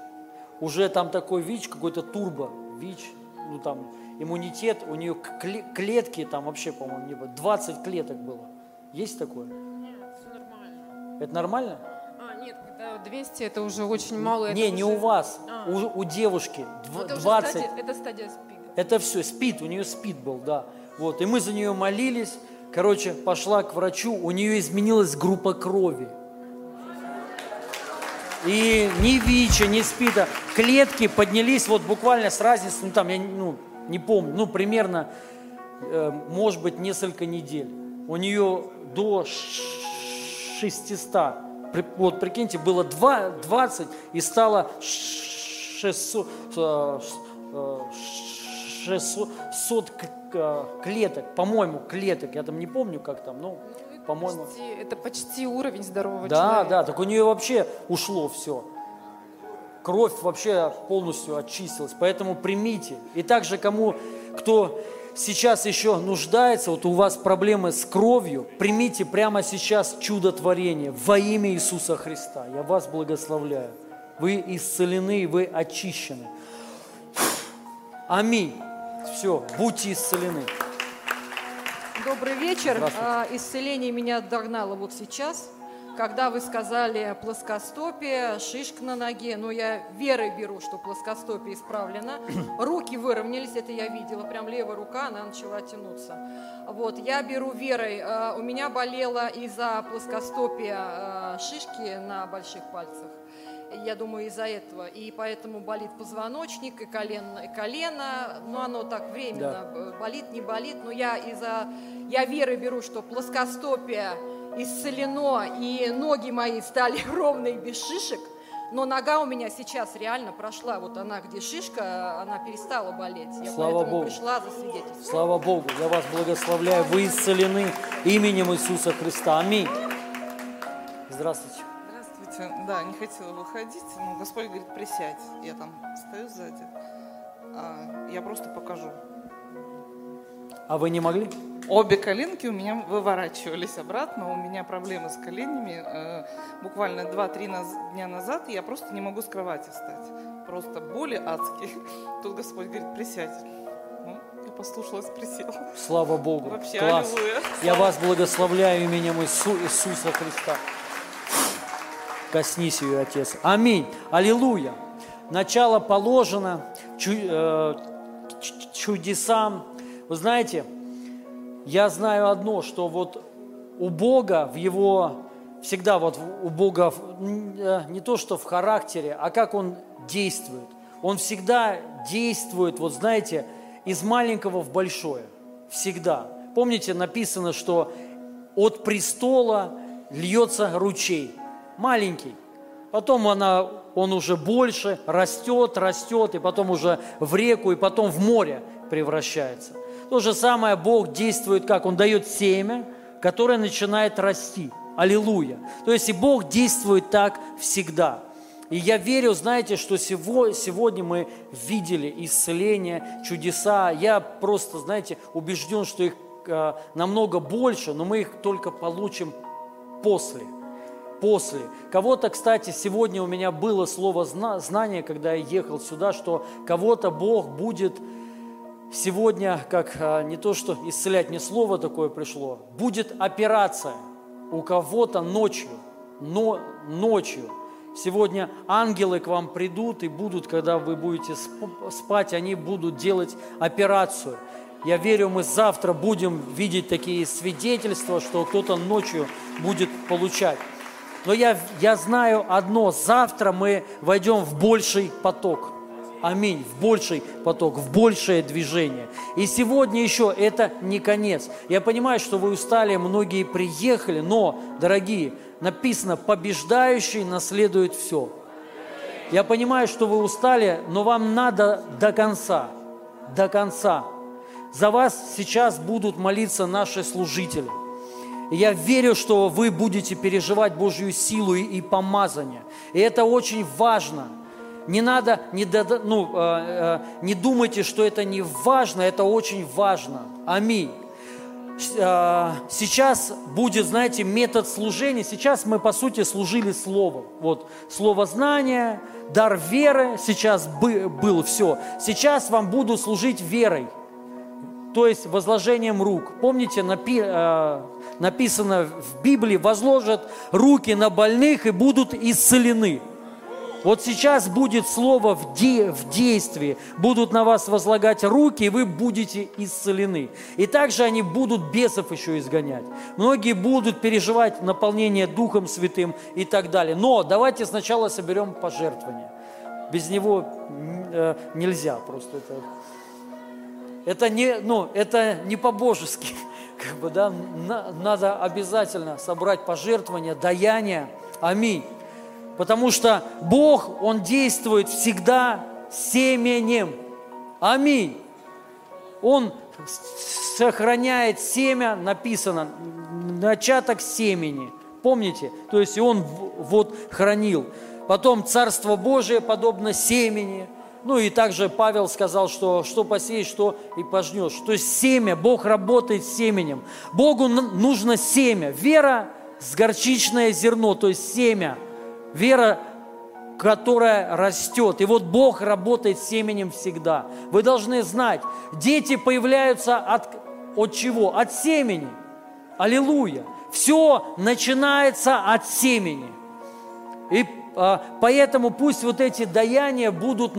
Уже там такой ВИЧ, какой-то турбо ВИЧ. Ну там иммунитет, у нее кле- клетки там вообще, по-моему, не было. 20 клеток было. Есть такое? Нет, все нормально. Это нормально? А, нет, когда 200, это уже очень мало. не, не уже- у вас, А. у, у девушки. Ну, Дв- это уже 20. стадия- это стадия СПИДа. Это все, спид, у нее спид был, да. Вот, и мы за нее молились. Короче, пошла к врачу, у нее изменилась группа крови. И ни ВИЧа, ни СПИДа. Клетки поднялись вот буквально с разницей, ну там, я ну, не помню, ну примерно, э, может быть, несколько недель. У нее до ш- 600, При- вот прикиньте, было два- 20 и стало ш- 600, э, э, 600 клеток, по-моему, клеток, я там не помню, как там, ну, по-моему. Это почти уровень здорового Да, человека. да, так у нее вообще ушло все. Кровь вообще полностью очистилась, поэтому примите. И также кому, кто сейчас еще нуждается, вот у вас проблемы с кровью, примите прямо сейчас чудотворение во имя Иисуса Христа. Я вас благословляю. Вы исцелены, вы очищены. Аминь. Все, будьте исцелены. Добрый вечер. А, Исцеление меня догнало вот сейчас, когда вы сказали плоскостопие, шишка на ноге. Но я верой беру, что плоскостопие исправлено. Руки выровнялись, это я видела. Прям левая рука, она начала тянуться. Вот, я беру верой. А, У меня болело из-за плоскостопия а, шишки на больших пальцах. я думаю, из-за этого. И поэтому болит позвоночник, и колено, и колено. Ну, оно так временно Да. болит, не болит. Но я из-за... Я верой беру, что плоскостопие исцелено, и ноги мои стали ровные, без шишек. Но нога у меня сейчас реально прошла. Вот она, где шишка, она перестала болеть. Я Слава поэтому Богу. пришла засвидетельствовать. Слава Богу, я вас благословляю. Вы исцелены именем Иисуса Христа. Аминь. Здравствуйте. Здравствуйте. Да, не хотела выходить, но Господь говорит, присядь. Я там стою сзади. А, я просто покажу. А вы не могли? Обе коленки у меня выворачивались обратно. У меня проблемы с коленями. Э, буквально 2-3 наз- дня назад я просто не могу с кровати встать. Просто боли адские. Тут Господь говорит, присядь. Ну, я послушалась, присела. Слава Богу. Вообще, Класс. аллилуйя. Я вас благословляю именем Иису- Иисуса Христа. Коснись ее, Отец. Аминь. Аллилуйя. Начало положено э, чудесам. Вы знаете, я знаю одно, что вот у Бога в Его всегда вот у Бога э, не то что в характере, а как Он действует. Он всегда действует, вот знаете, из маленького в большое. Всегда. Помните, написано, что от престола льется ручей. Маленький. Потом она, он уже больше растет, растет, и потом уже в реку, и потом в море превращается. То же самое Бог действует как? Он дает семя, которое начинает расти. Аллилуйя. То есть и Бог действует так всегда. И я верю, знаете, что сего- сегодня мы видели исцеление, чудеса. Я просто, знаете, убежден, что их э, намного больше, но мы их только получим после. После. Кого-то, кстати, сегодня у меня было слово зна- знание, когда я ехал сюда, что кого-то Бог будет сегодня, как а, не то что исцелять, не слово такое пришло, будет операция у кого-то ночью, но ночью. Сегодня ангелы к вам придут и будут, когда вы будете сп- спать, они будут делать операцию. Я верю, мы завтра будем видеть такие свидетельства, что кто-то ночью будет получать. Но я, я знаю одно, завтра мы войдем в больший поток. Аминь, в больший поток, в большее движение. И сегодня еще это не конец. Я понимаю, что вы устали, многие приехали, но, дорогие, написано, побеждающий наследует все. Я понимаю, что вы устали, но вам надо до конца, до конца. За вас сейчас будут молиться наши служители. Я верю, что вы будете переживать Божью силу и помазание. И это очень важно. Не надо, не, ну, э, э, не думайте, что это не важно, это очень важно. Аминь. Э, Сейчас будет, знаете, метод служения. Сейчас мы, по сути, служили словом. Вот, слово знания, дар веры сейчас бы- был, все. Сейчас вам буду служить верой то есть возложением рук. Помните, напи- э, написано в Библии, возложат руки на больных и будут исцелены. Вот сейчас будет слово в, де- в действии. Будут на вас возлагать руки, и вы будете исцелены. И также они будут бесов еще изгонять. Многие будут переживать наполнение Духом Святым и так далее. Но давайте сначала соберем пожертвования. Без него э, нельзя просто это это не, ну, это не по-божески. Как бы, да, на- надо обязательно собрать пожертвования, даяния. Аминь. Потому что Бог, Он действует всегда семенем. Аминь. Он сохраняет семя, написано, начаток семени. Помните? То есть Он вот хранил. Потом Царство Божие подобно семени. Ну и также Павел сказал, что что посеешь, что и пожнешь. То есть семя, Бог работает с семенем. Богу нужно семя. Вера с горчичное зерно, то есть семя. Вера, которая растет. И вот Бог работает семенем всегда. Вы должны знать, дети появляются от, от чего? От семени. Аллилуйя. Все начинается от семени. И а, поэтому пусть вот эти даяния будут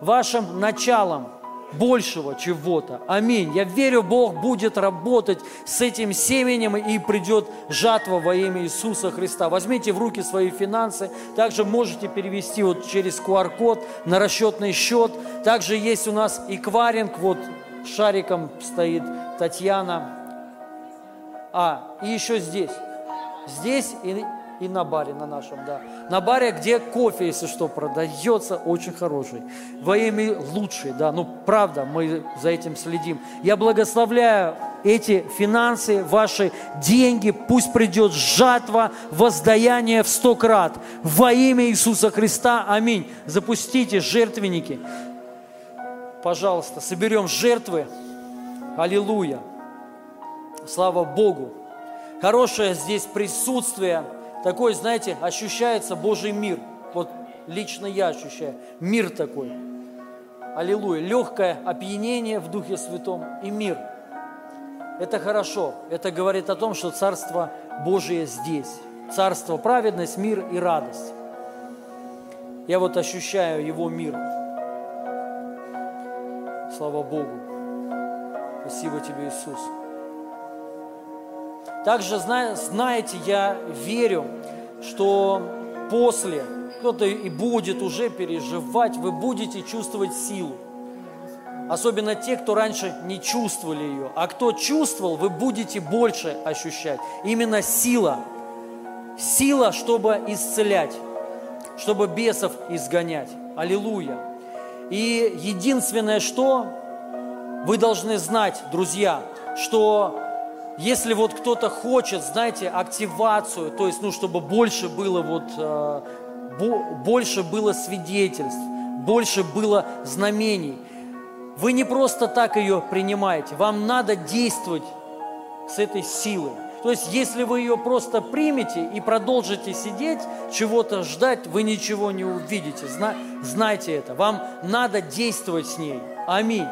вашим началом. Большего чего-то. Аминь. Я верю, Бог будет работать с этим семенем и придет жатва во имя Иисуса Христа. Возьмите в руки свои финансы. Также можете перевести вот через QR-код на расчетный счет. Также есть у нас эквайринг. Вот шариком стоит Татьяна. А, и еще здесь. Здесь и и на баре на нашем, да. На баре, где кофе, если что, продается, очень хороший. Во имя лучший, да. Ну, правда, мы за этим следим. Я благословляю эти финансы, ваши деньги, пусть придет жатва, воздаяние в сто крат. Во имя Иисуса Христа, аминь. Запустите жертвенники. Пожалуйста, соберем жертвы. Аллилуйя. Слава Богу. Хорошее здесь присутствие – такой, знаете, ощущается Божий мир. Вот лично я ощущаю. Мир такой. Аллилуйя. Легкое опьянение в Духе Святом и мир. Это хорошо. Это говорит о том, что Царство Божие здесь. Царство, праведность, мир и радость. Я вот ощущаю Его мир. Слава Богу. Спасибо тебе, Иисус. Также, знаете, я верю, что после кто-то и будет уже переживать, вы будете чувствовать силу. Особенно те, кто раньше не чувствовали ее. А кто чувствовал, вы будете больше ощущать. Именно сила. Сила, чтобы исцелять, чтобы бесов изгонять. Аллилуйя. И единственное, что вы должны знать, друзья, что если вот кто-то хочет, знаете, активацию, то есть, ну, чтобы больше было вот, э, больше было свидетельств, больше было знамений, вы не просто так ее принимаете, вам надо действовать с этой силой. То есть, если вы ее просто примете и продолжите сидеть, чего-то ждать, вы ничего не увидите. Зна- знайте это. Вам надо действовать с ней. Аминь.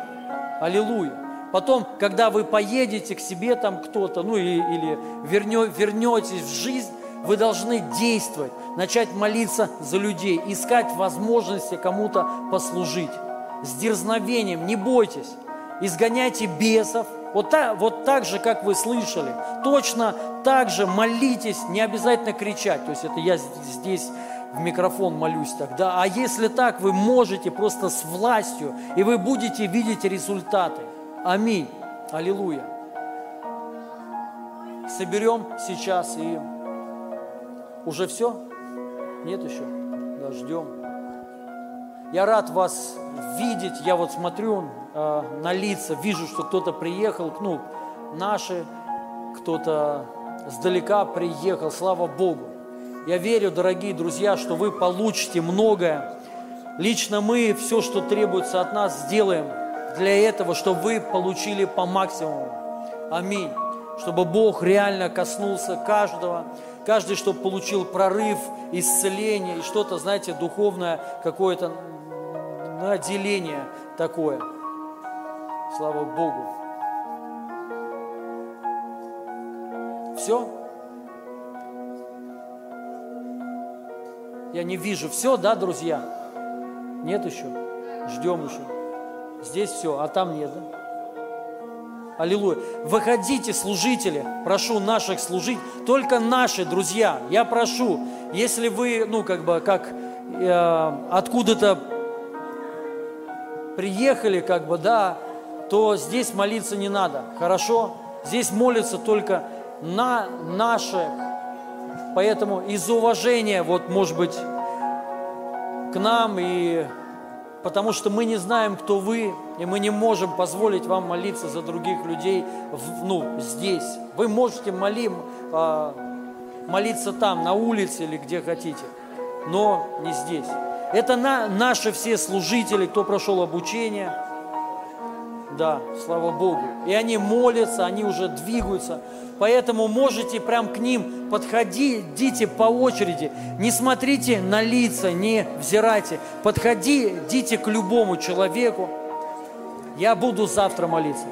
Аллилуйя. Потом, когда вы поедете к себе там кто-то, ну или, или вернё, вернетесь в жизнь, вы должны действовать, начать молиться за людей, искать возможности кому-то послужить. С дерзновением, не бойтесь, изгоняйте бесов, вот так, вот так же, как вы слышали. Точно так же молитесь, не обязательно кричать. То есть это я здесь в микрофон молюсь тогда. А если так, вы можете просто с властью, и вы будете видеть результаты. Аминь. Аллилуйя. Соберем сейчас и уже все? Нет еще? Да, ждем. Я рад вас видеть. Я вот смотрю э, на лица, вижу, что кто-то приехал, ну, наши, кто-то сдалека приехал. Слава Богу. Я верю, дорогие друзья, что вы получите многое. Лично мы все, что требуется от нас, сделаем – для этого, чтобы вы получили по максимуму. Аминь. Чтобы Бог реально коснулся каждого, каждый, чтобы получил прорыв, исцеление и что-то, знаете, духовное, какое-то наделение такое. Слава Богу. Все? Я не вижу. Все, да, друзья? Нет еще? Ждем еще. Здесь все, а там нет. Да? Аллилуйя. Выходите, служители, прошу наших служить, только наши друзья. Я прошу, если вы, ну, как бы, как э, откуда-то приехали, как бы, да, то здесь молиться не надо, хорошо? Здесь молятся только на наши. Поэтому из уважения, вот, может быть, к нам и потому что мы не знаем, кто вы, и мы не можем позволить вам молиться за других людей ну, здесь. Вы можете молим, а, молиться там, на улице или где хотите, но не здесь. Это на, наши все служители, кто прошел обучение. Да, слава Богу. И они молятся, они уже двигаются. Поэтому можете прям к ним подходите по очереди. Не смотрите на лица, не взирайте. Подходите к любому человеку. Я буду завтра молиться.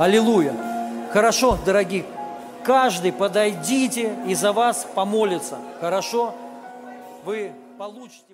Аллилуйя. Хорошо, дорогие, каждый подойдите и за вас помолится. Хорошо? Вы получите.